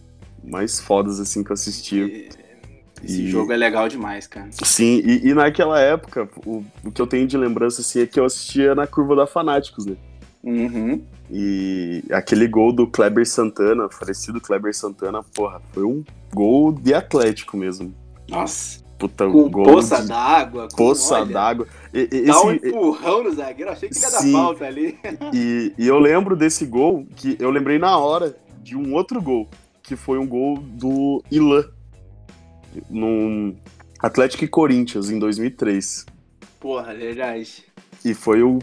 mais fodas, assim, que eu assisti. Esse e... jogo é legal demais, cara. Sim, e, e naquela época, o, o, que eu tenho de lembrança, assim, é que eu assistia na curva da Fanáticos, né? Uhum. E aquele gol do Kleber Santana, falecido Kleber Santana, porra, foi um gol de Atlético mesmo. Nossa. Puta, com gol poça d'água. Poça d'água. Dá um empurrão no zagueiro, achei que ia dar falta ali. E, e eu lembro desse gol, que eu lembrei na hora de um outro gol, que foi um gol do Ilan, num Atlético e Corinthians, em 2003. Porra, verdade. E foi o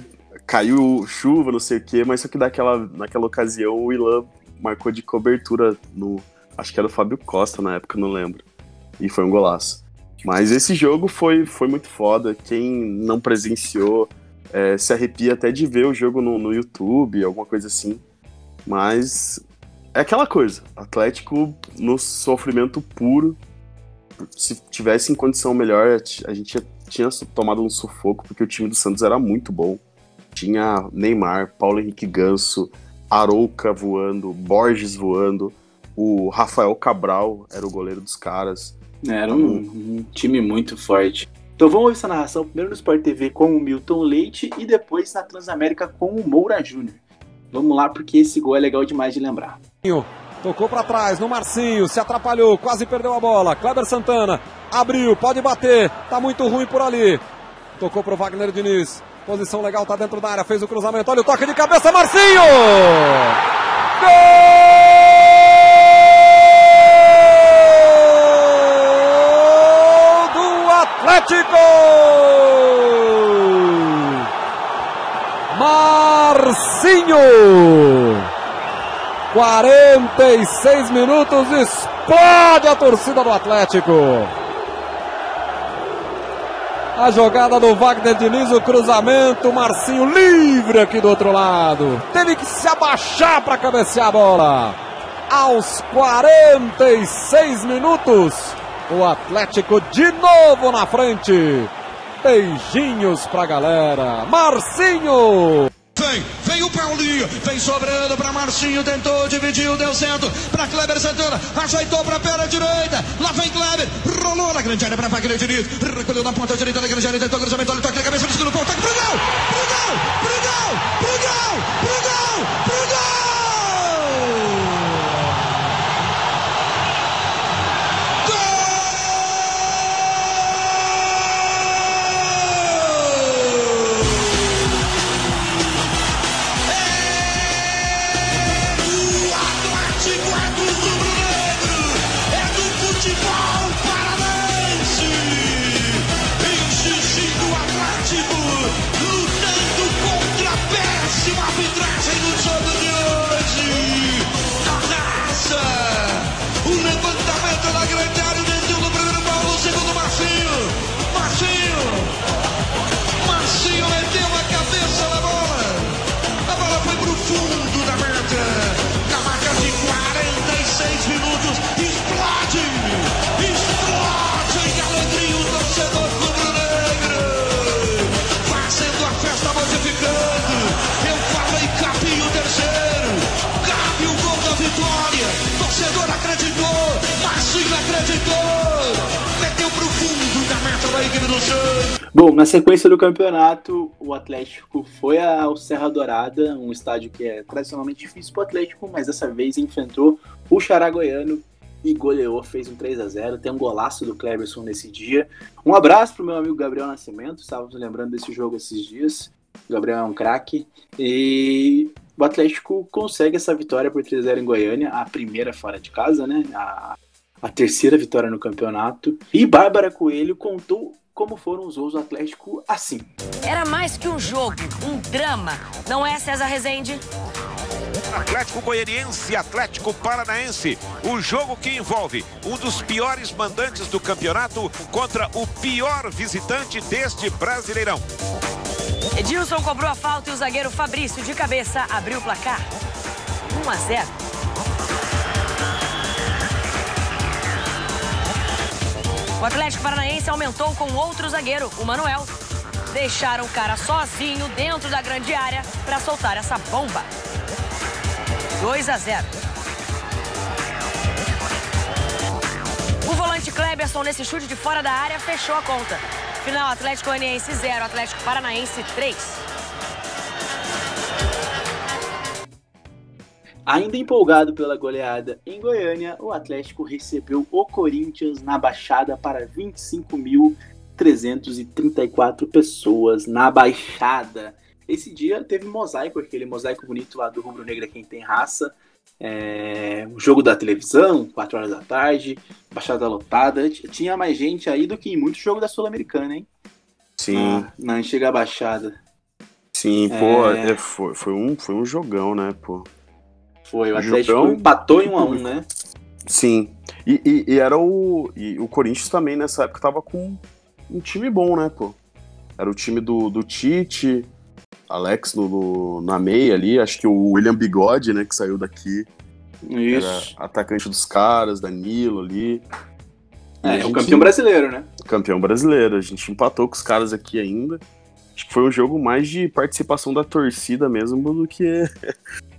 caiu chuva, não sei o quê, mas só que daquela, naquela ocasião o Ilan marcou de cobertura no. Acho que era o Fábio Costa na época, não lembro. E foi um golaço. Mas esse jogo foi, foi muito foda. Quem não presenciou é, se arrepia até de ver o jogo no, no YouTube, alguma coisa assim. Mas é aquela coisa. Atlético no sofrimento puro. Se tivesse em condição melhor, a gente tinha tomado um sufoco, porque o time do Santos era muito bom. Tinha Neymar, Paulo Henrique Ganso, Arouca voando, Borges voando, o Rafael Cabral era o goleiro dos caras. Era um, um time muito forte. Então vamos ouvir essa narração primeiro no Sport TV com o Milton Leite e depois na Transamérica com o Moura Júnior. Vamos lá, porque esse gol é legal demais de lembrar. Tocou para trás no Marcinho, se atrapalhou, quase perdeu a bola. Kleber Santana abriu, pode bater, tá muito ruim por ali. Tocou pro Wagner Diniz. Posição legal, tá dentro da área, fez o cruzamento. Olha o toque de cabeça, Marcinho! Gol do Atlético! Marcinho! 46 minutos, explode a torcida do Atlético. A jogada do Wagner Diniz, o cruzamento, Marcinho livre aqui do outro lado. Teve que se abaixar para cabecear a bola. Aos 46 minutos, o Atlético de novo na frente. Beijinhos pra galera. Marcinho! Vem, vem sobrando para Marcinho, tentou, dividiu, deu centro para Kleber Santana, ajeitou para a perna direita, lá vem Kleber, rolou na grande área para Wagner Diniz, recolheu na ponta direita da grande área, tentou cruzamento, olha toque na cabeça, no ponto, toque pro gol, pro gol, pro gol, pro gol, pro gol! Bom, na sequência do campeonato, o Atlético foi ao Serra Dourada, um estádio que é tradicionalmente difícil para o Atlético, mas dessa vez enfrentou o Xará Goiano e goleou, fez um 3 a 0 Tem um golaço do Cleberson nesse dia. Um abraço pro meu amigo Gabriel Nascimento, estávamos lembrando desse jogo esses dias. O Gabriel é um craque. E o Atlético consegue essa vitória por 3 a 0 em Goiânia, a primeira fora de casa, né? A, a terceira vitória no campeonato. E Bárbara Coelho contou como foram os gols do Atlético assim. Era mais que um jogo, um drama. Não é, César Rezende? Atlético Goianiense e Atlético Paranaense. O jogo que envolve um dos piores mandantes do campeonato contra o pior visitante deste Brasileirão. Edilson cobrou a falta e o zagueiro Fabrício de cabeça abriu o placar. 1 a 0. O Atlético Paranaense aumentou com outro zagueiro, o Manuel. Deixaram o cara sozinho dentro da grande área para soltar essa bomba. 2 a 0. O volante Kleberson, nesse chute de fora da área, fechou a conta. Final Atlético Goianiense 0, Atlético Paranaense 3. Ainda empolgado pela goleada em Goiânia, o Atlético recebeu o Corinthians na Baixada para 25.334 pessoas na Baixada. Esse dia teve mosaico, aquele mosaico bonito lá do Rubro Negra Quem Tem Raça. É, o jogo da televisão, 4 horas da tarde, Baixada Lotada. Tinha mais gente aí do que em muito jogo da Sul-Americana, hein? Sim. Na, na antiga Baixada. Sim, pô, é, foi, foi, um, foi um jogão, né, pô? Foi, o Atlético jogão... empatou em 1 um a 1 um, né? Sim. E, e, e, era o. E o Corinthians também nessa época tava com um time bom, né, pô? Era o time do, do Tite, Alex no, no, na meia ali, acho que o William Bigode, né, que saiu daqui. Isso. Era atacante dos caras, Danilo ali. É, é o campeão brasileiro, né? Campeão brasileiro. A gente empatou com os caras aqui ainda. Acho que foi um jogo mais de participação da torcida mesmo do que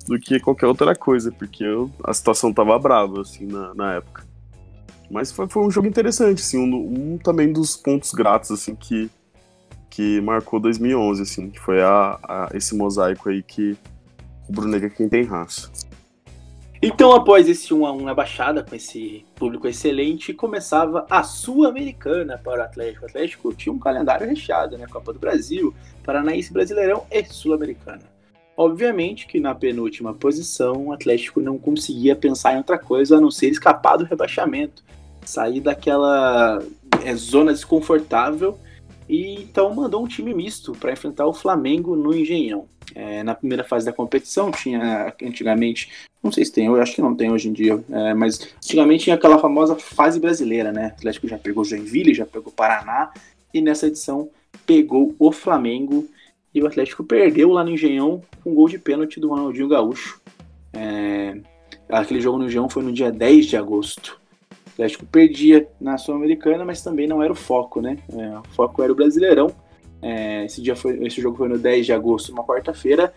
do que qualquer outra coisa, porque eu, a situação tava brava, assim, na, na época. Mas foi, foi um jogo interessante, assim, um, um também dos pontos gratos, assim, que, que marcou 2011, assim, que foi a, a esse mosaico aí que o Bruno é quem tem raça. Então, após esse 1x1 na Baixada, com esse público excelente, começava a Sul-Americana para o Atlético. O Atlético tinha um calendário recheado, né? Copa do Brasil, Paranaense Brasileirão e Sul-Americana. Obviamente que na penúltima posição o Atlético não conseguia pensar em outra coisa a não ser escapar do rebaixamento, sair daquela é, zona desconfortável e então mandou um time misto para enfrentar o Flamengo no Engenhão. É, na primeira fase da competição tinha antigamente, não sei se tem, eu acho que não tem hoje em dia, é, mas antigamente tinha aquela famosa fase brasileira, né? O Atlético já pegou Joinville, já pegou Paraná e nessa edição pegou o Flamengo e o Atlético perdeu lá no Engenhão com um gol de pênalti do Ronaldinho Gaúcho. É, aquele jogo no Engenhão foi no dia 10 de agosto. Atlético perdia na Sul-Americana, mas também não era o foco, né? É, o foco era o Brasileirão. É, esse, dia foi, esse jogo foi no 10 de agosto, uma quarta-feira.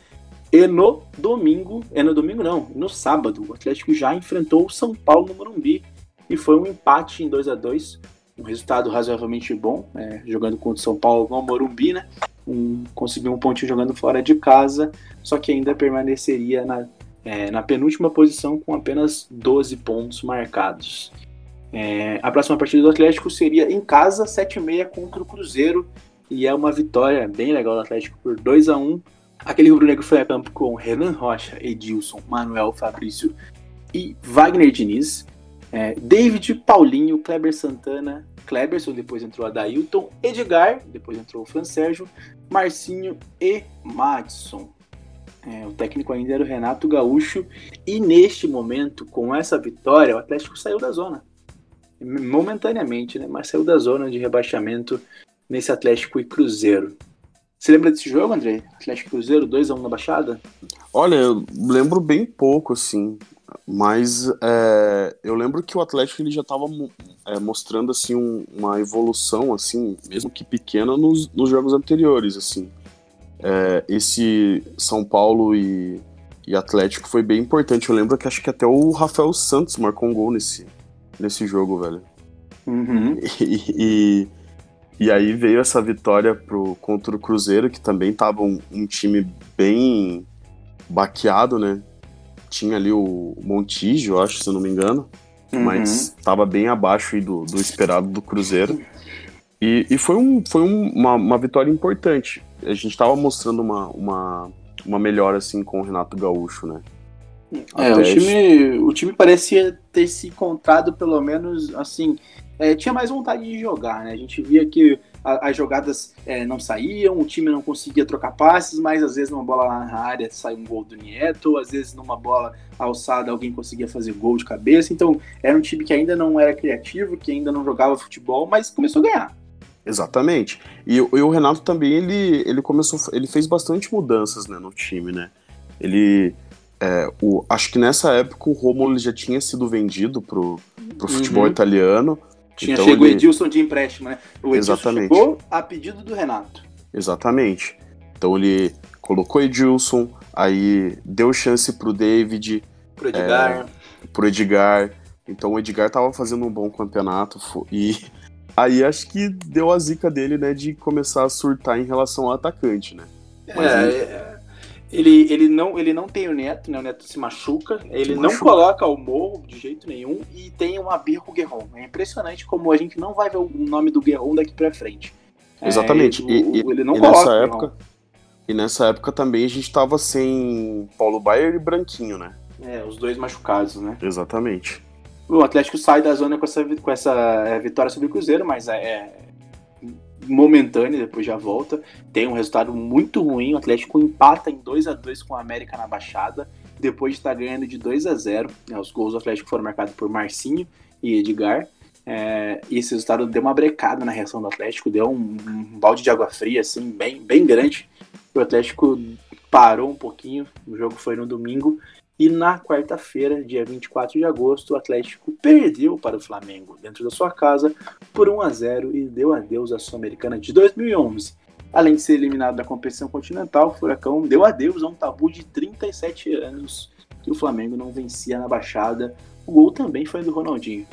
E no domingo, é no domingo não, no sábado, o Atlético já enfrentou o São Paulo no Morumbi. E foi um empate em 2 a 2 um resultado razoavelmente bom, é, jogando contra o São Paulo no Morumbi, né? Um, conseguiu um pontinho jogando fora de casa, só que ainda permaneceria na, é, na penúltima posição com apenas 12 pontos marcados. É, a próxima partida do Atlético seria em casa, 7h30 contra o Cruzeiro. E é uma vitória bem legal do Atlético por 2 a 1 Aquele rubro-negro foi a campo com Renan Rocha, Edilson, Manuel Fabrício e Wagner Diniz. É, David, Paulinho, Kleber Santana, Kleberson, depois entrou Adailton, Edgar, depois entrou o Fran Sérgio, Marcinho e Madison. É, o técnico ainda era o Renato Gaúcho. E neste momento, com essa vitória, o Atlético saiu da zona momentaneamente, né? Mas saiu da zona de rebaixamento nesse Atlético e Cruzeiro. Você lembra desse jogo, André? Atlético Cruzeiro, 2x1 na Baixada? Olha, eu lembro bem pouco, assim. Mas é, eu lembro que o Atlético ele já estava é, mostrando assim um, uma evolução, assim, mesmo que pequena, nos, nos jogos anteriores, assim. É, esse São Paulo e, e Atlético foi bem importante. Eu lembro que acho que até o Rafael Santos marcou um gol nesse, nesse jogo, velho. Uhum. E, e, e, aí veio essa vitória pro, contra o Cruzeiro, que também tava um, um time bem baqueado, né? Tinha ali o Montijo, acho, se eu não me engano, Uhum. mas estava bem abaixo aí do, do esperado do Cruzeiro. E, e foi, um, foi um- uma, uma vitória importante. A gente estava mostrando uma, uma, uma melhora assim com o Renato Gaúcho, né? É, o time, o time parecia ter se encontrado, pelo menos, assim, é, tinha mais vontade de jogar, né? A gente via que a- as jogadas é, não saíam, o time não conseguia trocar passes, mas às vezes numa bola lá na área saiu um gol do Nieto, às vezes numa bola alçada alguém conseguia fazer gol de cabeça, então era um time que ainda não era criativo, que ainda não jogava futebol, mas começou a ganhar. Exatamente. E, o- e o Renato também, ele, ele começou, ele fez bastante mudanças né, no time, né? Ele, é, o, acho que nessa época o Romulo já tinha sido vendido pro, pro futebol Uhum. italiano. Tinha Então chegado o ele- Edilson de empréstimo, né? O Edilson Exatamente. chegou a pedido do Renato. Exatamente. Então ele colocou Edilson, aí deu chance pro David, Pro Edgar. pro Edgar. Então o Edgar tava fazendo um bom campeonato e aí acho que deu a zica dele, né, de começar a surtar em relação ao atacante, né? Mas É, ele- é, ele, ele, não, ele não tem o Neto, né? O Neto se machuca. Ele não machuca. coloca o Morro de jeito nenhum e tem uma birra com o Guerron. É impressionante como a gente não vai ver o nome do Guerron daqui pra frente. É, Exatamente. o- E, o- ele não e coloca nessa época, Guerron. e nessa época também a gente tava sem Paulo Baier e Branquinho, né? É, os dois machucados, né? Exatamente. O Atlético sai da zona com essa, com essa é, vitória sobre o Cruzeiro, mas é, é momentânea, depois já volta. Tem um resultado muito ruim. O Atlético empata em 2 a 2 com o América na Baixada, depois de estar ganhando de 2 a 0 né, Os gols do Atlético foram marcados por Marcinho e Edgar. É, e esse resultado deu uma brecada na reação do Atlético, deu um, um balde de água fria, assim, bem, bem grande. O Atlético parou um pouquinho, o jogo foi no domingo, e na quarta-feira, dia 24 de agosto, o Atlético perdeu para o Flamengo dentro da sua casa por 1 a 0 e deu adeus à Sul-Americana de 2011. Além de ser eliminado da competição continental, o Furacão deu adeus a um tabu de 37 anos que o Flamengo não vencia na Baixada. O gol também foi do Ronaldinho.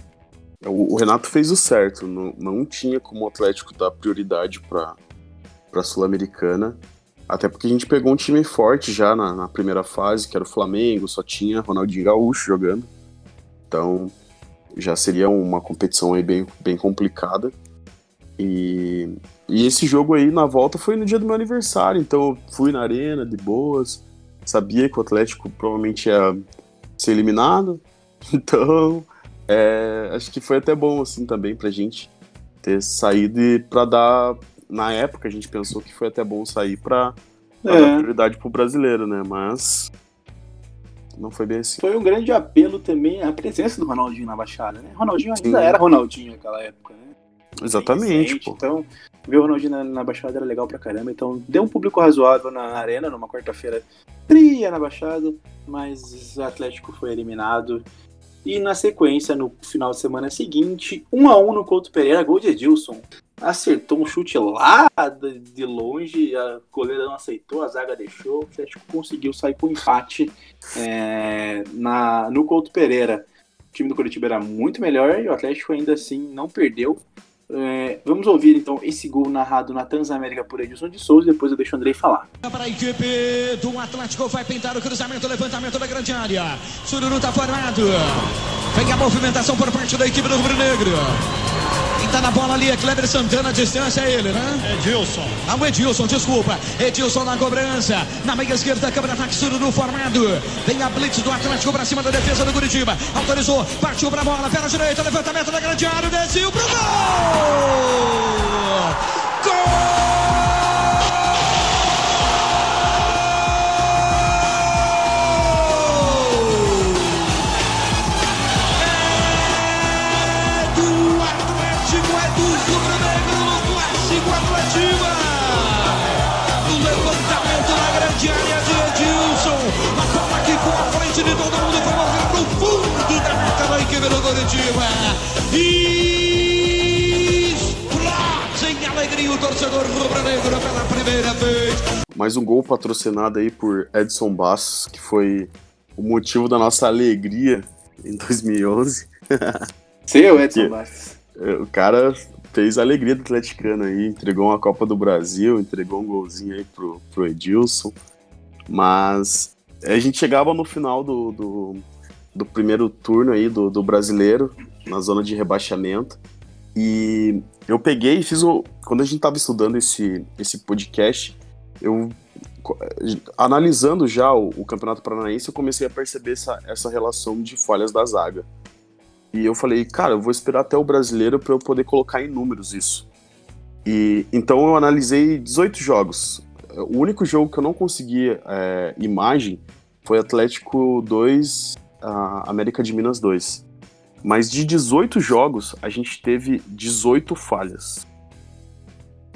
O, Renato fez o certo, não, não tinha como o Atlético dar prioridade para a Sul-Americana, até porque a gente pegou um time forte já na, na primeira fase, que era o Flamengo, só tinha Ronaldinho Gaúcho jogando, então já seria uma competição aí bem, bem complicada. E, e esse jogo aí na volta foi no dia do meu aniversário, então eu fui na arena de boas, sabia que o Atlético provavelmente ia ser eliminado, então é, acho que foi até bom assim também pra gente ter saído e pra dar. Na época a gente pensou que foi até bom sair pra, pra É. dar prioridade pro brasileiro, né? Mas não foi bem assim. Foi um grande apelo também a presença do Ronaldinho na Baixada, né? Ronaldinho ainda Sim. era Ronaldinho naquela época, né? Exatamente, recente. Então, ver o Ronaldinho na, na Baixada era legal pra caramba. Então, deu um público razoável na arena, numa quarta-feira fria na Baixada, mas o Atlético foi eliminado. E na sequência, no final de semana seguinte, 1 a 1 no Couto Pereira, gol de Edilson. Acertou um chute lá de longe, a goleira não aceitou, a zaga deixou, o Atlético conseguiu sair com empate é, na, no Couto Pereira. O time do Curitiba era muito melhor e o Atlético ainda assim não perdeu. É, vamos ouvir então esse gol narrado na Transamérica por Edilson de Souza e depois eu deixo o Andrei falar. Para a equipe do Atlético vai pintar o cruzamento, levantamento da grande área. Sururu tá formado. Vem a movimentação por parte da equipe do Rubro Negro. Quem tá na bola ali é Kleber Santana, a distância é ele, né? Edilson. Ah, o Edilson, desculpa. Edilson na cobrança. Na meia esquerda, câmera ataque, Sururu formado. Vem a blitz do Atlético pra cima da defesa do Curitiba. Autorizou, partiu pra bola, pé na direita, levantamento da grande área, desceu pro gol! É de todo mundo foi morrer pro fundo da meta da equipe do Curitiba. E torcedor rubro-negro pela primeira vez. Mais um gol patrocinado aí por Edson Bastos, que foi o motivo da nossa alegria em 2011. Seu Edson Bastos. É, O cara fez a alegria do atleticano aí, entregou uma Copa do Brasil, entregou um golzinho aí pro, pro Edilson. Mas a gente chegava no final do, do, do primeiro turno aí do, do brasileiro, na zona de rebaixamento. E eu peguei e fiz o. Quando a gente estava estudando esse, esse podcast, eu. Analisando já o, o, Campeonato Paranaense, eu comecei a perceber essa, essa relação de falhas da zaga. E eu falei, cara, eu vou esperar até o brasileiro para eu poder colocar em números isso. E então eu analisei 18 jogos. O único jogo que eu não consegui é, imagem foi Atlético 2, América de Minas 2. Mas de 18 jogos, a gente teve 18 falhas.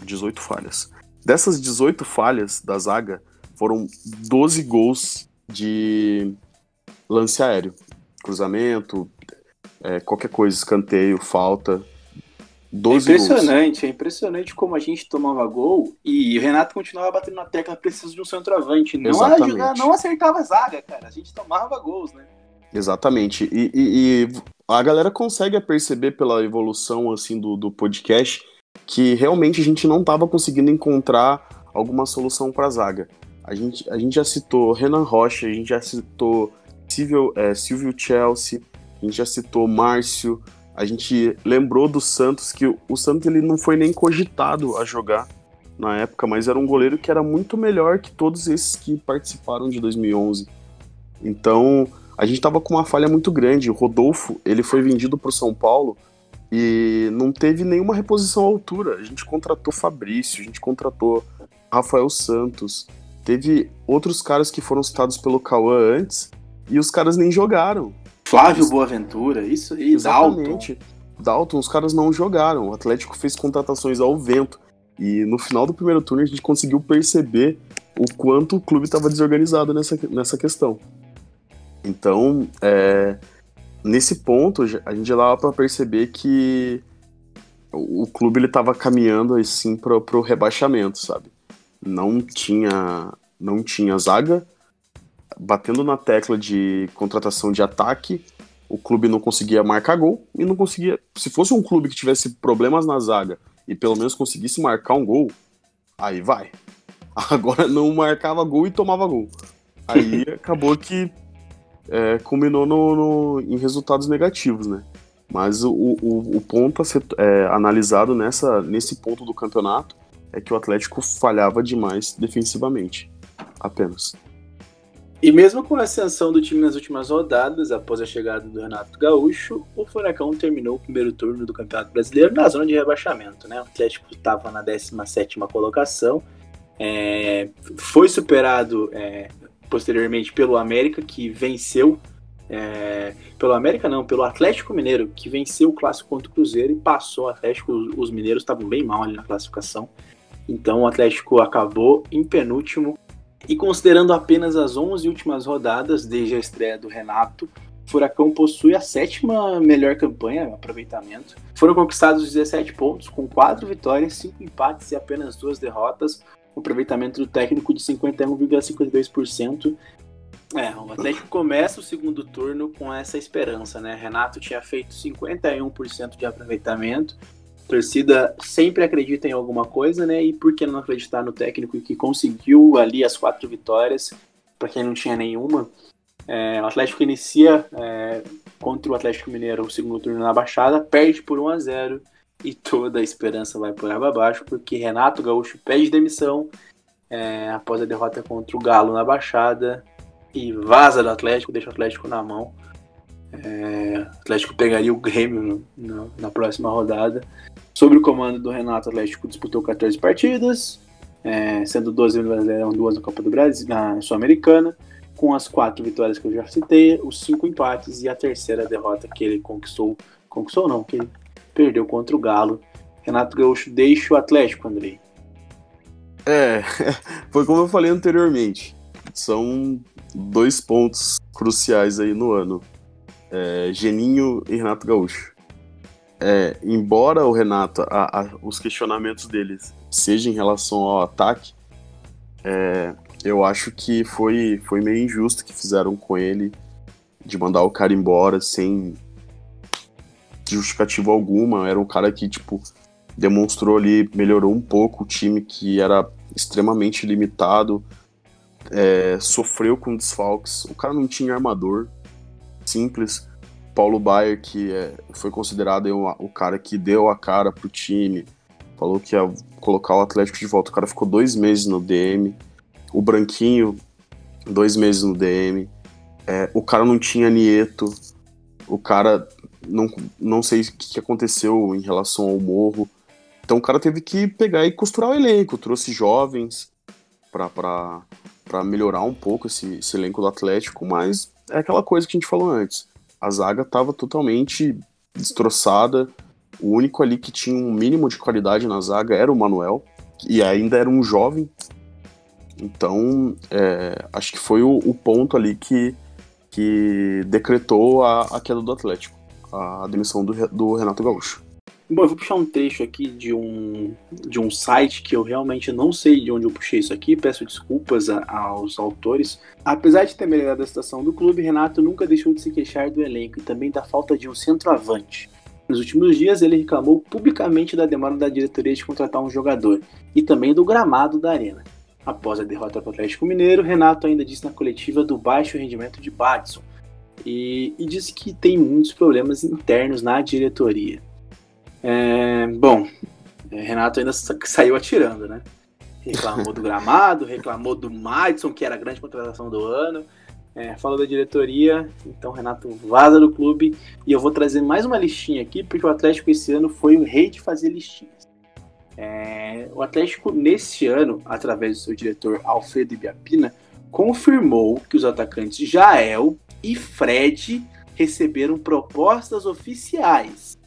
18 falhas. Dessas 18 falhas da zaga, foram 12 gols de lance aéreo. Cruzamento, é, qualquer coisa, escanteio, falta. 12 é impressionante, gols. é impressionante como a gente tomava gol e o Renato continuava batendo na tecla preciso de um centroavante. Não, ajudar, não acertava a zaga, cara. A gente tomava gols, né? Exatamente. E, e, e, a galera consegue perceber pela evolução assim do, do podcast que realmente a gente não estava conseguindo encontrar alguma solução para a zaga. A gente, a gente já citou Renan Rocha, a gente já citou Silvio, é, Silvio Chelsea, a gente já citou Márcio, a gente lembrou do Santos que o Santos ele não foi nem cogitado a jogar na época, mas era um goleiro que era muito melhor que todos esses que participaram de 2011. Então, a gente estava com uma falha muito grande. O Rodolfo, ele foi vendido para o São Paulo e não teve nenhuma reposição à altura. A gente contratou Fabrício, a gente contratou Rafael Santos. Teve outros caras que foram citados pelo Cauã antes e os caras nem jogaram. Flávio Boaventura, isso aí, Exatamente. Dalton. Dalton, os caras não jogaram. O Atlético fez contratações ao vento. E no final do primeiro turno a gente conseguiu perceber o quanto o clube estava desorganizado nessa, nessa questão. Então, é, nesse ponto, a gente já dava para perceber que o clube ele estava caminhando assim para o rebaixamento, sabe? Não tinha, não tinha zaga, batendo na tecla de contratação de ataque, o clube não conseguia marcar gol e não conseguia. Se fosse um clube que tivesse problemas na zaga e pelo menos conseguisse marcar um gol, aí vai. Agora não marcava gol e tomava gol. Aí acabou que é, culminou no, no, em resultados negativos, né? Mas o, o, o ponto a ser é, analisado nessa, nesse ponto do campeonato é que o Atlético falhava demais defensivamente, apenas. E mesmo com a ascensão do time nas últimas rodadas, após a chegada do Renato Gaúcho, o Furacão terminou o primeiro turno do Campeonato Brasileiro na zona de rebaixamento. Né? O Atlético estava na 17 colocação, é, foi superado é, posteriormente pelo América, que venceu. É, pelo América não, pelo Atlético Mineiro, que venceu o clássico contra o Cruzeiro e passou o Atlético. Os mineiros estavam bem mal ali na classificação. Então o Atlético acabou em penúltimo. E considerando apenas as 11 últimas rodadas desde a estreia do Renato, Furacão possui a sétima melhor campanha, aproveitamento. Foram conquistados 17 pontos, com 4 vitórias, 5 empates e apenas 2 derrotas, aproveitamento do técnico de 51,52%. É, o Atlético começa o segundo turno com essa esperança, né? Renato tinha feito 51% de aproveitamento. Torcida sempre acredita em alguma coisa, né? E por que não acreditar no técnico que conseguiu ali as quatro vitórias, para quem não tinha nenhuma? É, o Atlético inicia é, contra o Atlético Mineiro o segundo turno na Baixada, perde por 1 a 0 e toda a esperança vai por água abaixo, porque Renato Gaúcho pede demissão é, após a derrota contra o Galo na Baixada e vaza do Atlético, deixa o Atlético na mão. É, o Atlético pegaria o Grêmio no, no, na próxima rodada. Sobre o comando do Renato, o Atlético disputou 14 partidas, é, sendo 12 no Brasileirão, duas na Copa do Brasil, na Sul-Americana, com as quatro vitórias que eu já citei, os cinco empates e a terceira derrota que ele conquistou. Conquistou não, que ele perdeu contra o Galo. Renato Gaúcho deixa o Atlético, Andrei. É, foi como eu falei anteriormente. São dois pontos cruciais aí no ano. É, Geninho e Renato Gaúcho. É, embora o Renato, a, a, os questionamentos deles sejam em relação ao ataque, é, eu acho que foi, foi meio injusto que fizeram com ele de mandar o cara embora sem justificativa alguma. Era um cara que, tipo, demonstrou ali, melhorou um pouco o time que era extremamente limitado. é, sofreu com desfalques. O cara não tinha armador. Simples. Paulo Baier, que é, foi considerado o, cara que deu a cara pro time, falou que ia colocar o Atlético de volta. O cara ficou dois meses no DM. O Branquinho, dois meses no DM. É, o cara não tinha Nieto. O cara não, não sei o que aconteceu em relação ao morro. Então o cara teve que pegar e costurar o elenco. Trouxe jovens para melhorar um pouco esse, esse elenco do Atlético, mas é aquela coisa que a gente falou antes a zaga estava totalmente destroçada. O único ali que tinha um mínimo de qualidade na zaga era o Manuel, e ainda era um jovem. Então, é, acho que foi o, o, ponto ali que, que decretou a, a queda do Atlético, a demissão do, do Renato Gaúcho. Bom, eu vou puxar um trecho aqui de um, de um site que eu realmente não sei de onde eu puxei isso aqui, peço desculpas a, aos autores. Apesar de ter melhorado a situação do clube, Renato nunca deixou de se queixar do elenco e também da falta de um centroavante. Nos últimos dias, ele reclamou publicamente da demora da diretoria de contratar um jogador e também do gramado da arena. Após a derrota para o Atlético Mineiro, Renato ainda disse na coletiva do baixo rendimento de Badson e, e disse que tem muitos problemas internos na diretoria. É, bom, é, Renato ainda saiu atirando, né? Reclamou do gramado, reclamou do Madison, que era a grande contratação do ano. É, falou da diretoria, então Renato vaza do clube. E eu vou trazer mais uma listinha aqui, porque o Atlético esse ano foi o rei de fazer listinhas. É, o Atlético, nesse ano, através do seu diretor Alfredo Ibiapina, confirmou que os atacantes Jael e Fred receberam propostas oficiais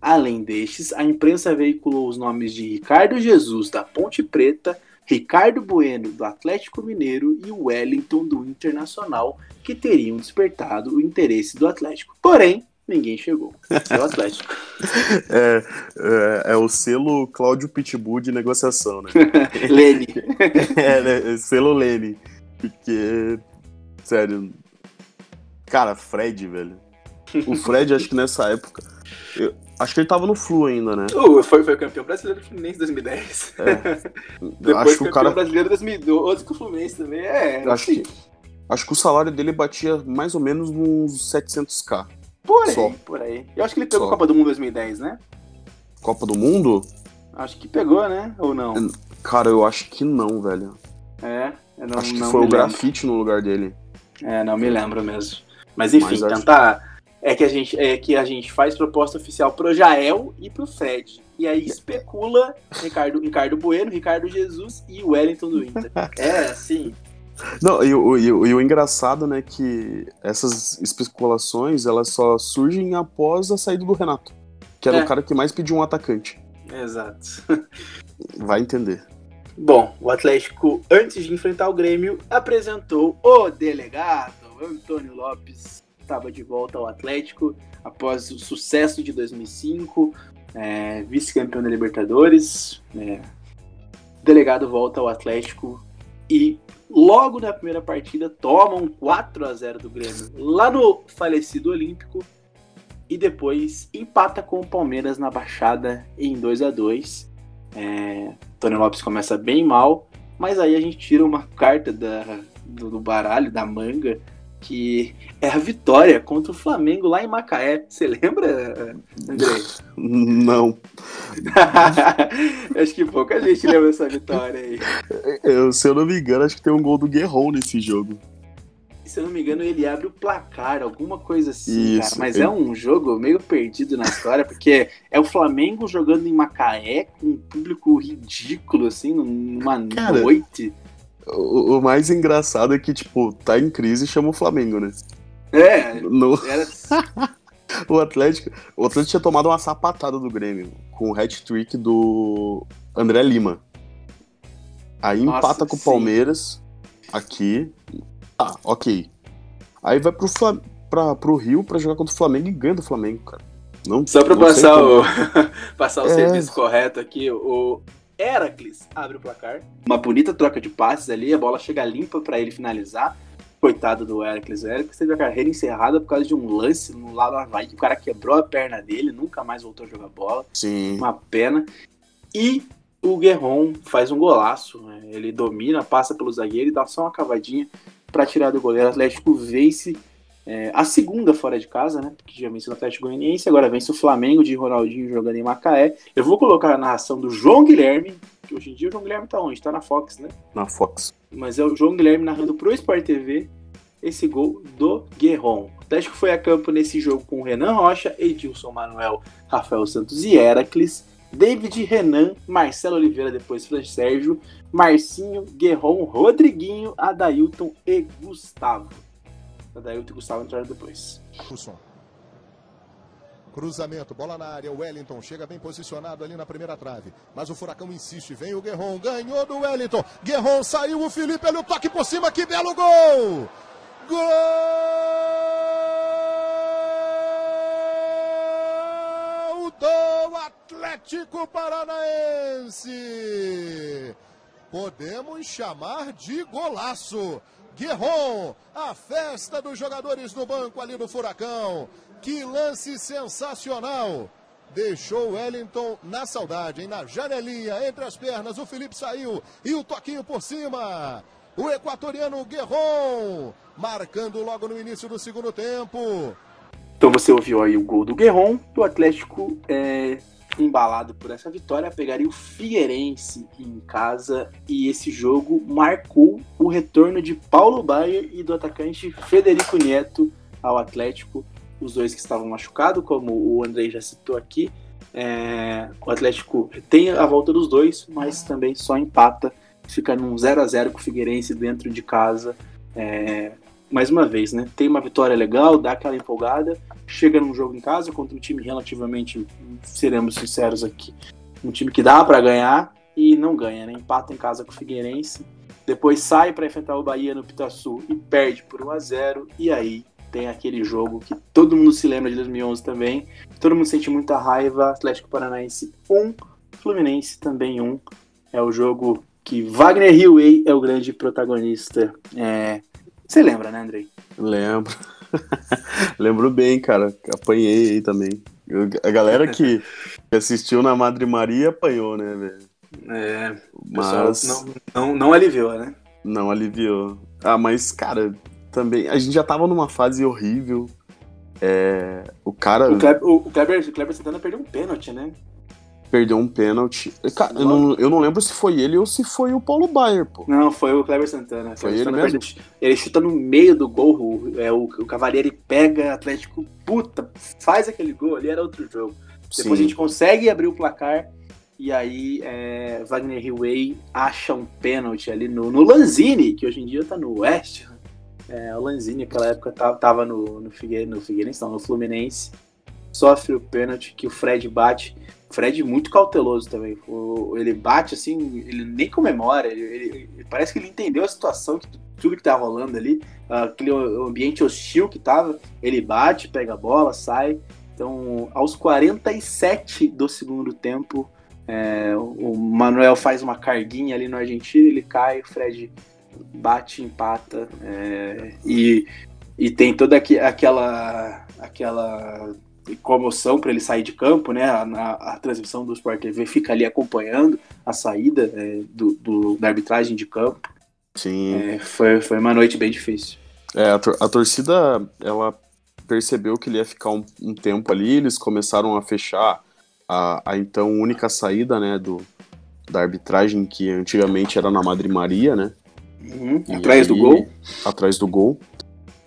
Além destes, a imprensa veiculou os nomes de Ricardo Jesus, da Ponte Preta, Ricardo Bueno, do Atlético Mineiro e Wellington, do Internacional, que teriam despertado o interesse do Atlético. Porém, ninguém chegou. É o Atlético. é, é, é, o selo Cláudio Pitbull de negociação, né? Lene. é, né? Selo Lene. Porque, sério. Cara, Fred, velho. O Fred, acho que nessa época. Eu, Acho que ele tava no Flu ainda, né? Uh, foi, foi campeão brasileiro do Fluminense em 2010. É. Depois acho que o cara... brasileiro em 2012 com o Fluminense também. É, acho que, acho que o salário dele batia mais ou menos uns 700k. Por aí, Só. por aí. Eu acho que ele pegou Só. a Copa do Mundo 2010, né? Copa do Mundo? Acho que pegou, né? Ou não? Cara, eu acho que não, velho. É? Não, acho que foi o grafite no lugar dele. É, não me lembro mesmo. Mas enfim, Mas tentar... Acho é que a gente, é que a gente faz proposta oficial pro Jael e pro Fred. E aí especula Ricardo, Ricardo Bueno, Ricardo Jesus e o Wellington do Inter. É, assim. Não, e o, e, o, e o engraçado, né, que essas especulações, elas só surgem após a saída do Renato, que era é. o cara que mais pediu um atacante. Exato. Vai entender. Bom, o Atlético, antes de enfrentar o Grêmio, apresentou o delegado Antônio Lopes estava de volta ao Atlético após o sucesso de 2005, é, vice-campeão da Libertadores. É, delegado volta ao Atlético e logo na primeira partida toma um 4 a 0 do Grêmio lá no falecido Olímpico e depois empata com o Palmeiras na Baixada em 2 a 2 é, Tony Lopes começa bem mal, mas aí a gente tira uma carta da, do, do baralho, da manga, que é a vitória contra o Flamengo lá em Macaé. Você lembra, André? Não. acho que pouca gente lembra dessa vitória aí. Eu, se eu não me engano, acho que tem um gol do Guerrón nesse jogo. Se eu não me engano, ele abre o placar, alguma coisa assim, Isso, cara. Mas é um jogo meio perdido na história, porque é o Flamengo jogando em Macaé com um público ridículo, assim, numa cara, noite. O, o, mais engraçado é que, tipo, tá em crise e chama o Flamengo, né? É. No... Era... o Atlético. O Atlético tinha tomado uma sapatada do Grêmio com o hat-trick do André Lima. Aí Nossa, empata com o Palmeiras aqui. Ah, ok. Aí vai pro, Flam... pra, pro Rio pra jogar contra o Flamengo e ganha do Flamengo, cara. Não, Só pra não passar, o... passar o é... serviço correto aqui, o, Heracles abre o placar. Uma bonita troca de passes ali, a bola chega limpa para ele finalizar. Coitado do Heracles. O Heracles teve a carreira encerrada por causa de um lance no lado do Havaí. O cara quebrou a perna dele, nunca mais voltou a jogar bola. Sim. Uma pena. E o Guerron faz um golaço. Né? Ele domina, passa pelo zagueiro e dá só uma cavadinha para tirar do goleiro. O Atlético vence é, a segunda fora de casa, né? Porque já venceu o Atlético Goianiense, agora vence o Flamengo de Ronaldinho jogando em Macaé. Eu vou colocar a narração do João Guilherme, que hoje em dia o João Guilherme tá onde? Tá na Fox, né? Na Fox. Mas é o João Guilherme narrando pro Sport TV esse gol do Guerron. O Atlético foi a campo nesse jogo com Renan Rocha, Edilson Manuel, Rafael Santos e Heracles. David Renan, Marcelo Oliveira, depois Fran Sérgio, Marcinho, Guerron, Rodriguinho, Adailton e Gustavo. Adailton e Gustavo entraram depois. Cruzamento, bola na área, Wellington chega bem posicionado ali na primeira trave. Mas o Furacão insiste, vem o Guerron, ganhou do Wellington. Guerron saiu, o Felipe, olha o toque por cima, que belo gol! Gol do Atlético Paranaense! Podemos chamar de golaço. Guerron, a festa dos jogadores no banco ali do Furacão. Que lance sensacional! Deixou o Wellington na saudade, hein? na janelinha, entre as pernas. O Felipe saiu e o toquinho por cima. O equatoriano Guerron, marcando logo no início do segundo tempo. Então você ouviu aí o gol do Guerron. O Atlético, é, embalado por essa vitória, pegaria o Figueirense em casa. E esse jogo marcou o retorno de Paulo Baier e do atacante Federico Neto ao Atlético os dois que estavam machucados, como o Andrei já citou aqui. É, o Atlético tem a volta dos dois, mas também só empata, fica num 0 a 0 com o Figueirense dentro de casa. É, mais uma vez, né? Tem uma vitória legal, dá aquela empolgada, chega num jogo em casa contra um time relativamente, seremos sinceros aqui, um time que dá para ganhar e não ganha, né? Empata em casa com o Figueirense, depois sai para enfrentar o Bahia no Pitaçu e perde por 1 a 0 e aí tem aquele jogo que todo mundo se lembra de 2011 também. Todo mundo sente muita raiva. Atlético Paranaense 1, Fluminense também 1. É o jogo que Wagner Hillway é o grande protagonista. É... Você lembra, né, Andrei? Lembro. Lembro bem, cara. Apanhei aí também. A galera que assistiu na Madre Maria apanhou, né, velho? É. Mas. Não, não, não aliviou, né? Não aliviou. Ah, mas, cara, também. A gente já tava numa fase horrível. É, o cara. O Kleber, o Kleber, o Kleber Santana perdeu um pênalti, né? Perdeu um pênalti. Cara, eu não, eu não lembro se foi ele ou se foi o Paulo Baier, pô. Não, foi o Kleber Santana. Foi ele Santana mesmo? Ele chuta no meio do gol, o, é, o, o Cavalieri pega, Atlético, puta, faz aquele gol ali, era outro jogo. Depois Sim. a gente consegue abrir o placar e aí é, Wagner Hillway acha um pênalti ali no, no Lanzini, que hoje em dia tá no West. É, o Lanzini, naquela época, tava, tava no, no, Figue, no Figueirense, não, no Fluminense. Sofre o pênalti que o Fred bate. Fred muito cauteloso também. O- ele bate assim, ele nem comemora. Ele, ele- parece que ele entendeu a situação, que, tudo que tá rolando ali, aquele ambiente hostil que tava. Ele bate, pega a bola, sai. Então, aos 47 do segundo tempo, é, o Manuel faz uma carguinha ali no Argentina, ele cai, o Fred bate, empata é, e, e tem toda aquela aquela comoção para ele sair de campo, né? A, a- a transmissão do Sport TV fica ali acompanhando a saída é, do, do- da arbitragem de campo. Sim. É, foi, foi uma noite bem difícil. É, a, tor- a torcida, ela percebeu que ele ia ficar um, um tempo ali, eles começaram a fechar a, a então única saída, né, do, da arbitragem, que antigamente era na Madre Maria, né? Uhum, Atrás do aí- gol. Atrás do gol.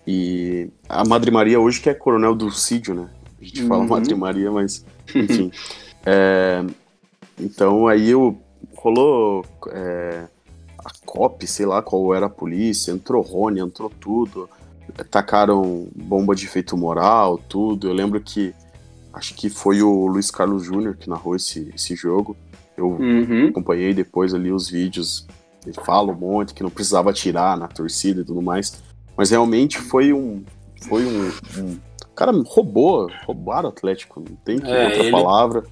E a Madre Maria hoje que é coronel do Cídio, né? A gente fala Uhum. Madre Maria, mas enfim. É, então aí o, rolou é, a COP, sei lá qual era a polícia, entrou Rony, entrou tudo. Tacaram bomba de efeito moral, tudo. Eu lembro que acho que foi o Luiz Carlos Júnior que narrou esse, esse jogo. Eu Uhum. acompanhei depois ali os vídeos. Ele fala um monte que não precisava atirar na torcida e tudo mais. Mas realmente foi um. Foi um. um- cara roubou, roubaram o Atlético, não tem que É, outra ele- palavra.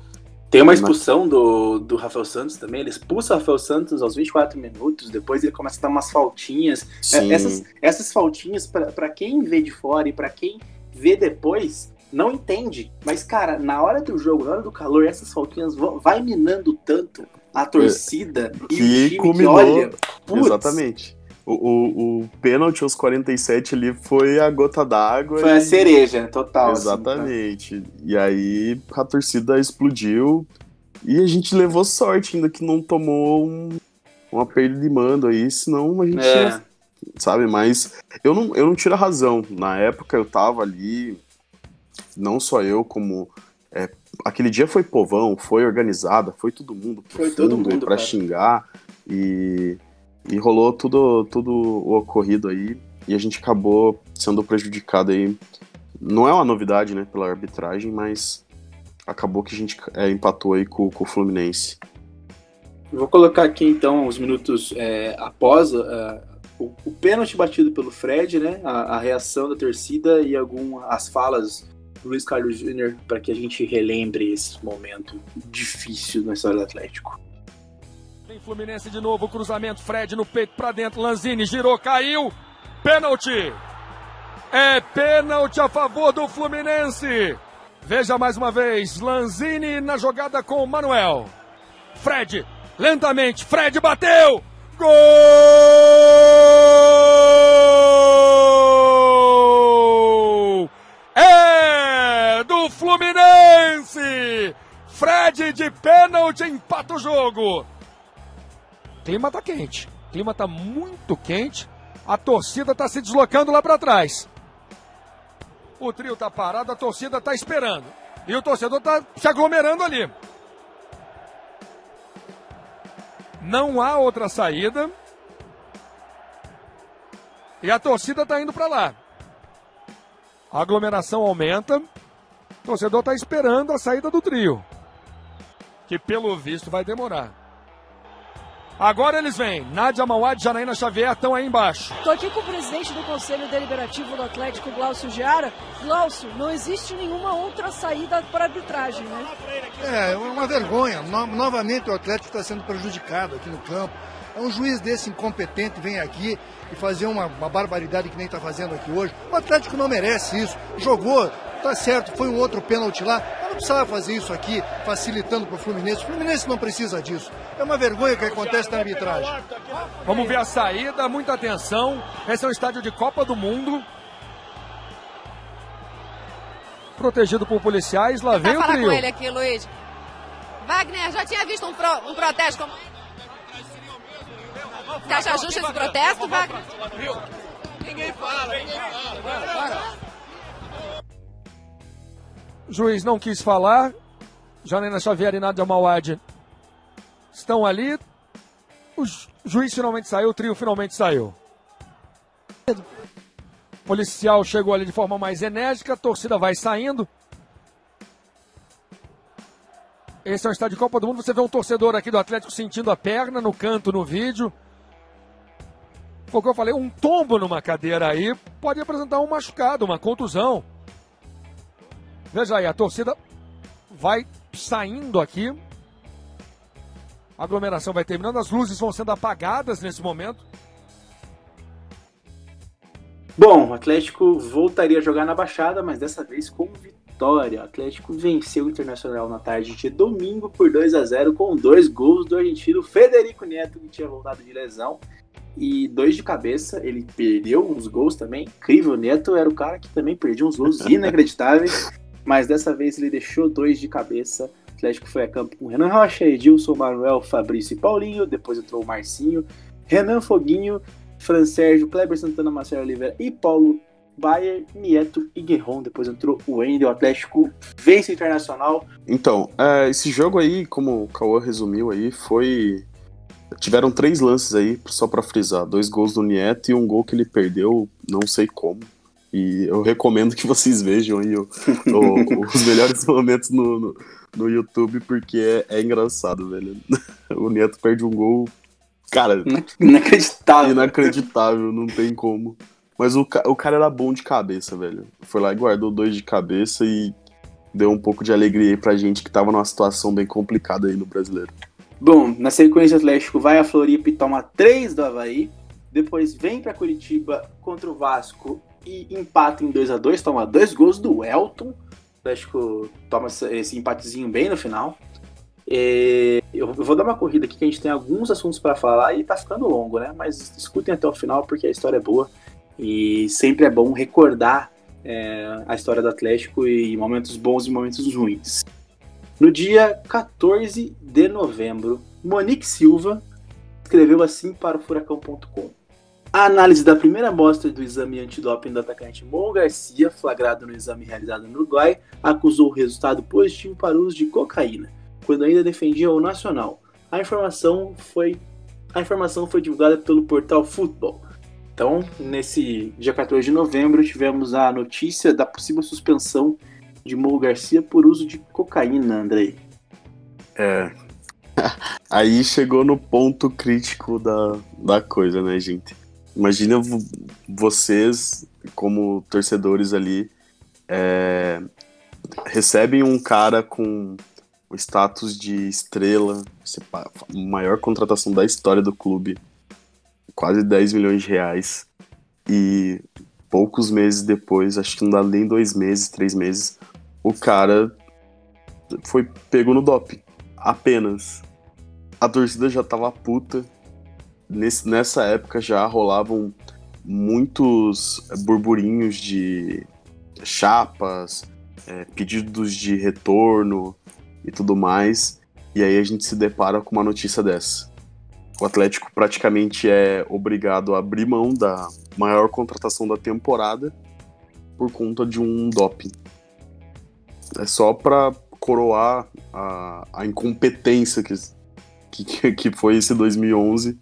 Tem uma expulsão do, do Rafael Santos também. Ele expulsa o Rafael Santos aos 24 minutos. Depois ele começa a dar umas faltinhas. É, Sim. Essas, essas faltinhas, pra pra quem vê de fora e pra quem vê depois, não entende. Mas, cara, na hora do jogo, na hora do calor, essas faltinhas vão, vai minando tanto a torcida e o Que time culminou. que olha. putz, Exatamente. O, o, o pênalti aos 47 ali foi a gota d'água. Foi a e- cereja, total. assim, Exatamente. E aí a torcida explodiu e a gente levou sorte ainda que não tomou um, uma perda de mando aí, senão a gente tá? É. ia, sabe? Mas eu não, eu não tiro a razão. Na época eu tava ali, não só eu, como. é, aquele dia foi povão, foi organizada, foi todo mundo pro Foi todo fundo mundo, pra cara. xingar e, e rolou tudo, tudo o ocorrido aí e a gente acabou sendo prejudicado aí. Não é uma novidade, né, pela arbitragem, mas acabou que a gente é, empatou aí com, com o Fluminense. Vou colocar aqui então os minutos é, após ah, o, o pênalti batido pelo Fred, né? A, a reação da torcida e algumas falas do Luiz Carlos Júnior para que a gente relembre esse momento difícil na história do Atlético. Fluminense de novo, cruzamento, Fred no peito pra dentro, Lanzini girou, caiu, pênalti! É pênalti a favor do Fluminense! Veja mais uma vez, Lanzini na jogada com o Manuel. Fred, lentamente, Fred bateu! Gol! É do Fluminense! Fred de pênalti empata o jogo. Clima tá quente. Clima tá muito quente. A torcida tá se deslocando lá para trás. O trio tá parado, a torcida tá esperando. E o torcedor tá se aglomerando ali. Não há outra saída. E a torcida tá indo para lá. A aglomeração aumenta. O torcedor tá esperando a saída do trio. Que pelo visto vai demorar. Agora eles vêm. Nádia Mauad e Janaína Xavier estão aí embaixo. Estou aqui com o presidente do Conselho Deliberativo do Atlético, Glaucio Giara. Glaucio, não existe nenhuma outra saída para arbitragem, né? É, é uma vergonha. No- novamente o Atlético está sendo prejudicado aqui no campo. É um juiz desse incompetente vem aqui e fazer uma, uma barbaridade que nem está fazendo aqui hoje. O Atlético não merece isso. Jogou, tá certo, foi um outro pênalti lá. Mas não precisava fazer isso aqui, facilitando para o Fluminense. O Fluminense não precisa disso. É uma vergonha que acontece na arbitragem. Vamos ver a saída, muita atenção. Esse é um estádio de Copa do Mundo. Protegido por policiais, lá vem Vai o falar trio. com ele aqui, Luiz. Wagner, já tinha visto um, pro- um protesto como. Você acha justo esse protesto, Wagner? Ninguém fala, ninguém fala. Juiz não quis falar. Janaína Xavier e Nádia Mauad estão ali. O ju- juiz finalmente saiu, o trio finalmente saiu. O policial chegou ali de forma mais enérgica, a torcida vai saindo. Esse é um estádio de Copa do Mundo. Você vê um torcedor aqui do Atlético sentindo a perna no canto no vídeo. Foi o que eu falei, um tombo numa cadeira aí pode apresentar um machucado, uma contusão. Veja aí, a torcida vai saindo aqui. A aglomeração vai terminando, as luzes vão sendo apagadas nesse momento. Bom, o Atlético voltaria a jogar na Baixada, mas dessa vez com vitória. O Atlético venceu o Internacional na tarde de domingo por 2 a 0 com dois gols do argentino Federico Neto, que tinha voltado de lesão. E dois de cabeça, ele perdeu uns gols também. Incrível, o Neto era o cara que também perdia uns gols inacreditáveis. Mas dessa vez ele deixou dois de cabeça. O Atlético foi a campo com Renan Rocha, Edilson, Manuel, Fabrício e Paulinho. Depois entrou o Marcinho, Renan Foguinho, Fran Sérgio, Kleber Santana, Marcelo Oliveira e Paulo Baier, Nieto e Guerron. Depois entrou o Wendel. O Atlético vence o Internacional. Então, é, esse jogo aí, como o Cauã resumiu aí, foi. Tiveram três lances aí, só pra frisar. Dois gols do Nieto e um gol que ele perdeu, não sei como. E eu recomendo que vocês vejam aí o- o- os melhores momentos no, no, no YouTube, porque é, é engraçado, velho. O Nieto perde um gol. Cara, inacreditável. Inacreditável, não tem como. Mas o, o cara era bom de cabeça, velho. Foi lá e guardou dois de cabeça e deu um pouco de alegria aí pra gente que tava numa situação bem complicada aí no brasileiro. Bom, na sequência, o Atlético vai a Floripa e toma 3 do Havaí. Depois vem para Curitiba contra o Vasco e empata em 2 a 2 toma dois gols do Elton. O Atlético toma esse- empatezinho bem no final. É, eu vou dar uma corrida aqui que a gente tem alguns assuntos para falar e tá ficando longo, né? Mas escutem até o final porque a história é boa e sempre é bom recordar é, a história do Atlético e momentos bons e momentos ruins. No dia 14 de novembro, Monique Silva escreveu assim para o Furacão.com. A análise da primeira amostra do exame antidoping do atacante Mon Garcia, flagrado no exame realizado no Uruguai, acusou o resultado positivo para o uso de cocaína, quando ainda defendia o Nacional. A informação foi, a informação foi divulgada pelo portal Futebol. Então, nesse dia 14 de novembro, tivemos a notícia da possível suspensão de Mo Garcia por uso de cocaína, Andrei. É. Aí chegou no ponto crítico da, da coisa, né, gente? Imagina vocês, como torcedores ali, é, recebem um cara com o status de estrela, maior contratação da história do clube, quase 10 milhões de reais, e poucos meses depois, acho que não dá nem dois meses, três meses, o cara foi pego no doping. Apenas. A torcida já tava puta. Nesse, nessa época já rolavam muitos burburinhos de chapas, é, pedidos de retorno e tudo mais. E aí a gente se depara com uma notícia dessa. O Atlético praticamente é obrigado a abrir mão da maior contratação da temporada por conta de um doping. É só para coroar a, a incompetência que, que, que foi esse 2011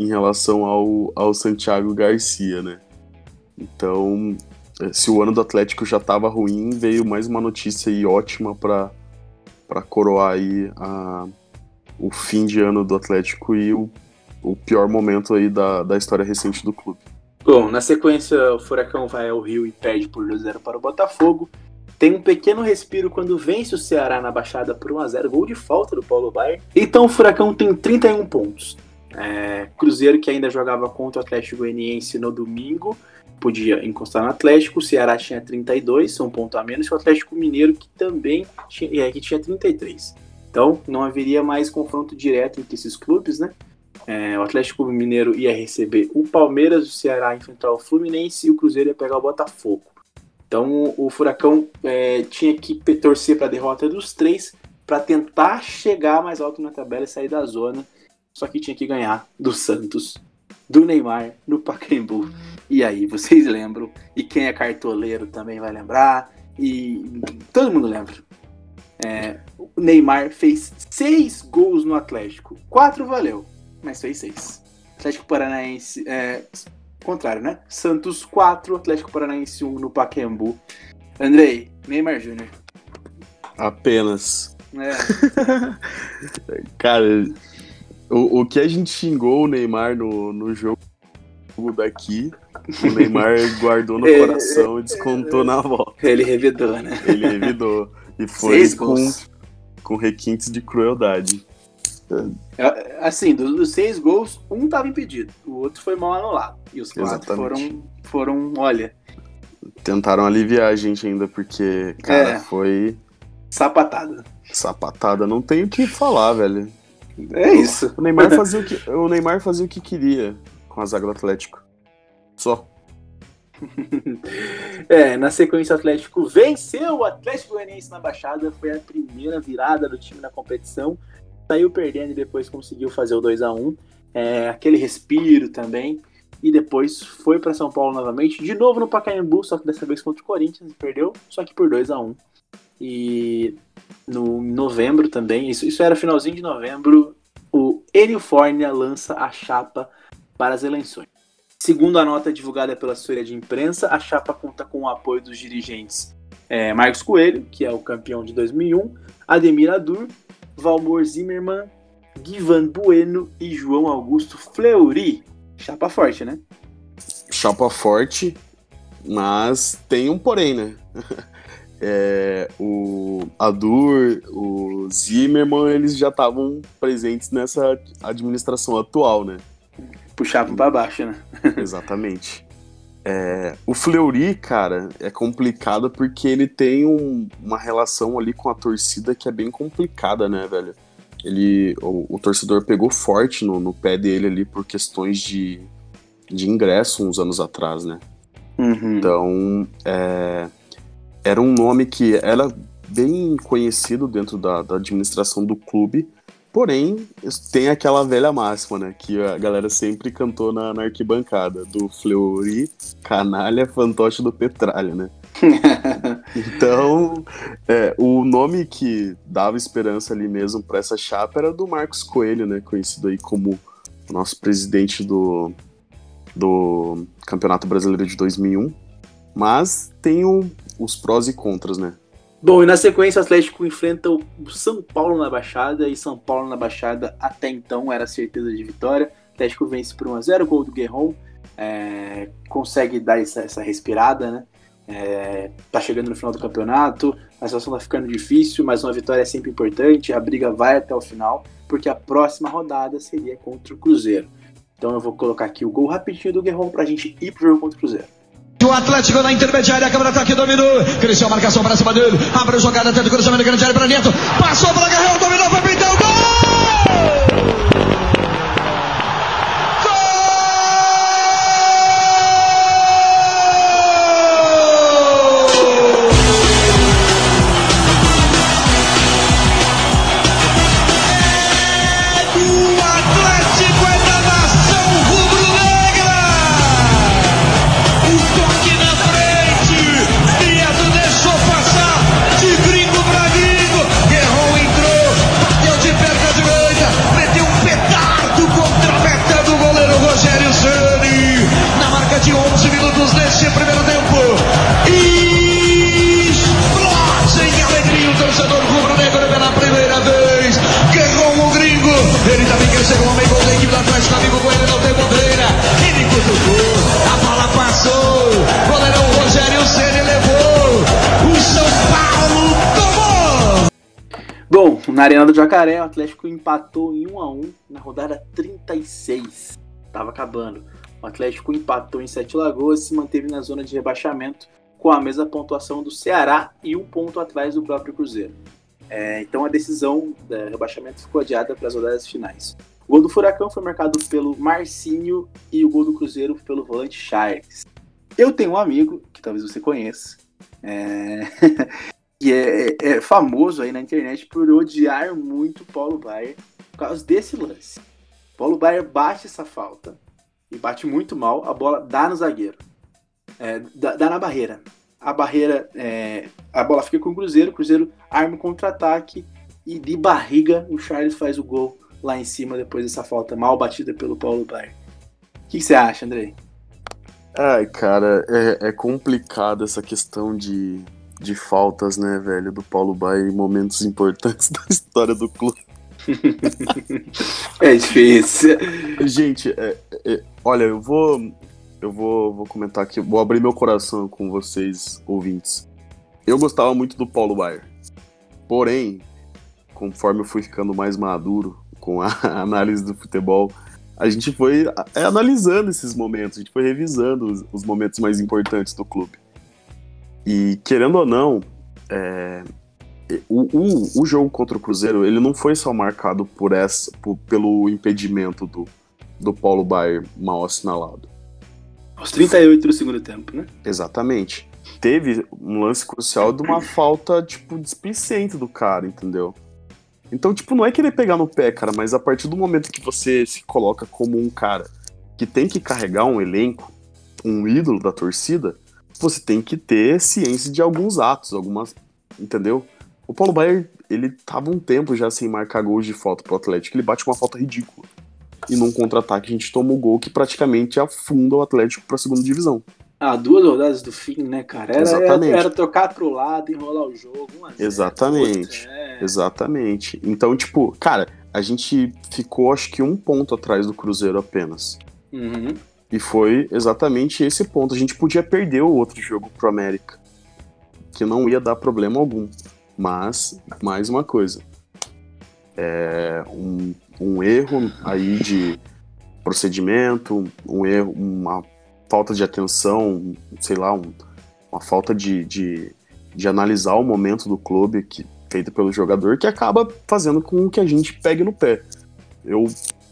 em relação ao, ao Santiago Garcia, né? Então, se o ano do Atlético já estava ruim, veio mais uma notícia aí ótima para coroar aí a, o fim de ano do Atlético e o, o pior momento aí da, da história recente do clube. Bom, na sequência, o Furacão vai ao Rio e perde por 2x0 para o Botafogo. Tem um pequeno respiro quando vence o Ceará na Baixada por 1x0, gol de falta do Paulo Baier. Então o Furacão tem 31 pontos. É, Cruzeiro, que ainda jogava contra o Atlético Goianiense no domingo, podia encostar no Atlético. O Ceará tinha 32, um ponto a menos, e o Atlético Mineiro, que também tinha, é, que tinha 33. Então não haveria mais confronto direto entre esses clubes, né? É, o Atlético Mineiro ia receber o Palmeiras, o Ceará enfrentar o Fluminense e o Cruzeiro ia pegar o Botafogo. Então o Furacão é, tinha que torcer para a derrota dos três para tentar chegar mais alto na tabela e sair da zona. Só que tinha que ganhar do Santos, do Neymar, no Pacaembu. E aí, vocês lembram? E quem é cartoleiro também vai lembrar. E todo mundo lembra. É, o Neymar fez seis gols no Atlético. Quatro valeu, mas fez seis. Atlético Paranaense é, contrário, né? Santos 4, Atlético Paranaense 1 no Pacaembu. Andrei, Neymar Júnior. Apenas. É. Cara, o, o que a gente xingou o Neymar no, no jogo daqui, o Neymar guardou no coração e descontou na volta. Ele revidou, né? Ele revidou. E foi com, com requintes de crueldade. É, assim, dos, dos, seis gols, um estava impedido, o outro foi mal anulado. E os quatro foram, foram, olha. Tentaram aliviar a gente ainda, porque, cara, é, foi. Sapatada. Sapatada, não tem o que falar, velho. É isso. O Neymar fazia o que, o Neymar fazia o que queria com a zaga do Atlético. Só. é, na sequência o Atlético venceu o Atlético Goianiense na Baixada, foi a primeira virada do time na competição saiu perdendo e depois conseguiu fazer o 2 a 1 é, aquele respiro também. E depois foi para São Paulo novamente, de novo no Pacaembu, só que dessa vez contra o Corinthians, perdeu, só que por 2 a 1 E no novembro também, isso, isso era finalzinho de novembro, o Enio Fornia lança a chapa para as eleições. Segundo a nota divulgada pela assessoria de imprensa, a chapa conta com o apoio dos dirigentes é, Marcos Coelho, que é o campeão de 2001, Ademir Adur Valmor Zimmermann, Givan Bueno e João Augusto Fleury. Chapa forte, né? Chapa forte, mas tem um porém, né? É, o Adur, o Zimmermann, eles já estavam presentes nessa administração atual, né? Puxavam para baixo, né? Exatamente. É, o Fleury, cara, é complicado porque ele tem um- uma relação ali com a torcida que é bem complicada, né, velho? Ele, o, o torcedor pegou forte no, no pé dele ali por questões de, de ingresso uns anos atrás, né? Uhum. Então, é, era um nome que era bem conhecido dentro da, da administração do clube, porém, tem aquela velha máxima, né? Que a galera sempre cantou na, na arquibancada, do Fleury, canalha, fantoche do Petralha, né? Então, é, o nome que dava esperança ali mesmo para essa chapa era do Marcos Coelho, né? Conhecido aí como o nosso presidente do, do Campeonato Brasileiro de 2001. Mas tem o- os prós e contras, né? Bom, e na sequência o Atlético enfrenta o São Paulo na Baixada, e São Paulo na Baixada até então era certeza de vitória. O Atlético vence por 1x0, gol do Guerron, é, consegue dar essa, essa respirada, né? É, tá chegando no final do campeonato, a situação tá ficando difícil, mas uma vitória é sempre importante, a briga vai até o final, porque a próxima rodada seria contra o Cruzeiro. Então eu vou colocar aqui o gol rapidinho do Guerron pra gente ir pro jogo contra o Cruzeiro. O Atlético na intermediária, a câmera ataque dominou. Cresceu a marcação para cima dele. Abre a jogada até do cruzamento grande área para Neto. Passou para Guerreiro, dominou, vai pintar o gol! Bom, na Arena do Jacaré, o Atlético empatou em 1 a 1 na rodada 36. Tava acabando. O Atlético empatou em Sete Lagoas e se manteve na zona de rebaixamento com a mesma pontuação do Ceará e um ponto atrás do próprio Cruzeiro. É, então a decisão do rebaixamento ficou adiada para as rodadas finais. O gol do Furacão foi marcado pelo Marcinho e o gol do Cruzeiro pelo volante Charles. Eu tenho um amigo, que talvez você conheça, é, que é, é famoso aí na internet por odiar muito Paulo Baier por causa desse lance. Paulo Baier bate essa falta e bate muito mal, a bola dá no zagueiro, é, dá, dá na barreira. A barreira, é, a bola fica com o Cruzeiro, o Cruzeiro arma o contra-ataque e de barriga o Charles faz o gol lá em cima depois dessa falta mal batida pelo Paulo Baier. O que que você acha, Andrei? Ai, cara, é, é complicado essa questão de, de faltas, né, velho, do Paulo Baier em momentos importantes da história do clube. É difícil. Gente, é- é- olha, eu vou. Eu vou, vou comentar aqui, vou abrir meu coração com vocês, ouvintes. Eu gostava muito do Paulo Baier. Porém, conforme eu fui ficando mais maduro com a análise do futebol, a gente foi é, analisando esses momentos, a gente foi revisando os, os momentos mais importantes do clube. E querendo ou não, é, o, o, o jogo contra o Cruzeiro, ele não foi só marcado por essa, por- pelo impedimento do, do Paulo Baier mal assinalado. Aos 38 do segundo tempo, né? Exatamente. Teve um lance crucial de uma falta, tipo, displicente do cara, entendeu? Então, tipo, não é querer pegar no pé, cara, mas a partir do momento que você se coloca como um cara que tem que carregar um elenco, um ídolo da torcida, você tem que ter ciência de alguns atos, algumas. Entendeu? O Paulo Baier, ele tava um tempo já sem marcar gols de falta pro Atlético, ele bate uma falta ridícula. E num contra-ataque a gente toma o gol que praticamente afunda o Atlético pra segunda divisão. Ah, duas rodadas do fim, né, cara? Era, Exatamente. era, era trocar pro lado, enrolar o jogo. 1 a 0. Exatamente. É. Exatamente. Então, tipo, cara, a gente ficou acho que um ponto atrás do Cruzeiro apenas. Uhum. E foi exatamente esse ponto. A gente podia perder o outro jogo pro América. Que não ia dar problema algum. Mas, mais uma coisa. É um, um erro aí de procedimento, um erro, uma falta de atenção, sei lá, um, uma falta de, de, de, analisar o momento do clube que, feito pelo jogador que acaba fazendo com que a gente pegue no pé. Eu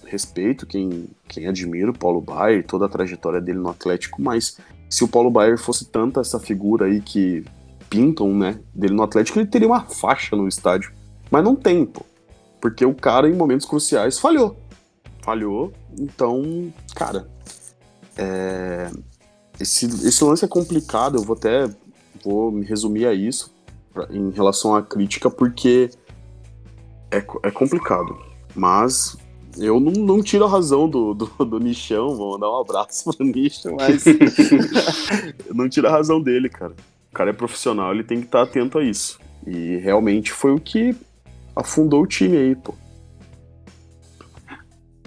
respeito quem, quem admira o Paulo Baier, toda a trajetória dele no Atlético, mas se o Paulo Baier fosse tanta essa figura aí que pintam, né, dele no Atlético, ele teria uma faixa no estádio. Mas não tem, pô. Porque o cara, em momentos cruciais, falhou. Falhou. Então, cara, é... esse, esse lance é complicado. Eu vou até vou me resumir a isso pra, em relação à crítica, porque é, é complicado. Mas eu não, não, tiro a razão do, do, do Nichão, vou mandar um abraço pro Nichão, mas eu não tiro a razão dele, cara. O cara é profissional, ele tem que estar atento a isso. E realmente foi o que afundou o time aí, pô.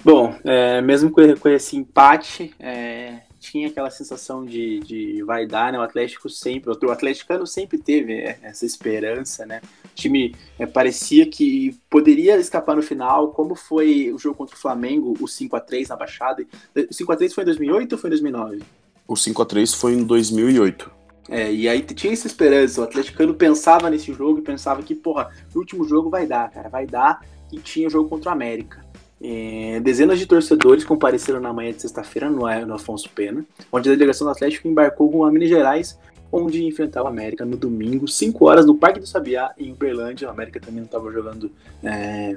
Bom, é, mesmo com, com, esse empate, é, tinha aquela sensação de, de vai dar, né? O Atlético sempre, o atleticano sempre teve essa esperança, né? O time é, parecia que poderia escapar no final, como foi o jogo contra o Flamengo, o 5 a 3 na Baixada. O 5 a 3 foi em 2008 ou foi em 2009? O 5 a 3 foi em 2008. É, e aí tinha essa esperança, o atleticano pensava nesse jogo e pensava que, porra, no último jogo vai dar, cara, vai dar, e tinha o jogo contra o América. É, dezenas de torcedores compareceram na manhã de sexta-feira no, no Afonso Pena, onde a delegação do Atlético embarcou com a Minas Gerais, onde enfrentava o América no domingo, 5 horas, no Parque do Sabiá, em Uberlândia. O América também não estava jogando é,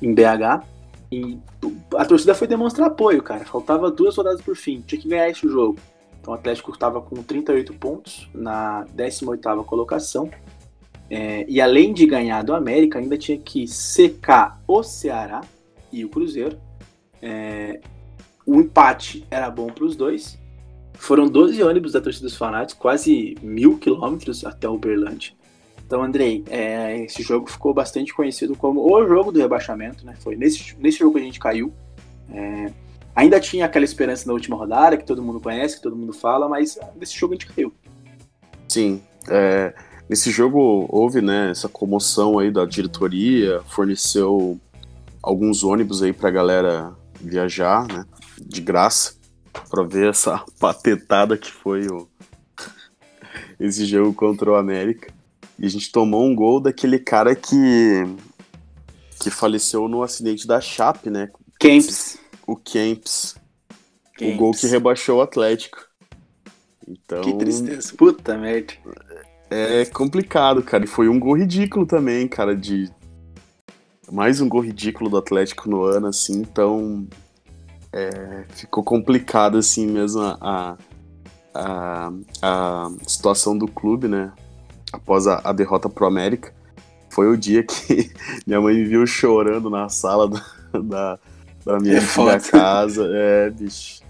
em BH. E a torcida foi demonstrar apoio, cara. Faltava duas rodadas por fim, tinha que ganhar esse jogo. Então o Atlético estava com 38 pontos na 18ª colocação. É, e além de ganhar do América, ainda tinha que secar o Ceará e o Cruzeiro. É, o empate era bom para os dois. Foram 12 ônibus da torcida dos fanáticos, quase mil quilômetros até Uberlândia. Então, Andrei, é, esse jogo ficou bastante conhecido como o jogo do rebaixamento, né? Foi nesse, nesse jogo que a gente caiu. É, ainda tinha aquela esperança na última rodada, que todo mundo conhece, que todo mundo fala, mas nesse jogo a gente caiu. Sim, é, nesse jogo houve né, essa comoção aí da diretoria, forneceu alguns ônibus aí pra galera viajar, né? De graça, pra ver essa patetada que foi o... esse jogo contra o América. E a gente tomou um gol daquele cara que que faleceu no acidente da Chape, né? Kemps. O Kemps. Kemps. O gol que rebaixou o Atlético. Então, que tristeza. Puta merda. É complicado, cara. E foi um gol ridículo também, cara, de mais um gol ridículo do Atlético no ano, assim, então é, ficou complicado, assim, mesmo a, a, a, situação do clube, né, após a, a derrota pro América. Foi o dia que minha mãe me viu chorando na sala da, da, da minha é casa. É, bicho.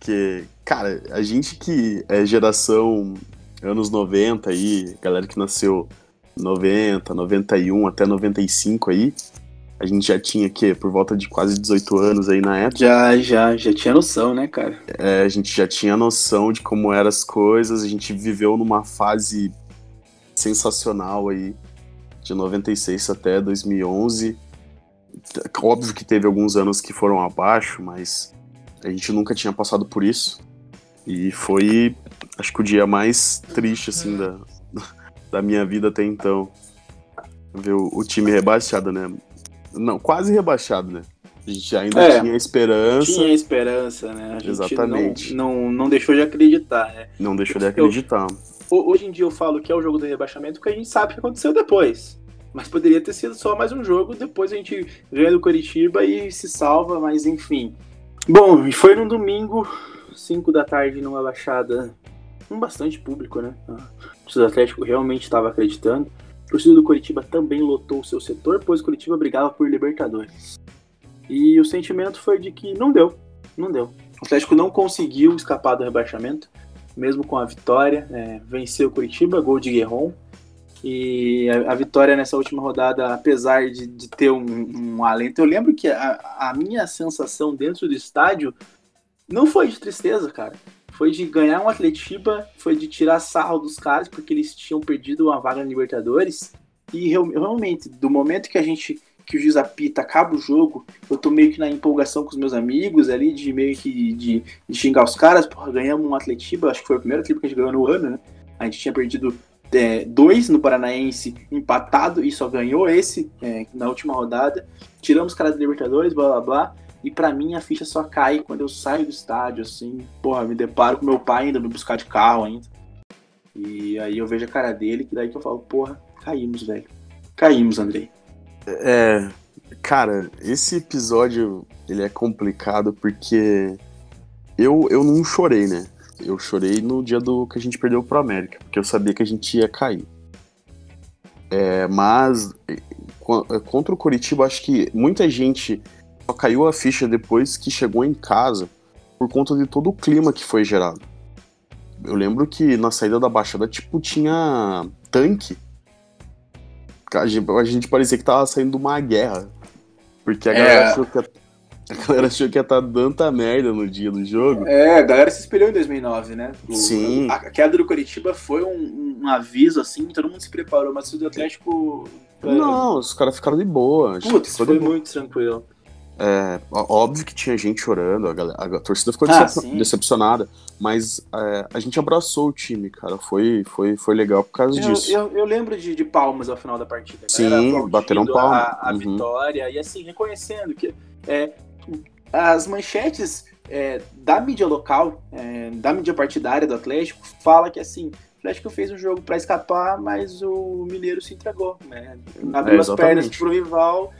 Que, cara, a gente que é geração anos 90 aí, galera que nasceu 90, 91 até 95 aí, a gente já tinha que por volta de quase 18 anos aí na época. Já, já, já tinha noção, né, cara? É, a gente já tinha noção de como eram as coisas, a gente viveu numa fase sensacional aí, de 96 até 2011. Óbvio que teve alguns anos que foram abaixo, mas a gente nunca tinha passado por isso. E foi, acho que o dia mais triste, assim, da, da minha vida até então. Ver o, o time rebaixado, né? Não, quase rebaixado, né? A gente ainda é, tinha esperança. Tinha esperança, né? Exatamente. Não, não, não, deixou de acreditar, né? Não deixou de acreditar. Eu, hoje em dia eu falo que é o jogo do rebaixamento porque a gente sabe o que aconteceu depois. Mas poderia ter sido só mais um jogo, depois a gente ganha do Curitiba e se salva, mas enfim. Bom, e foi no domingo, 5 da tarde, numa baixada com bastante público, né? O Atlético realmente estava acreditando torcida do Curitiba também lotou o seu setor, pois o Curitiba brigava por Libertadores. E o sentimento foi de que não deu, não deu. O Atlético não conseguiu escapar do rebaixamento, mesmo com a vitória. É, venceu o Curitiba, gol de Guerron. E a, a, vitória nessa última rodada, apesar de, de ter um, um, alento, eu lembro que a, a minha sensação dentro do estádio não foi de tristeza, cara foi de ganhar um Atletiba, foi de tirar sarro dos caras, porque eles tinham perdido uma vaga na Libertadores. E realmente, do momento que a gente que o juiz apita, acaba o jogo, eu tô meio que na empolgação com os meus amigos ali, de meio que de, de xingar os caras, porra, ganhamos um Atletiba, acho que foi o primeiro Atletiba que a gente ganhou no ano, né? A gente tinha perdido é, dois no Paranaense empatado e só ganhou esse é, na última rodada. Tiramos os caras da Libertadores, blá blá blá. E pra mim a ficha só cai quando eu saio do estádio, assim, porra, me deparo com meu pai ainda me buscar de carro ainda. E aí eu vejo a cara dele, que daí que eu falo, porra, caímos, velho. Caímos, Andrei. É, cara, esse episódio ele é complicado porque eu, eu não chorei, né? Eu chorei no dia do que a gente perdeu pro América, porque eu sabia que a gente ia cair. É, mas contra o Curitiba, acho que muita gente só caiu a ficha depois que chegou em casa por conta de todo o clima que foi gerado. Eu lembro que na saída da Baixada, tipo, tinha tanque. A gente, a gente parecia que tava saindo de uma guerra. Porque a galera, É. achou, que ia, a galera achou que ia estar tanta merda no dia do jogo. É, a galera se espelhou em 2009, né? O- Sim. A, a queda do Curitiba foi um, um aviso, assim, todo mundo se preparou, mas o Atlético. Não, os caras ficaram de boa. a Putz, foi muito tranquilo. É, óbvio que tinha gente chorando, a, galera- a torcida ficou Ah, decep- sim. decepcionada, mas é, a gente abraçou o time, cara. Foi, foi, foi legal por causa Eu, disso. eu, eu lembro de, de palmas ao final da partida. Sim, bateram palma. A, a Uhum. vitória e assim, reconhecendo que é, as manchetes é, da mídia local, é, da mídia partidária do Atlético, fala que assim, o Atlético fez um jogo para escapar, mas o Mineiro se entregou, né? Abriu É, as pernas pro rival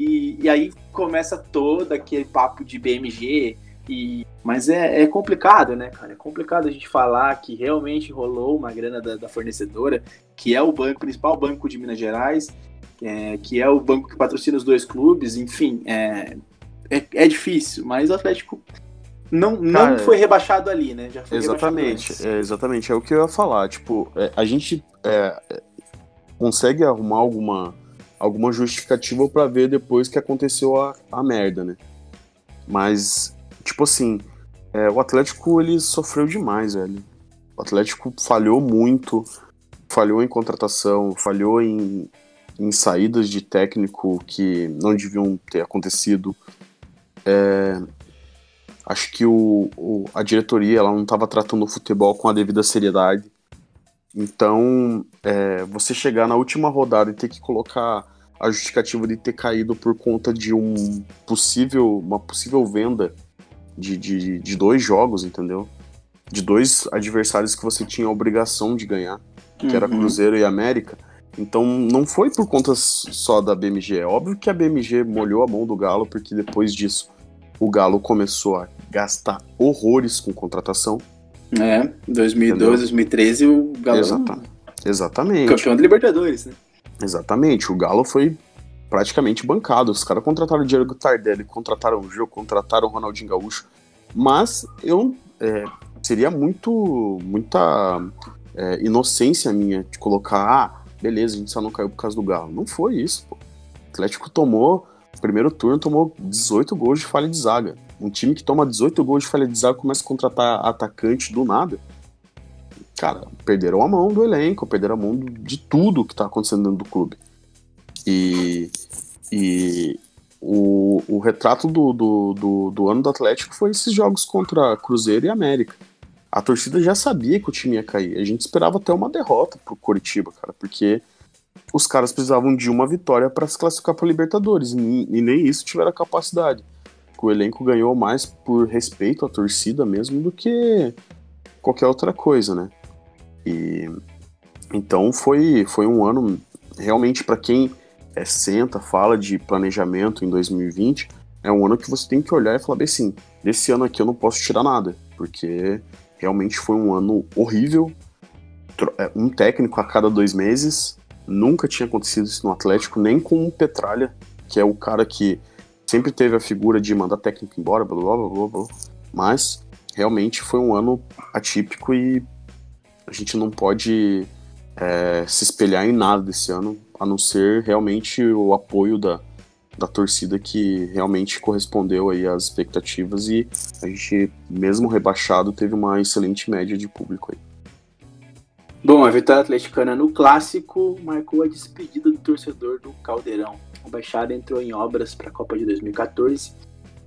e, e aí começa todo aquele papo de BMG. E, mas é, é complicado, né, cara? É complicado a gente falar que realmente rolou uma grana da, da fornecedora, que é o banco, principal banco de Minas Gerais, é, que é o banco que patrocina os dois clubes, enfim, é, é, é difícil, mas o Atlético não, não Cara, foi rebaixado ali, né? Já foi Exatamente, é, exatamente. É o que eu ia falar. Tipo, é, a gente é, consegue arrumar alguma, alguma justificativa pra ver depois que aconteceu a, a merda, né? Mas, tipo assim, é, o Atlético ele sofreu demais, velho. O Atlético falhou muito, falhou em contratação, falhou em, em saídas de técnico que não deviam ter acontecido. É, acho que o, o- a diretoria ela não estava tratando o futebol com a devida seriedade. Então, é, você chegar na última rodada e ter que colocar a justificativa de ter caído por conta de um possível, uma possível venda de, de, de dois jogos, entendeu? De dois adversários que você tinha a obrigação de ganhar, que era Uhum. Cruzeiro e América. Então não foi por conta só da BMG. É óbvio que a BMG molhou a mão do Galo, porque depois disso o Galo começou a gastar horrores com contratação. É, 2012, Entendeu? 2013 o Galo Exata- Exatamente. campeão da Libertadores, né? Exatamente. O Galo foi praticamente bancado. Os caras contrataram o Diego Tardelli, contrataram o Gil, contrataram o Ronaldinho Gaúcho. Mas eu é, seria muito muita é, inocência minha de colocar, ah, beleza, a gente só não caiu por causa do Galo. Não foi isso, pô. O Atlético tomou, no primeiro turno, tomou 18 gols de falha de zaga. Um time que toma 18 gols de falha de zaga começa a contratar atacante do nada. Cara, perderam a mão do elenco, perderam a mão de tudo que tá acontecendo dentro do clube. E, e o, o retrato do, do, do, do ano do Atlético foi esses jogos contra Cruzeiro e América. A torcida já sabia que o time ia cair. A gente esperava até uma derrota pro Coritiba, cara, porque os caras precisavam de uma vitória para se classificar para Libertadores e, e nem isso tiveram a capacidade. O elenco ganhou mais por respeito à torcida mesmo do que qualquer outra coisa, né? E então foi, foi um ano realmente para quem é, senta, fala de planejamento em 2020, é um ano que você tem que olhar e falar bem assim, desse ano aqui eu não posso tirar nada, porque realmente foi um ano horrível, é, um técnico a cada dois meses, nunca tinha acontecido isso no Atlético, nem com o Petralha, que é o cara que sempre teve a figura de mandar técnico embora, blá blá blá blá blá, mas realmente foi um ano atípico e a gente não pode é, se espelhar em nada desse ano, a não ser realmente o apoio da, da torcida que realmente correspondeu aí às expectativas e a gente, mesmo rebaixado, teve uma excelente média de público aí. Bom, a vitória atleticana no clássico marcou a despedida do torcedor do Caldeirão. a Baixada entrou em obras para a Copa de 2014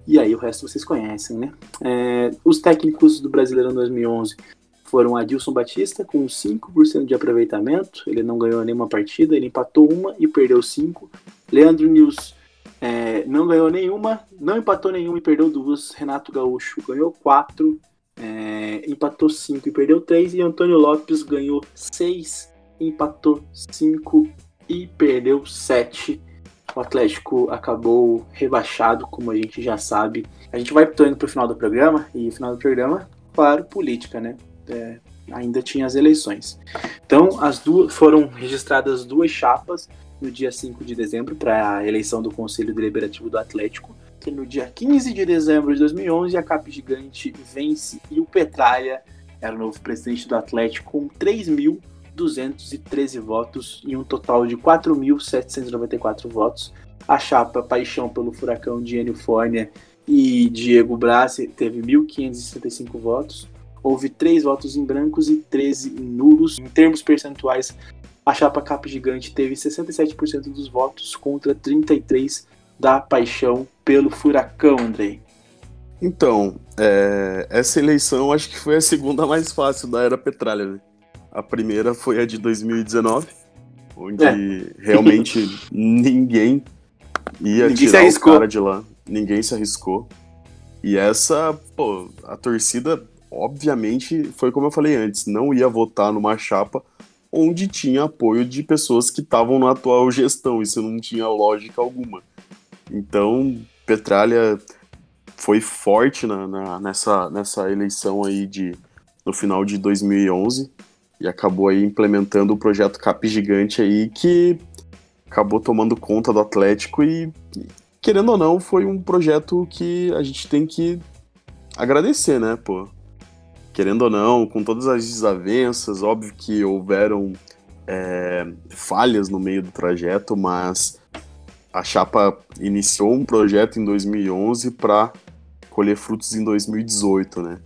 e aí o resto vocês conhecem, né? É, os técnicos do Brasileirão 2011 foram Adilson Batista com 5% de aproveitamento, ele não ganhou nenhuma partida, ele empatou uma e perdeu cinco. Leandro Nils é, não ganhou nenhuma, não empatou nenhuma e perdeu duas. Renato Gaúcho ganhou quatro, é, empatou cinco e perdeu três. E Antônio Lopes ganhou seis, empatou cinco e perdeu sete. O Atlético acabou rebaixado, como a gente já sabe. A gente vai indo para o final do programa, e final do programa, claro, política, né? É, ainda tinha as eleições. Então, as duas foram registradas duas chapas no dia 5 de dezembro para a eleição do Conselho Deliberativo do Atlético. Que no dia 15 de dezembro de 2011 a Cap Gigante vence e o Petralha era o novo presidente do Atlético com 3.213 votos e um total de 4.794 votos. A chapa Paixão pelo Furacão de Enio Fórnia e Diego Brassi teve 1.565 votos. Houve 3 votos em brancos e 13 em nulos. Em termos percentuais, a chapa Cap Gigante teve 67% dos votos contra 33% da paixão pelo Furacão, Andrei. Então, é, essa eleição acho que foi a segunda mais fácil da era Petralha. Né? A primeira foi a de 2019, onde é. realmente ninguém ia ninguém tirar o cara de lá. Ninguém se arriscou. E essa, pô, a torcida, obviamente, foi como eu falei antes, não ia votar numa chapa onde tinha apoio de pessoas que estavam na atual gestão. Isso não tinha lógica alguma. Então, Petralha foi forte na, na, nessa, nessa eleição aí de, no final de 2011 e acabou aí implementando o projeto Cap Gigante aí que acabou tomando conta do Atlético e, querendo ou não, foi um projeto que a gente tem que agradecer, né, pô? Querendo ou não, com todas as desavenças, óbvio que houveram é, falhas no meio do trajeto, mas a Chapa iniciou um projeto em 2011 para colher frutos em 2018, né?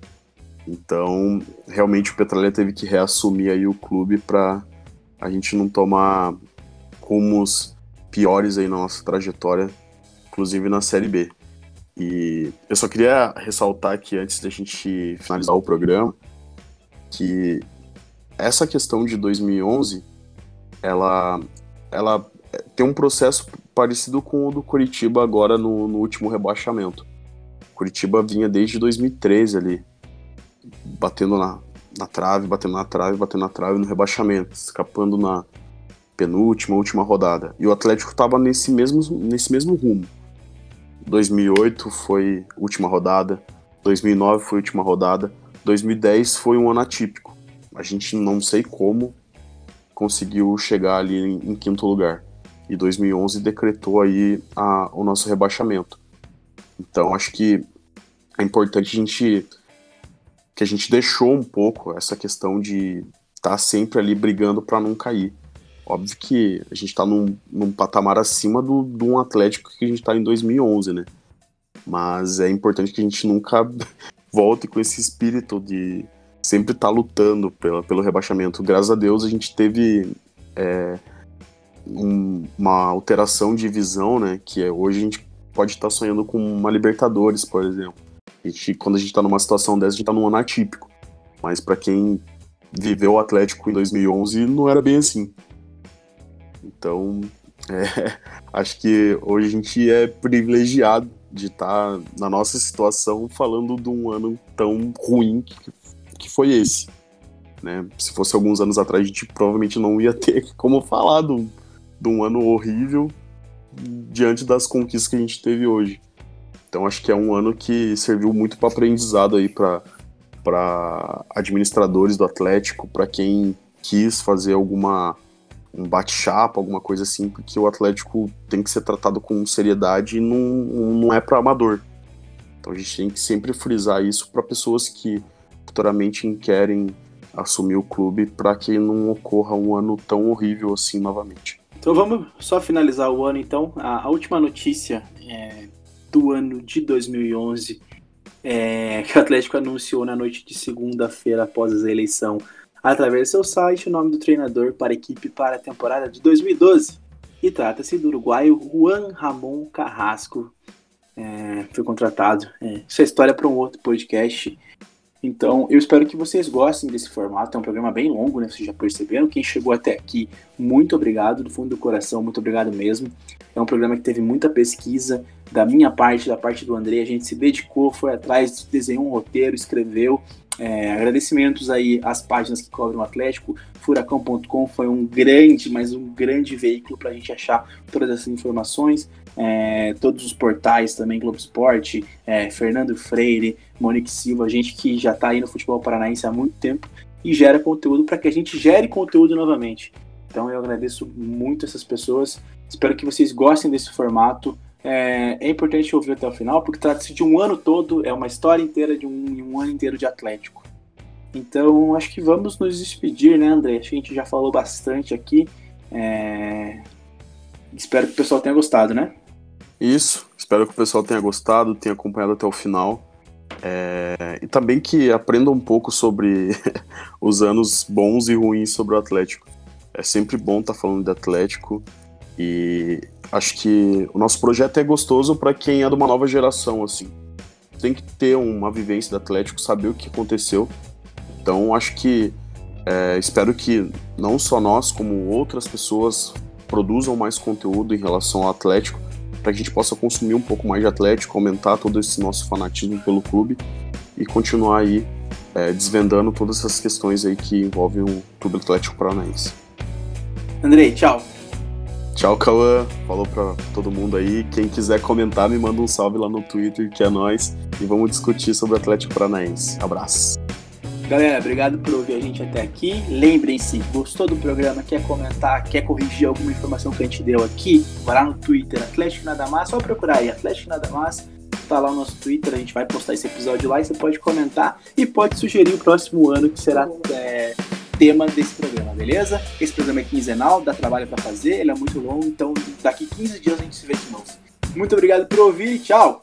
Então, realmente o Petrolha teve que reassumir aí o clube para a gente não tomar rumos piores aí na nossa trajetória, inclusive na Série B. E eu só queria ressaltar aqui, antes da gente finalizar o programa, que essa questão de 2011, ela, ela tem um processo parecido com o do Curitiba agora no, no último rebaixamento. Curitiba vinha desde 2013 ali, batendo na, na trave, batendo na trave, batendo na trave no rebaixamento, escapando na penúltima, última rodada. E o Atlético estava nesse mesmo, nesse mesmo rumo. 2008 foi última rodada, 2009 foi última rodada, 2010 foi um ano atípico. A gente não sei como conseguiu chegar ali em, em quinto lugar. E 2011 decretou aí a, o nosso rebaixamento. Então acho que é importante a gente que a gente deixou um pouco essa questão de estar tá sempre ali brigando para não cair. Óbvio que a gente tá num, num patamar acima do, de um Atlético que a gente tá em 2011, né? Mas é importante que a gente nunca volte com esse espírito de sempre estar tá lutando pela, pelo rebaixamento. Graças a Deus a gente teve é, um, uma alteração de visão, né? Que é, hoje a gente pode estar tá sonhando com uma Libertadores, por exemplo. A gente, quando a gente está numa situação dessa, a gente está num ano atípico. Mas para quem viveu o Atlético em 2011, não era bem assim. Então, é, acho que hoje a gente é privilegiado de estar na nossa situação falando de um ano tão ruim que, que foi esse. Né? Se fosse alguns anos atrás, a gente provavelmente não ia ter como falar de um ano horrível diante das conquistas que a gente teve hoje. Então acho que é um ano que serviu muito para aprendizado aí para administradores do Atlético, para quem quis fazer alguma um bate-chapa, alguma coisa assim, porque o Atlético tem que ser tratado com seriedade e não, não é para amador. Então a gente tem que sempre frisar isso para pessoas que futuramente querem assumir o clube para que não ocorra um ano tão horrível assim novamente. Então vamos só finalizar o ano então. A, última notícia é, do ano de 2011 é, que o Atlético anunciou na noite de segunda-feira após a eleição através do seu site o nome do treinador para a equipe para a temporada de 2012. E trata-se do uruguaio Juan Ramon Carrasco. É, foi contratado. É, isso é história para um outro podcast. Então, eu espero que vocês gostem desse formato. É um programa bem longo, né? Vocês já perceberam. Quem chegou até aqui, muito obrigado, do fundo do coração, muito obrigado mesmo. É um programa que teve muita pesquisa da minha parte, da parte do André. A gente se dedicou, foi atrás, desenhou um roteiro, escreveu. É, agradecimentos aí às páginas que cobrem o Atlético. Furacão.com foi um grande, mas um grande veículo para a gente achar todas essas informações. É, todos os portais também, Globo Esporte, é, Fernando Freire, Monique Silva, gente que já está aí no futebol paranaense há muito tempo e gera conteúdo para que a gente gere conteúdo novamente. Então eu agradeço muito essas pessoas. Espero que vocês gostem desse formato. É, é importante ouvir até o final, porque trata-se de um ano todo, é uma história inteira de um, um ano inteiro de Atlético. Então, acho que vamos nos despedir, né, André? Acho que a gente já falou bastante aqui. É... Espero que o pessoal tenha gostado, né? Isso, espero que o pessoal tenha gostado, tenha acompanhado até o final. É... E também que aprenda um pouco sobre os anos bons e ruins sobre o Atlético. É sempre bom estar tá falando de Atlético e acho que o nosso projeto é gostoso para quem é de uma nova geração, assim. Tem que ter uma vivência do Atlético, saber o que aconteceu. Então, acho que é, espero que não só nós, como outras pessoas produzam mais conteúdo em relação ao Atlético, para que a gente possa consumir um pouco mais de Atlético, aumentar todo esse nosso fanatismo pelo clube e continuar aí é, desvendando todas essas questões aí que envolvem o Clube Atlético Paranaense. Andrei, tchau. Tchau, Cauã. Falou pra todo mundo aí. Quem quiser comentar, me manda um salve lá no Twitter, que é nós. E vamos discutir sobre o Atlético Paranaense. Abraço. Galera, obrigado por ouvir a gente até aqui. Lembrem-se, gostou do programa, quer comentar, quer corrigir alguma informação que a gente deu aqui? Vai lá no Twitter, Atlético Nada Mais, só procurar aí, Atlético Nada Mais. Tá lá no nosso Twitter, a gente vai postar esse episódio lá e você pode comentar e pode sugerir o próximo ano que será é, tema desse programa, beleza? Esse programa é quinzenal, dá trabalho para fazer, ele é muito longo, então daqui 15 dias a gente se vê de novo. Muito obrigado por ouvir tchau!